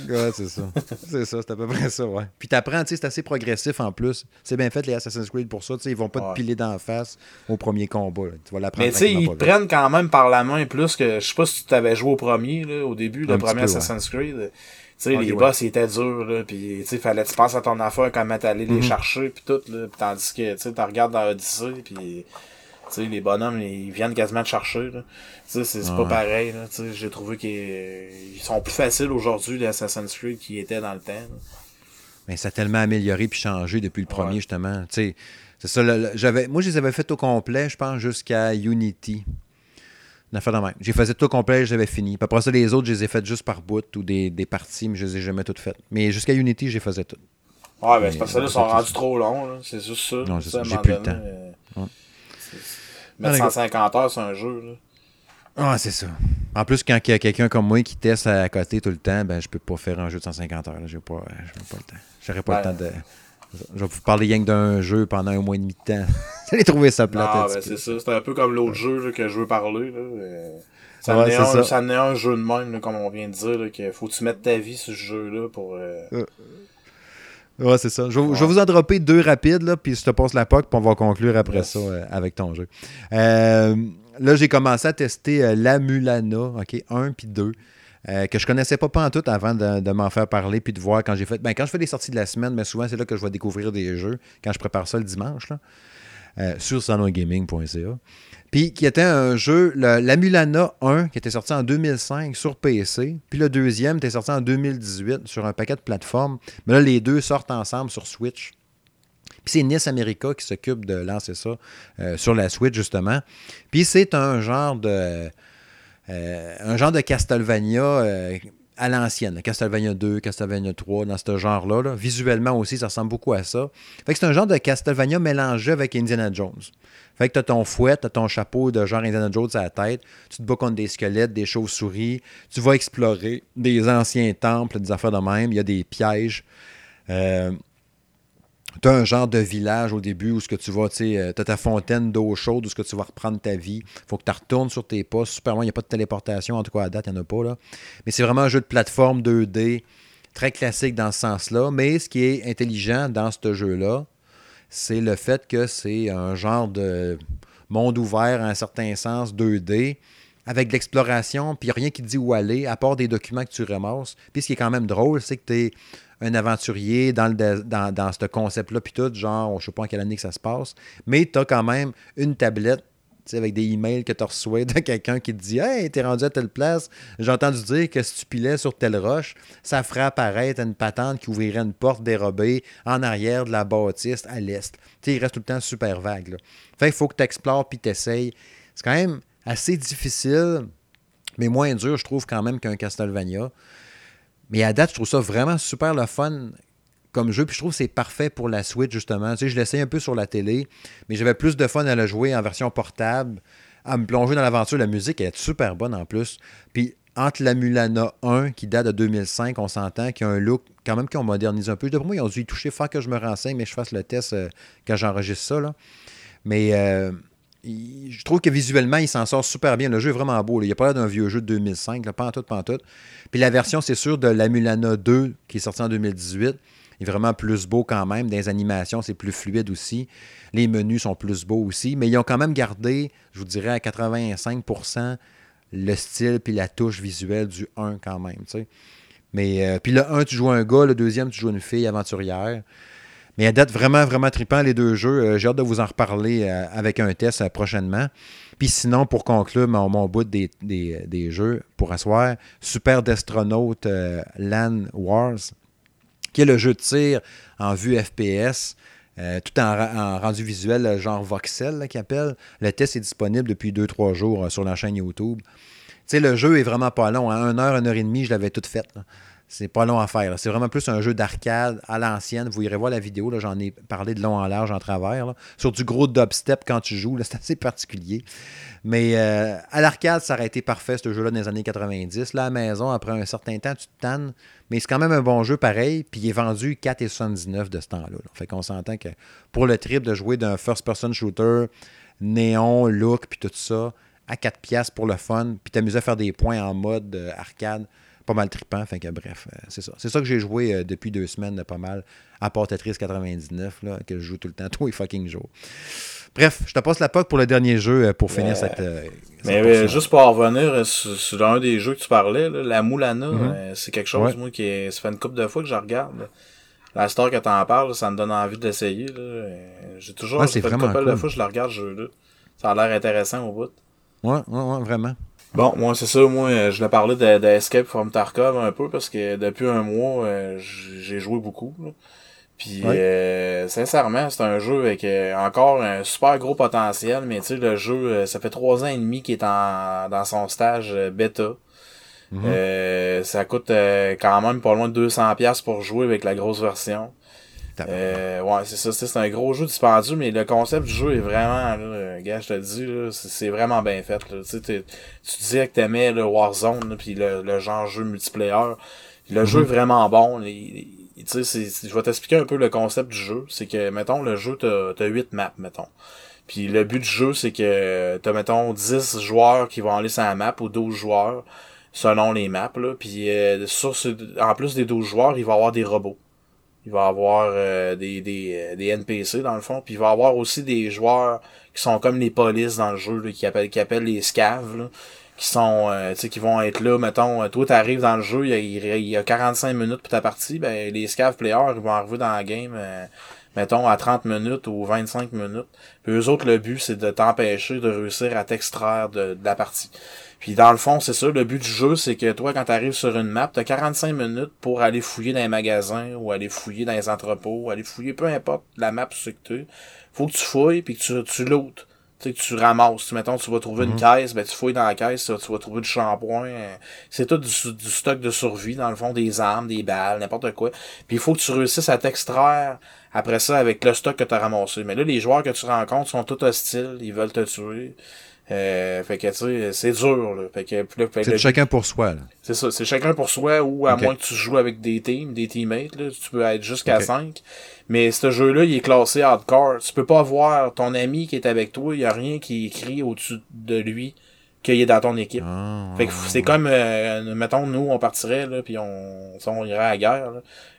Speaker 1: Ouais, c'est ça. c'est ça, c'est à peu près ça, ouais. Puis t'apprends, tu sais, c'est assez progressif en plus. C'est bien fait les Assassin's Creed pour ça, tu sais, ils vont pas te piler d'en face au premier combat. Tu vas l'apprendre.
Speaker 2: Mais tu sais, ils prennent quand même par la main plus que, je sais pas si tu t'avais joué au premier, là, au début, le premier Assassin's Creed. Tu sais, les boss, ils étaient durs, là, pis, tu sais, fallait que tu penses à ton affaire même t'allais les mm-hmm. chercher, puis tout, là, tandis que, tu sais, tu regardes dans Odyssey, puis les bonhommes, ils viennent quasiment te chercher. C'est pas pareil. J'ai trouvé qu'ils sont plus faciles aujourd'hui, les Assassin's Creed, qu'ils étaient dans le temps.
Speaker 1: Mais ça a tellement amélioré puis changé depuis le premier, justement. C'est ça, j'avais, moi, je les avais fait au complet, je pense, jusqu'à Unity. J'ai fait tout au complet, j'avais fini. Puis après ça, les autres, je les ai faites juste par bout ou des, des parties, mais je les ai jamais toutes faites. Mais jusqu'à Unity, j'ai faisais tout.
Speaker 2: Ouais, ben c'est parce que là, ils sont rendus trop longs. C'est juste ça.
Speaker 1: Non, j'ai plus le temps. Euh,
Speaker 2: mais 150 heures, c'est un jeu. Là.
Speaker 1: Ah, c'est ça. En plus, quand il y a quelqu'un comme moi qui teste à côté tout le temps, ben je peux pas faire un jeu de 150 heures. J'ai pas, pas le temps. J'aurais pas le temps de. Je vais vous parler rien que d'un jeu pendant un mois et demi de temps. Vous allez trouver ça plate.
Speaker 2: Ah, ben c'est ça. C'est un peu comme l'autre jeu que je veux parler. Là. Ça, ouais, un, ça. un jeu de même, comme on vient de dire, qu'il faut que tu mettes ta vie sur ce jeu-là pour. Euh... euh
Speaker 1: Ouais, c'est ça. Je, vais vous en dropper deux rapides, là, puis je te passe la POC, puis on va conclure après ça euh, avec ton jeu. Euh, là, j'ai commencé à tester euh, la Mulana, OK, 1 puis 2. euh, que je connaissais pas, pas en tout avant de, m'en faire parler puis de voir quand j'ai fait. Ben, quand je fais des sorties de la semaine, mais souvent c'est là que je vais découvrir des jeux quand je prépare ça le dimanche là, sur salongaming.ca. Puis qui était un jeu, la Mulana 1, qui était sorti en 2005 sur PC. Puis le deuxième était sorti en 2018 sur un paquet de plateformes. Mais là, les deux sortent ensemble sur Switch. Puis c'est NIS America qui s'occupe de lancer ça euh, sur la Switch, justement. Puis c'est un genre de euh, un genre de Castlevania euh, à l'ancienne, Castlevania 2, Castlevania 3, dans ce genre-là. Visuellement aussi, ça ressemble beaucoup à ça. Fait que c'est un genre de Castlevania mélangé avec Indiana Jones. Fait que tu as ton fouet, tu as ton chapeau de genre Indiana Jones à la tête, tu te bats contre des squelettes, des chauves-souris, tu vas explorer des anciens temples, des affaires de même, il y a des pièges. Euh, tu as un genre de village au début où ce que tu vas, tu as ta fontaine d'eau chaude où ce que tu vas reprendre ta vie. faut que tu retournes sur tes pas. Super loin, il n'y a pas de téléportation, en tout cas à date, il n'y en a pas. Là. Mais c'est vraiment un jeu de plateforme 2D, très classique dans ce sens-là. Mais ce qui est intelligent dans ce jeu-là, c'est le fait que c'est un genre de monde ouvert en un certain sens 2D avec de l'exploration, puis rien qui te dit où aller, à part des documents que tu ramasses. Puis ce qui est quand même drôle, c'est que tu es un aventurier dans, dans, dans ce concept-là, puis tout, genre, je sais pas en quelle année que ça se passe, mais tu as quand même une tablette avec des emails que tu reçois de quelqu'un qui te dit Hey, t'es rendu à telle place, j'ai entendu dire que si tu pilais sur telle roche, ça ferait apparaître une patente qui ouvrirait une porte dérobée en arrière de la bâtisse à l'est. il reste tout le temps super vague. Là. Fait il faut que tu explores puis tu. C'est quand même assez difficile, mais moins dur, je trouve, quand même qu'un Castlevania. Mais à date, je trouve ça vraiment super le fun comme jeu. Puis je trouve que c'est parfait pour la Switch, justement. Tu sais, je l'essaye un peu sur la télé, mais j'avais plus de fun à le jouer en version portable, à me plonger dans l'aventure. La musique est super bonne en plus. Puis entre la Mulana 1, qui date de 2005, on s'entend, qu'il y a un look quand même qui ont modernisé un peu. De moi, ils ont dû y toucher, faire que je me renseigne, mais je fasse le test euh, quand j'enregistre ça. Mais euh, je trouve que visuellement, il s'en sort super bien. Le jeu est vraiment beau. Il n'y a pas l'air d'un vieux jeu de 2005, pas en tout, pas en tout. Puis la version, c'est sûr, de la Mulana 2, qui est sortie en 2018, est vraiment plus beau quand même. Des animations, c'est plus fluide aussi. Les menus sont plus beaux aussi. Mais ils ont quand même gardé, je vous dirais, à 85% le style puis la touche visuelle du 1 quand même. Mais euh, puis le 1, tu joues un gars, le deuxième, tu joues une fille aventurière. Mais à date, vraiment, vraiment trippant les deux jeux. Euh, j'ai hâte de vous en reparler euh, avec un test euh, prochainement. Puis sinon, pour conclure mon, mon bout des, jeux pour asseoir, Super Destronaut Land Wars, qui est le jeu de tir en vue FPS. tout en, rendu visuel, genre voxel, qui appelle. Le test est disponible depuis 2-3 jours sur la chaîne YouTube. Tu sais, le jeu est vraiment pas long. À 1 heure, 1 heure et demie, je l'avais tout fait. C'est pas long à faire. C'est vraiment plus un jeu d'arcade à l'ancienne. Vous irez voir la vidéo, j'en ai parlé de long en large en travers. Sur du gros dubstep quand tu joues, c'est assez particulier. Mais euh, à l'arcade, ça aurait été parfait ce jeu-là dans les années 90. Là, à la maison, après un certain temps, tu te tannes. Mais c'est quand même un bon jeu pareil. Puis il est vendu 4,79 de ce temps-là. Là. Fait qu'on s'entend que pour le trip de jouer d'un first-person shooter, néon, look, puis tout ça, à 4 pièces pour le fun, puis t'amuser à faire des points en mode euh, arcade pas mal trippant. Fait que bref, euh, c'est ça. C'est ça que j'ai joué euh, depuis deux semaines, pas mal, à part Tetris 99, là, que je joue tout le temps, tous les fucking jours. Bref, je te passe la POC pour le dernier jeu euh, pour finir cette.
Speaker 2: mais juste pour revenir sur, un des jeux que tu parlais, la Moulana, mhm. c'est quelque chose, moi, qui est, ça fait une couple de fois que je regarde. La star que t'en parles, ça me donne envie d'essayer. J'ai toujours
Speaker 1: ouais, fait une couple
Speaker 2: de fois que je la regarde, ce jeu-là. Ça a l'air intéressant au bout.
Speaker 1: Ouais, ouais, ouais, vraiment.
Speaker 2: Bon, moi, c'est ça. Moi, je l'ai parlé de, de, Escape from Tarkov un peu parce que depuis un mois, euh, j'ai joué beaucoup. Puis, euh, sincèrement, c'est un jeu avec euh, encore un super gros potentiel, mais tu sais, le jeu, ça fait trois ans et demi qu'il est en, dans son stage bêta. Mhm. ça coûte quand même pas loin de 200$ pour jouer avec la grosse version. Euh, ouais, c'est ça. C'est un gros jeu dispendieux, mais le concept du jeu est vraiment, là, gars, je te le dis, c'est vraiment bien fait. Là. Tu disais que t'aimais le Warzone, puis le, le, genre jeu multiplayer. Le jeu est mhm. vraiment bon. Tu sais, je vais t'expliquer un peu le concept du jeu. C'est que, mettons, le jeu, t'as as 8 maps, mettons. Puis le but du jeu, c'est que t'as, mettons, 10 joueurs qui vont aller sur la map ou 12 joueurs selon les maps. Là. Puis euh, sur en plus des 12 joueurs, il va y avoir des robots il va avoir euh, des, des, euh, des NPC dans le fond, puis il va avoir aussi des joueurs qui sont comme les polices dans le jeu, qui, appellent, qui appellent les scavs, qui sont euh, tu qui vont être là mettons toi t'arrives dans le jeu il y, a, il y a 45 minutes pour ta partie ben les scav players ils vont arriver dans la game euh, mettons à 30 minutes ou 25 minutes. Puis eux autres le but c'est de t'empêcher de réussir à t'extraire de, la partie. Puis dans le fond c'est ça le but du jeu c'est que toi quand t'arrives sur une map t'as 45 minutes pour aller fouiller dans les magasins ou aller fouiller dans les entrepôts aller fouiller peu importe la map ce que tu faut que tu fouilles puis que tu, tu tu sais, tu ramasses, tu, mettons, tu vas trouver une mhm. caisse, ben, tu fouilles dans la caisse, tu vas trouver du shampoing. Euh, c'est tout du, stock de survie, dans le fond, des armes, des balles, n'importe quoi. Puis il faut que tu réussisses à t'extraire après ça avec le stock que tu as ramassé. Mais là, les joueurs que tu rencontres sont tous hostiles, ils veulent te tuer. Euh, fait que, tu sais, c'est dur, là. Fait que,
Speaker 1: c'est chacun pour soi, là.
Speaker 2: C'est ça, c'est chacun pour soi, ou à moins que tu joues avec des teams, des teammates, là, tu peux être jusqu'à 5. Mais ce jeu-là, il est classé hardcore. Tu peux pas voir ton ami qui est avec toi, il y a rien qui est écrit au-dessus de lui qu'il est dans ton équipe. Ah, fait que c'est comme, euh, mettons, nous, on partirait, là, puis on, on irait à la guerre,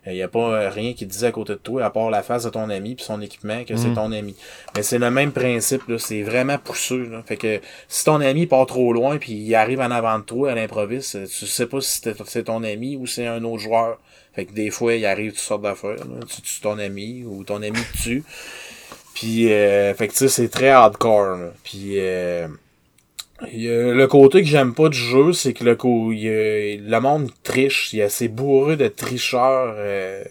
Speaker 2: il n'y a pas euh, rien qui te dit à côté de toi, à part la face de ton ami puis son équipement, que c'est mhm. ton ami. Mais c'est le même principe, là, c'est vraiment pousseux. Là. Fait que si ton ami part trop loin puis il arrive en avant de toi à l'improviste, tu sais pas si c'est ton ami ou c'est un autre joueur. Fait que des fois, il arrive toutes sortes d'affaires. Tu tues ton ami ou ton ami te tue. Puis, euh, fait que tu sais, c'est très hardcore. Puis, euh, le côté que j'aime pas du jeu, c'est que le, le monde triche. Il y a assez bourré de tricheurs. Euh,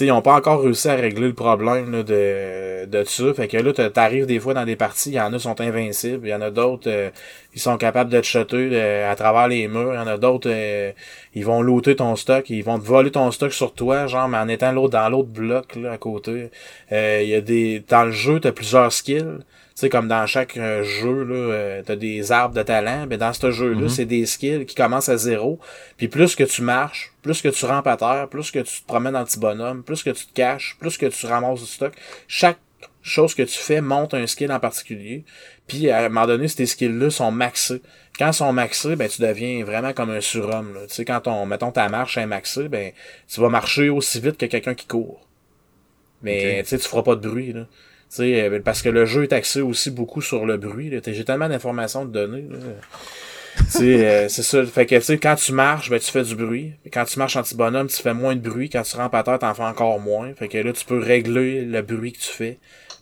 Speaker 2: ils ont pas encore réussi à régler le problème là, de, de ça. Fait que là, t'arrives des fois dans des parties, il y en a qui sont invincibles, il y en a d'autres, euh, ils sont capables de te shotter euh, à travers les murs, il y en a d'autres, euh, ils vont looter ton stock, ils vont te voler ton stock sur toi, genre, mais en étant l'autre dans l'autre bloc là, à côté. Il y a des. Dans le jeu, t'as plusieurs skills sais, comme dans chaque euh, jeu, là, euh, t'as des arbres de talent, mais dans ce jeu-là, mhm. c'est des skills qui commencent à zéro. Puis plus que tu marches, plus que tu rampes à terre, plus que tu te promènes dans le petit bonhomme, plus que tu te caches, plus que tu ramasses du stock, chaque chose que tu fais monte un skill en particulier. Puis à un moment donné, ces skills-là sont maxés. Quand ils sont maxés, ben tu deviens vraiment comme un surhomme. Tu sais, quand on, mettons ta marche est maxée, ben tu vas marcher aussi vite que quelqu'un qui court. Mais tu sais, tu feras pas de bruit. Là. Euh, parce que le jeu est axé aussi beaucoup sur le bruit. J'ai tellement d'informations de donner. euh, c'est ça. Fait que quand tu marches, ben, tu fais du bruit. Quand tu marches en petit bonhomme, tu fais moins de bruit. Quand tu rampes à terre, t'en fais encore moins. Fait que là, tu peux régler le bruit que tu fais.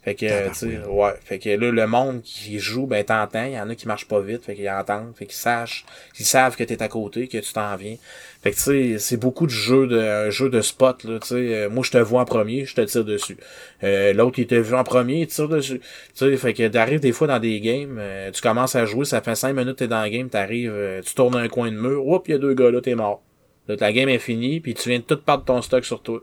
Speaker 2: Fait que, tu sais, ouais. Fait que là, le monde qui joue, ben, t'entends. Il y en a qui marchent pas vite. Fait qu'ils entendent. Fait qu'ils sachent, qu'ils savent que t'es à côté, que tu t'en viens. Fait que, tu sais, c'est beaucoup de jeux de, un jeu de spot, là, tu sais. Euh, moi, je te vois en premier, je te tire dessus. Euh, l'autre, il te vu en premier, il tire dessus. Tu sais, fait que t'arrives des fois dans des games, euh, tu commences à jouer, ça fait cinq minutes, t'es dans le game, t'arrives, tu tournes un coin de mur, oups, il y a deux gars là, t'es mort. Là, ta game est finie, puis tu viens de tout perdre ton stock sur toi.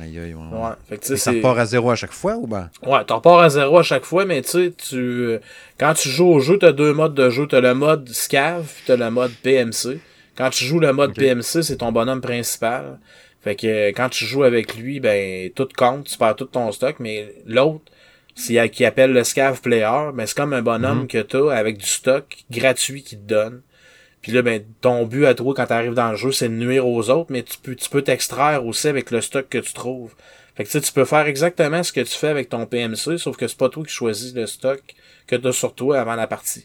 Speaker 1: Aïe, aïe, ouais. ouais. Fait que, ça repart à zéro à chaque fois ou ben?
Speaker 2: Ouais, tu repars à zéro à chaque fois, mais tu sais, tu, quand tu joues au jeu, t'as deux modes de jeu. T'as le mode SCAV, t'as le mode PMC. Quand tu joues le mode PMC, c'est ton bonhomme principal. Fait que quand tu joues avec lui, ben tout compte, tu perds tout ton stock, mais l'autre, c'est qui appelle le Scav Player, ben c'est comme un bonhomme mhm. que t'as avec du stock gratuit qui te donne. Puis là, ben, ton but à toi quand t'arrives dans le jeu, c'est de nuire aux autres, mais tu peux, tu peux t'extraire aussi avec le stock que tu trouves. Fait que tu peux faire exactement ce que tu fais avec ton PMC, sauf que c'est pas toi qui choisis le stock que t'as sur toi avant la partie.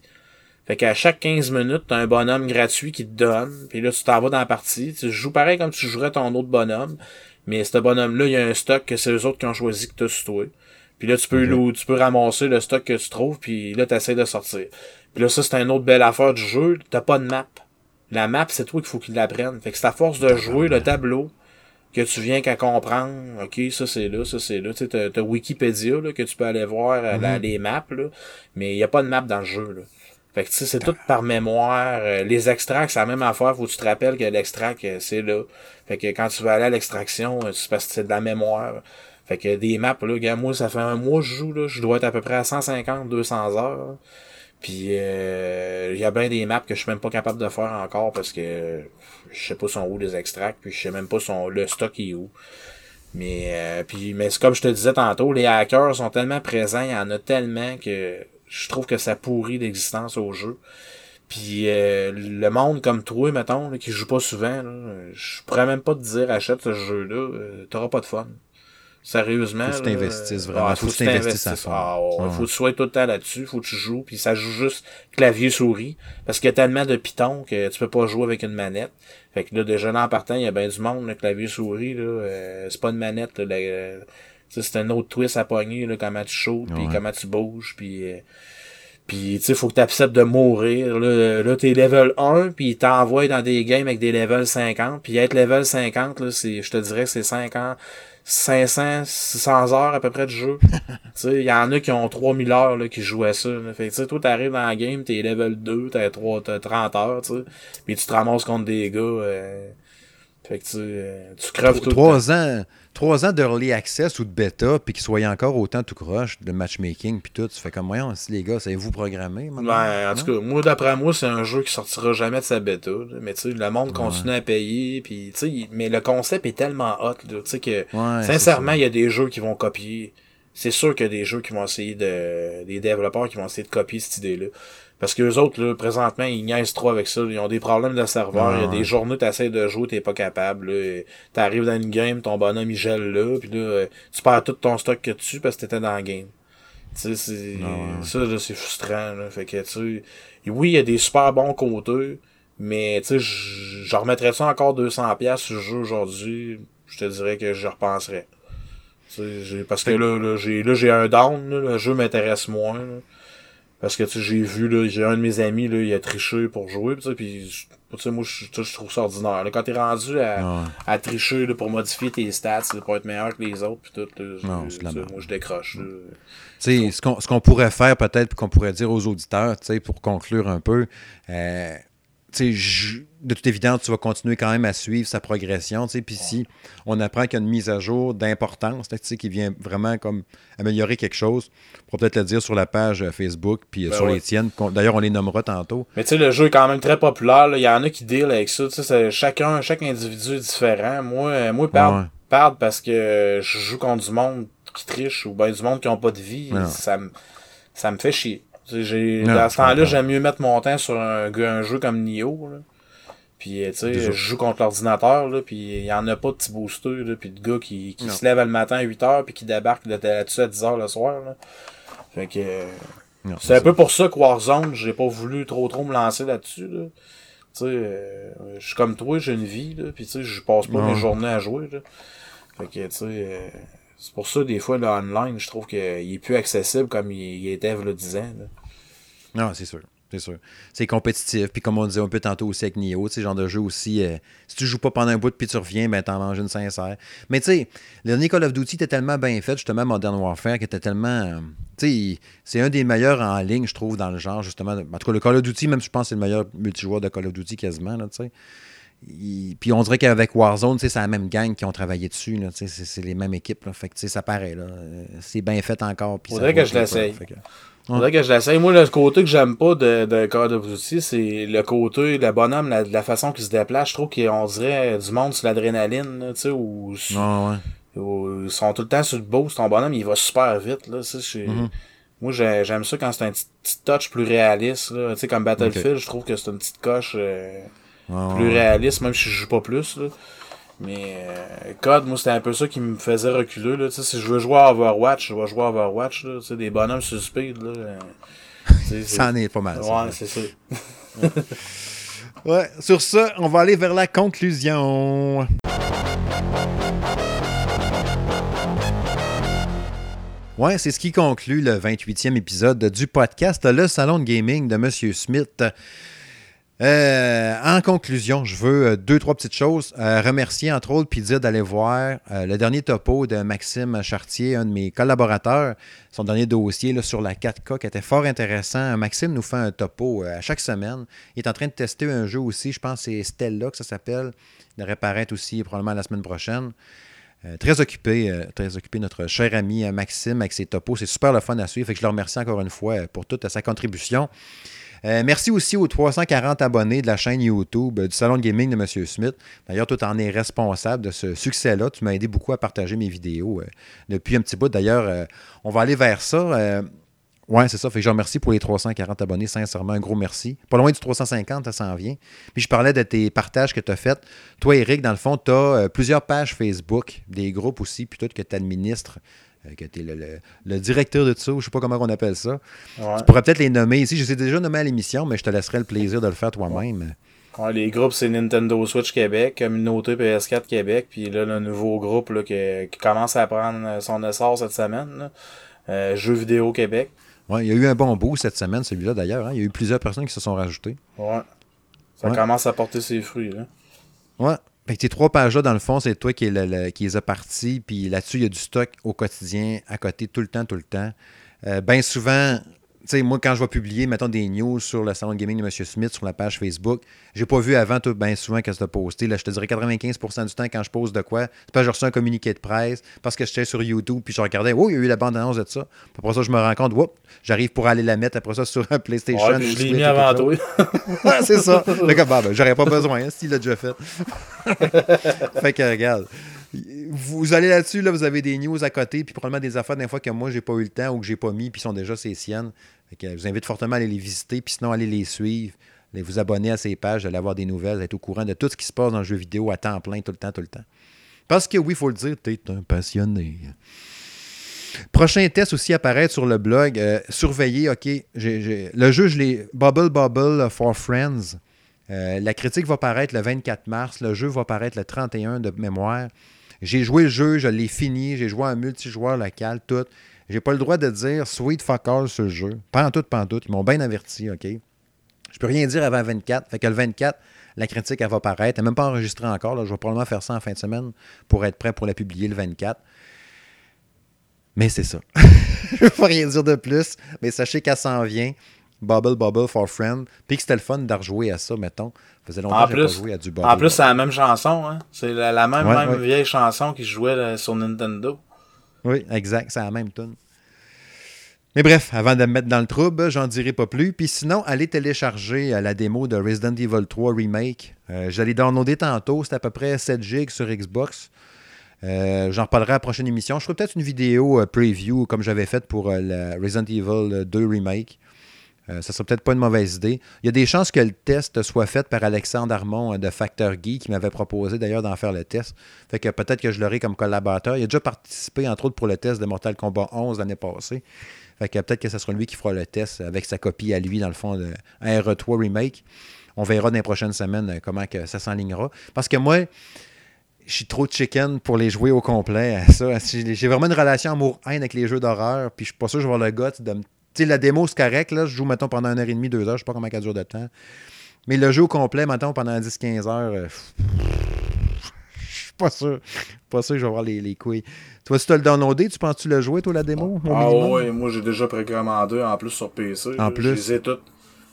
Speaker 2: Fait qu'à chaque 15 minutes, t'as un bonhomme gratuit qui te donne, puis là, tu t'en vas dans la partie. Tu joues pareil comme tu jouerais ton autre bonhomme, mais ce bonhomme-là, il y a un stock que c'est eux autres qui ont choisi que t'as sur toi. Puis là, tu peux, tu peux ramasser le stock que tu trouves, puis là, t'essaies de sortir. Puis là, ça, c'est une autre belle affaire du jeu. T'as pas de map. La map, c'est toi qu'il faut qu'il l'apprenne. Fait que c'est à force de jouer le tableau que tu viens qu'à comprendre. OK, ça c'est là, ça c'est là. Tu sais, t'as, Wikipédia là, que tu peux aller voir euh, mm-hmm. les maps, là, mais il n'y a pas de map dans le jeu. Là. Fait que tu sais, c'est tout par mémoire. Euh, les extracts, c'est la même affaire. Faut que tu te rappelles que l'extract, euh, c'est là. Fait que quand tu vas aller à l'extraction, c'est parce que c'est de la mémoire. Fait que des maps, là, moi, ça fait un mois que je joue, là. Je dois être à peu près à 150, 200 heures. Puis euh, il y a bien des maps que je suis même pas capable de faire encore parce que je sais pas son où les extracts, puis je sais même pas son le stock est où. Mais euh, puis mais comme je te disais tantôt, les hackers sont tellement présents, il y en a tellement que je trouve que ça pourrit l'existence au jeu. Puis euh, le monde comme toi, mettons, qui joue pas souvent, je pourrais même pas te dire achète ce jeu-là, t'auras pas de fun. Sérieusement.
Speaker 1: Faut que tu t'investisses vraiment. faut, que tu t'investisses à fond.
Speaker 2: Ah, Faut que tu sois tout le temps là-dessus. Faut que tu joues. Puis ça joue juste clavier-souris. Parce qu'il y a tellement de pitons que tu peux pas jouer avec une manette. Fait que là, déjà là, en partant, il y a bien du monde, le clavier-souris. là euh, c'est pas une manette. Là, c'est un autre twist à pogner, là, comment tu shoots, puis comment tu bouges, puis... Euh, puis, tu sais, faut que tu acceptes de mourir. Là, là t'es level 1, puis t'envoient dans des games avec des level 50. Puis être level 50, là, c'est, je te dirais que c'est 50, 500, 600 heures à peu près de jeu. il y en a qui ont 3000 heures là, qui jouaient ça. Là. Fait que, tu sais, toi, t'arrives dans la game, t'es level 2, t'as 3, t'as 30 heures, tu. Puis tu te ramasses contre des gars... Euh, fait que tu, euh, tu creves tout
Speaker 1: trois le temps. ans, trois ans d'early access ou de bêta, puis qu'ils soient encore autant tout croche de matchmaking, puis tout. Tu fais comme, moyen si les gars, savez-vous programmer?
Speaker 2: Ben, en tout cas, moi, d'après moi, c'est un jeu qui sortira jamais de sa bêta. Mais tu sais, le monde continue à payer, puis tu sais, mais le concept est tellement hot, tu sais, que sincèrement, il y a des jeux qui vont copier. C'est sûr qu'il y a des jeux qui vont essayer de. des développeurs qui vont essayer de copier cette idée-là. Parce que les autres, là, présentement, ils niaisent trop avec ça. Ils ont des problèmes de serveur. Il y a des journées, t'essaies de jouer, t'es pas capable. T'arrives dans une game, ton bonhomme, il gèle là. Puis là, euh, tu perds tout ton stock que tu parce que t'étais dans la game. Tu sais, c'est, ah ça, là, c'est frustrant, là. Fait que, tu oui, il y a des super bons côtés, mais, tu sais, je remettrais ça encore 200$ sur le jeu aujourd'hui. Je te dirais que je repenserais. Parce que là, là, j'ai, là, j'ai un down, le jeu m'intéresse moins, parce que tu j'ai vu, là, j'ai un de mes amis, là, il a triché pour jouer, pis, pis moi, je, trouve ça ordinaire. Là, quand t'es rendu à, à tricher là, pour modifier tes stats, pour être meilleur que les autres, pis tout, moi, je décroche.
Speaker 1: sais Ce qu'on ce qu'on pourrait faire, peut-être, qu'on pourrait dire aux auditeurs, pour conclure un peu, euh, je, de toute évidence, tu vas continuer quand même à suivre sa progression. Puis si on apprend qu'il y a une mise à jour d'importance qui vient vraiment comme améliorer quelque chose, on pourra peut-être le dire sur la page euh, Facebook puis euh, ben sur les tiennes. D'ailleurs, on les nommera tantôt.
Speaker 2: Mais tu sais, le jeu est quand même très populaire. Il y en a qui deal avec ça. Chacun, chaque individu est différent. Moi, euh, moi parle, parce que je joue contre du monde qui triche ou bien du monde qui n'a pas de vie. Ça, ça me fait chier. J'ai, dans ce temps-là, j'aime mieux mettre mon temps sur un, un jeu comme Nioh. Là. Puis, tu sais, je joue contre l'ordinateur, là, puis il y en a pas de petits boosters, là, puis de gars qui, qui se lèvent le matin à 8h, puis qui débarquent là-dessus à 10h le soir. Là. Fait que... C'est un peu pour ça que Warzone, j'ai pas voulu trop trop me lancer là-dessus. Là. Tu sais, euh, je suis comme toi, j'ai une vie, là, puis tu sais, je passe pas mes journées à jouer. Là. Fait que, tu sais, euh, c'est pour ça, des fois, le online, je trouve qu'il est plus accessible comme il, était le 10 ans. Là.
Speaker 1: Non, c'est sûr. C'est sûr. C'est compétitif. Puis comme on disait un peu tantôt aussi avec Nioh, ce genre de jeu aussi, euh, si tu joues pas pendant un bout puis tu reviens, ben t'en manges une sincère. Mais tu sais, le dernier Call of Duty était tellement bien fait, justement, Modern Warfare, qui était tellement. Euh, tu sais, c'est un des meilleurs en ligne, je trouve, dans le genre, justement. En tout cas, le Call of Duty, même je pense que c'est le meilleur multijoueur de Call of Duty quasiment, tu sais. Puis on dirait qu'avec Warzone, c'est la même gang qui ont travaillé dessus. C'est les mêmes équipes. Là. Fait que ça paraît. Euh, c'est bien fait encore.
Speaker 2: Faudrait que je l'essaye. Faudrait que je l'essaye. Moi, le côté que j'aime pas de, de Call of Duty, c'est le côté, le bonhomme, la, la façon qu'il se déplace. Je trouve qu'on dirait du monde sur l'adrénaline, tu sais, ou, ils sont tout le temps sur le boost. Ton bonhomme, il va super vite, là, tu sais. Mm-hmm. Moi, j'aime ça quand c'est un petit, touch plus réaliste, là. Tu sais, comme Battlefield, je trouve que c'est une petite coche euh, plus réaliste, même si je joue pas plus, là. Mais euh, Code, moi, c'était un peu ça qui me faisait reculer. Là. si je veux jouer à Overwatch, je vais jouer à Overwatch. Là. des bonhommes sur speed. Là.
Speaker 1: ça en est pas mal.
Speaker 2: Ouais, c'est ça.
Speaker 1: ouais, sur ça, on va aller vers la conclusion. Ouais, c'est ce qui conclut le 28e épisode du podcast Le Salon de Gaming de Monsieur Smith. Euh, en conclusion, je veux euh, deux, trois petites choses. Euh, remercier entre autres, puis dire d'aller voir le dernier topo de Maxime Chartier, un de mes collaborateurs, son dernier dossier sur la 4K qui était fort intéressant. Maxime nous fait un topo à chaque semaine. Il est en train de tester un jeu aussi, je pense que c'est Stella que ça s'appelle. Il devrait paraître aussi probablement la semaine prochaine. très occupé, très occupé notre cher ami Maxime avec ses topos. C'est super le fun à suivre. Je le remercie encore une fois pour toute sa contribution. Euh, merci aussi aux 340 abonnés de la chaîne YouTube euh, du Salon de Gaming de M. Smith. D'ailleurs, toi, tu en es responsable de ce succès-là. Tu m'as aidé beaucoup à partager mes vidéos euh, depuis un petit bout. D'ailleurs, on va aller vers ça Ouais, c'est ça. Fait que je remercie pour les 340 abonnés. Sincèrement, un gros merci. Pas loin du 350, ça s'en vient. Puis je parlais de tes partages que tu as faits. Toi, Eric, dans le fond, tu as plusieurs pages Facebook, des groupes aussi, puis tout que tu administres, que tu es le, directeur de tout ça, je sais pas comment on appelle ça. Tu pourrais peut-être les nommer ici. Je les ai déjà nommés à l'émission, mais je te laisserai le plaisir de le faire toi-même.
Speaker 2: Ouais, les groupes, c'est Nintendo Switch Québec, Communauté PS4 Québec, puis là, le nouveau groupe là, qui, commence à prendre son essor cette semaine, euh, Jeux vidéo Québec.
Speaker 1: Ouais, il y a eu un bon bout cette semaine, celui-là d'ailleurs. Hein. Il y a eu plusieurs personnes qui se sont rajoutées.
Speaker 2: Ouais. Ça commence à porter ses fruits. Là.
Speaker 1: Ouais. Fait que tes trois pages-là, dans le fond, c'est toi qui, les a partis. Puis là-dessus, il y a du stock au quotidien, à côté, tout le temps, tout le temps. Euh, Bien souvent, sais, moi, quand je vais publier, mettons, des news sur le salon de gaming de M. Smith sur la page Facebook, j'ai pas vu avant tout bien souvent qu'elle se posté. Là, je te dirais 95% du temps, quand je pose de quoi, c'est pas que j'ai reçu un communiqué de presse parce que j'étais sur YouTube puis je regardais, oh, il y a eu la bande-annonce de ça. Puis après ça, je me rends compte, whoop, j'arrive pour aller la mettre après ça sur un PlayStation.
Speaker 2: Ouais, je l'ai mis avant toi.
Speaker 1: c'est ça. bah, ben, j'aurais pas besoin, hein, s'il l'a déjà fait. fait que, regarde vous allez là-dessus, là, vous avez des news à côté, puis probablement des affaires des fois que moi, j'ai pas eu le temps ou que j'ai pas mis, puis sont déjà ces siennes. je vous invite fortement à aller les visiter, puis sinon, allez les suivre, allez vous abonner à ces pages, allez avoir des nouvelles, être au courant de tout ce qui se passe dans le jeu vidéo à temps plein, tout le temps, tout le temps. Parce que oui, il faut le dire, tu es un passionné. Prochain test aussi apparaître sur le blog. Euh, surveillez, OK. le jeu, je l'ai. Bubble Bubble for Friends. Euh, la critique va paraître le 24 mars. Le jeu va paraître le 31 de mémoire. J'ai joué le jeu, je l'ai fini, j'ai joué en multijoueur local, tout. J'ai pas le droit de dire sweet fuck all ce jeu. Pas en tout, pas en tout. Ils m'ont bien averti, OK? Je peux rien dire avant 24. Fait que le 24, la critique, elle va paraître. Elle n'est même pas enregistrée encore. Je vais probablement faire ça en fin de semaine pour être prêt pour la publier le 24. Mais c'est ça. je ne peux rien dire de plus. Mais sachez qu'elle s'en vient. Bubble Bubble for Friend. Puis que c'était le fun de rejouer à ça, mettons. Ça faisait longtemps que j'ai pas joué à du Bubble.
Speaker 2: En plus, c'est la même chanson. Hein? C'est la, même, même vieille chanson qui jouait sur Nintendo.
Speaker 1: Oui, exact. C'est la même tune. Mais bref, avant de me mettre dans le trouble, j'en dirai pas plus. Puis sinon, allez télécharger euh, la démo de Resident Evil 3 Remake. Euh, J'allais downloader tantôt. C'est à peu près 7 GB sur Xbox. Euh, j'en reparlerai à la prochaine émission. Je ferai peut-être une vidéo preview comme j'avais fait pour la Resident Evil 2 Remake. Euh, ça serait peut-être pas une mauvaise idée. Il y a des chances que le test soit fait par Alexandre Armand euh, de Factor Geek, qui m'avait proposé d'ailleurs d'en faire le test. Fait peut-être que je l'aurai comme collaborateur. Il a déjà participé, entre autres, pour le test de Mortal Kombat 11 l'année passée. Fait que peut-être que ce sera lui qui fera le test avec sa copie à lui, dans le fond, de RE3 Remake. On verra dans les prochaines semaines euh, comment que ça s'enlignera. Parce que moi, je suis trop chicken pour les jouer au complet. J'ai vraiment une relation amour-haine avec les jeux d'horreur, puis je suis pas sûr que je vais avoir le goût de me sais, la démo, c'est correct. Là, je joue, mettons, pendant une heure et demie, deux heures. Je sais pas comment ça dure de temps. Mais le jeu au complet, mettons, pendant 10-15 heures, euh, je suis pas sûr. Pas sûr que je vais avoir les, les couilles. Toi, si tu as le downloadé, tu penses-tu le jouer, toi, la démo?
Speaker 2: Ah ouais, moi j'ai déjà précommandé en plus sur PC. En plus. J'ai toutes.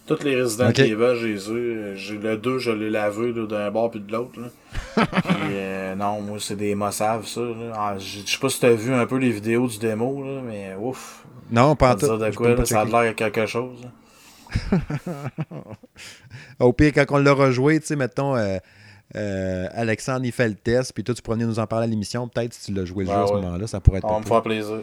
Speaker 2: Toutes les Resident okay. Evil, j'ai J'ai le 2, je l'ai lavé d'un bord puis de l'autre. euh, non, moi, c'est des mossaves, ça. Ah, je sais pas si t'as vu un peu les vidéos du démo, là, mais ouf.
Speaker 1: Non, pas en tout.
Speaker 2: de quoi, ça a l'air quelque chose.
Speaker 1: Au pire, quand on l'a rejoué, tu sais, mettons, euh, euh, Alexandre, il fait le test, puis toi, tu pourrais nous en parler à l'émission. Peut-être si tu l'as joué le jeu à ce moment-là, ça pourrait être.
Speaker 2: Va me faire plaisir.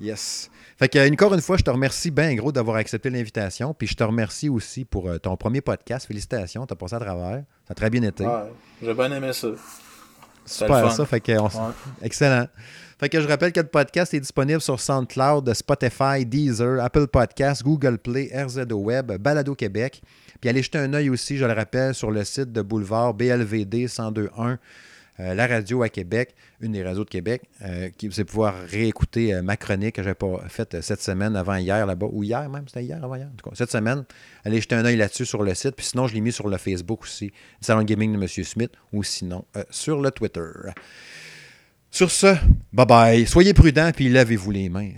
Speaker 1: Yes. Fait que, encore une fois, je te remercie bien gros d'avoir accepté l'invitation. Puis je te remercie aussi pour euh, ton premier podcast. Félicitations, tu as passé à travers. Ça a très bien été.
Speaker 2: Ouais, j'ai bien aimé ça.
Speaker 1: Super, ça. Fait que, Excellent. Fait que je rappelle que le podcast est disponible sur SoundCloud, Spotify, Deezer, Apple Podcasts, Google Play, RZO Web, Balado Québec. Puis allez jeter un œil aussi, je le rappelle, sur le site de Boulevard BLVD 1021. Euh, la radio à Québec, une des radios de Québec, euh, qui vous pouvoir réécouter euh, ma chronique que j'ai pas faite cette semaine, avant hier là-bas, ou hier même, c'était hier, avant hier, en tout cas, cette semaine. Allez jeter un œil là-dessus sur le site, puis sinon, je l'ai mis sur le Facebook aussi, Salon Gaming de M. Smith, ou sinon, sur le Twitter. Sur ce, bye bye. Soyez prudents, puis lavez-vous les mains.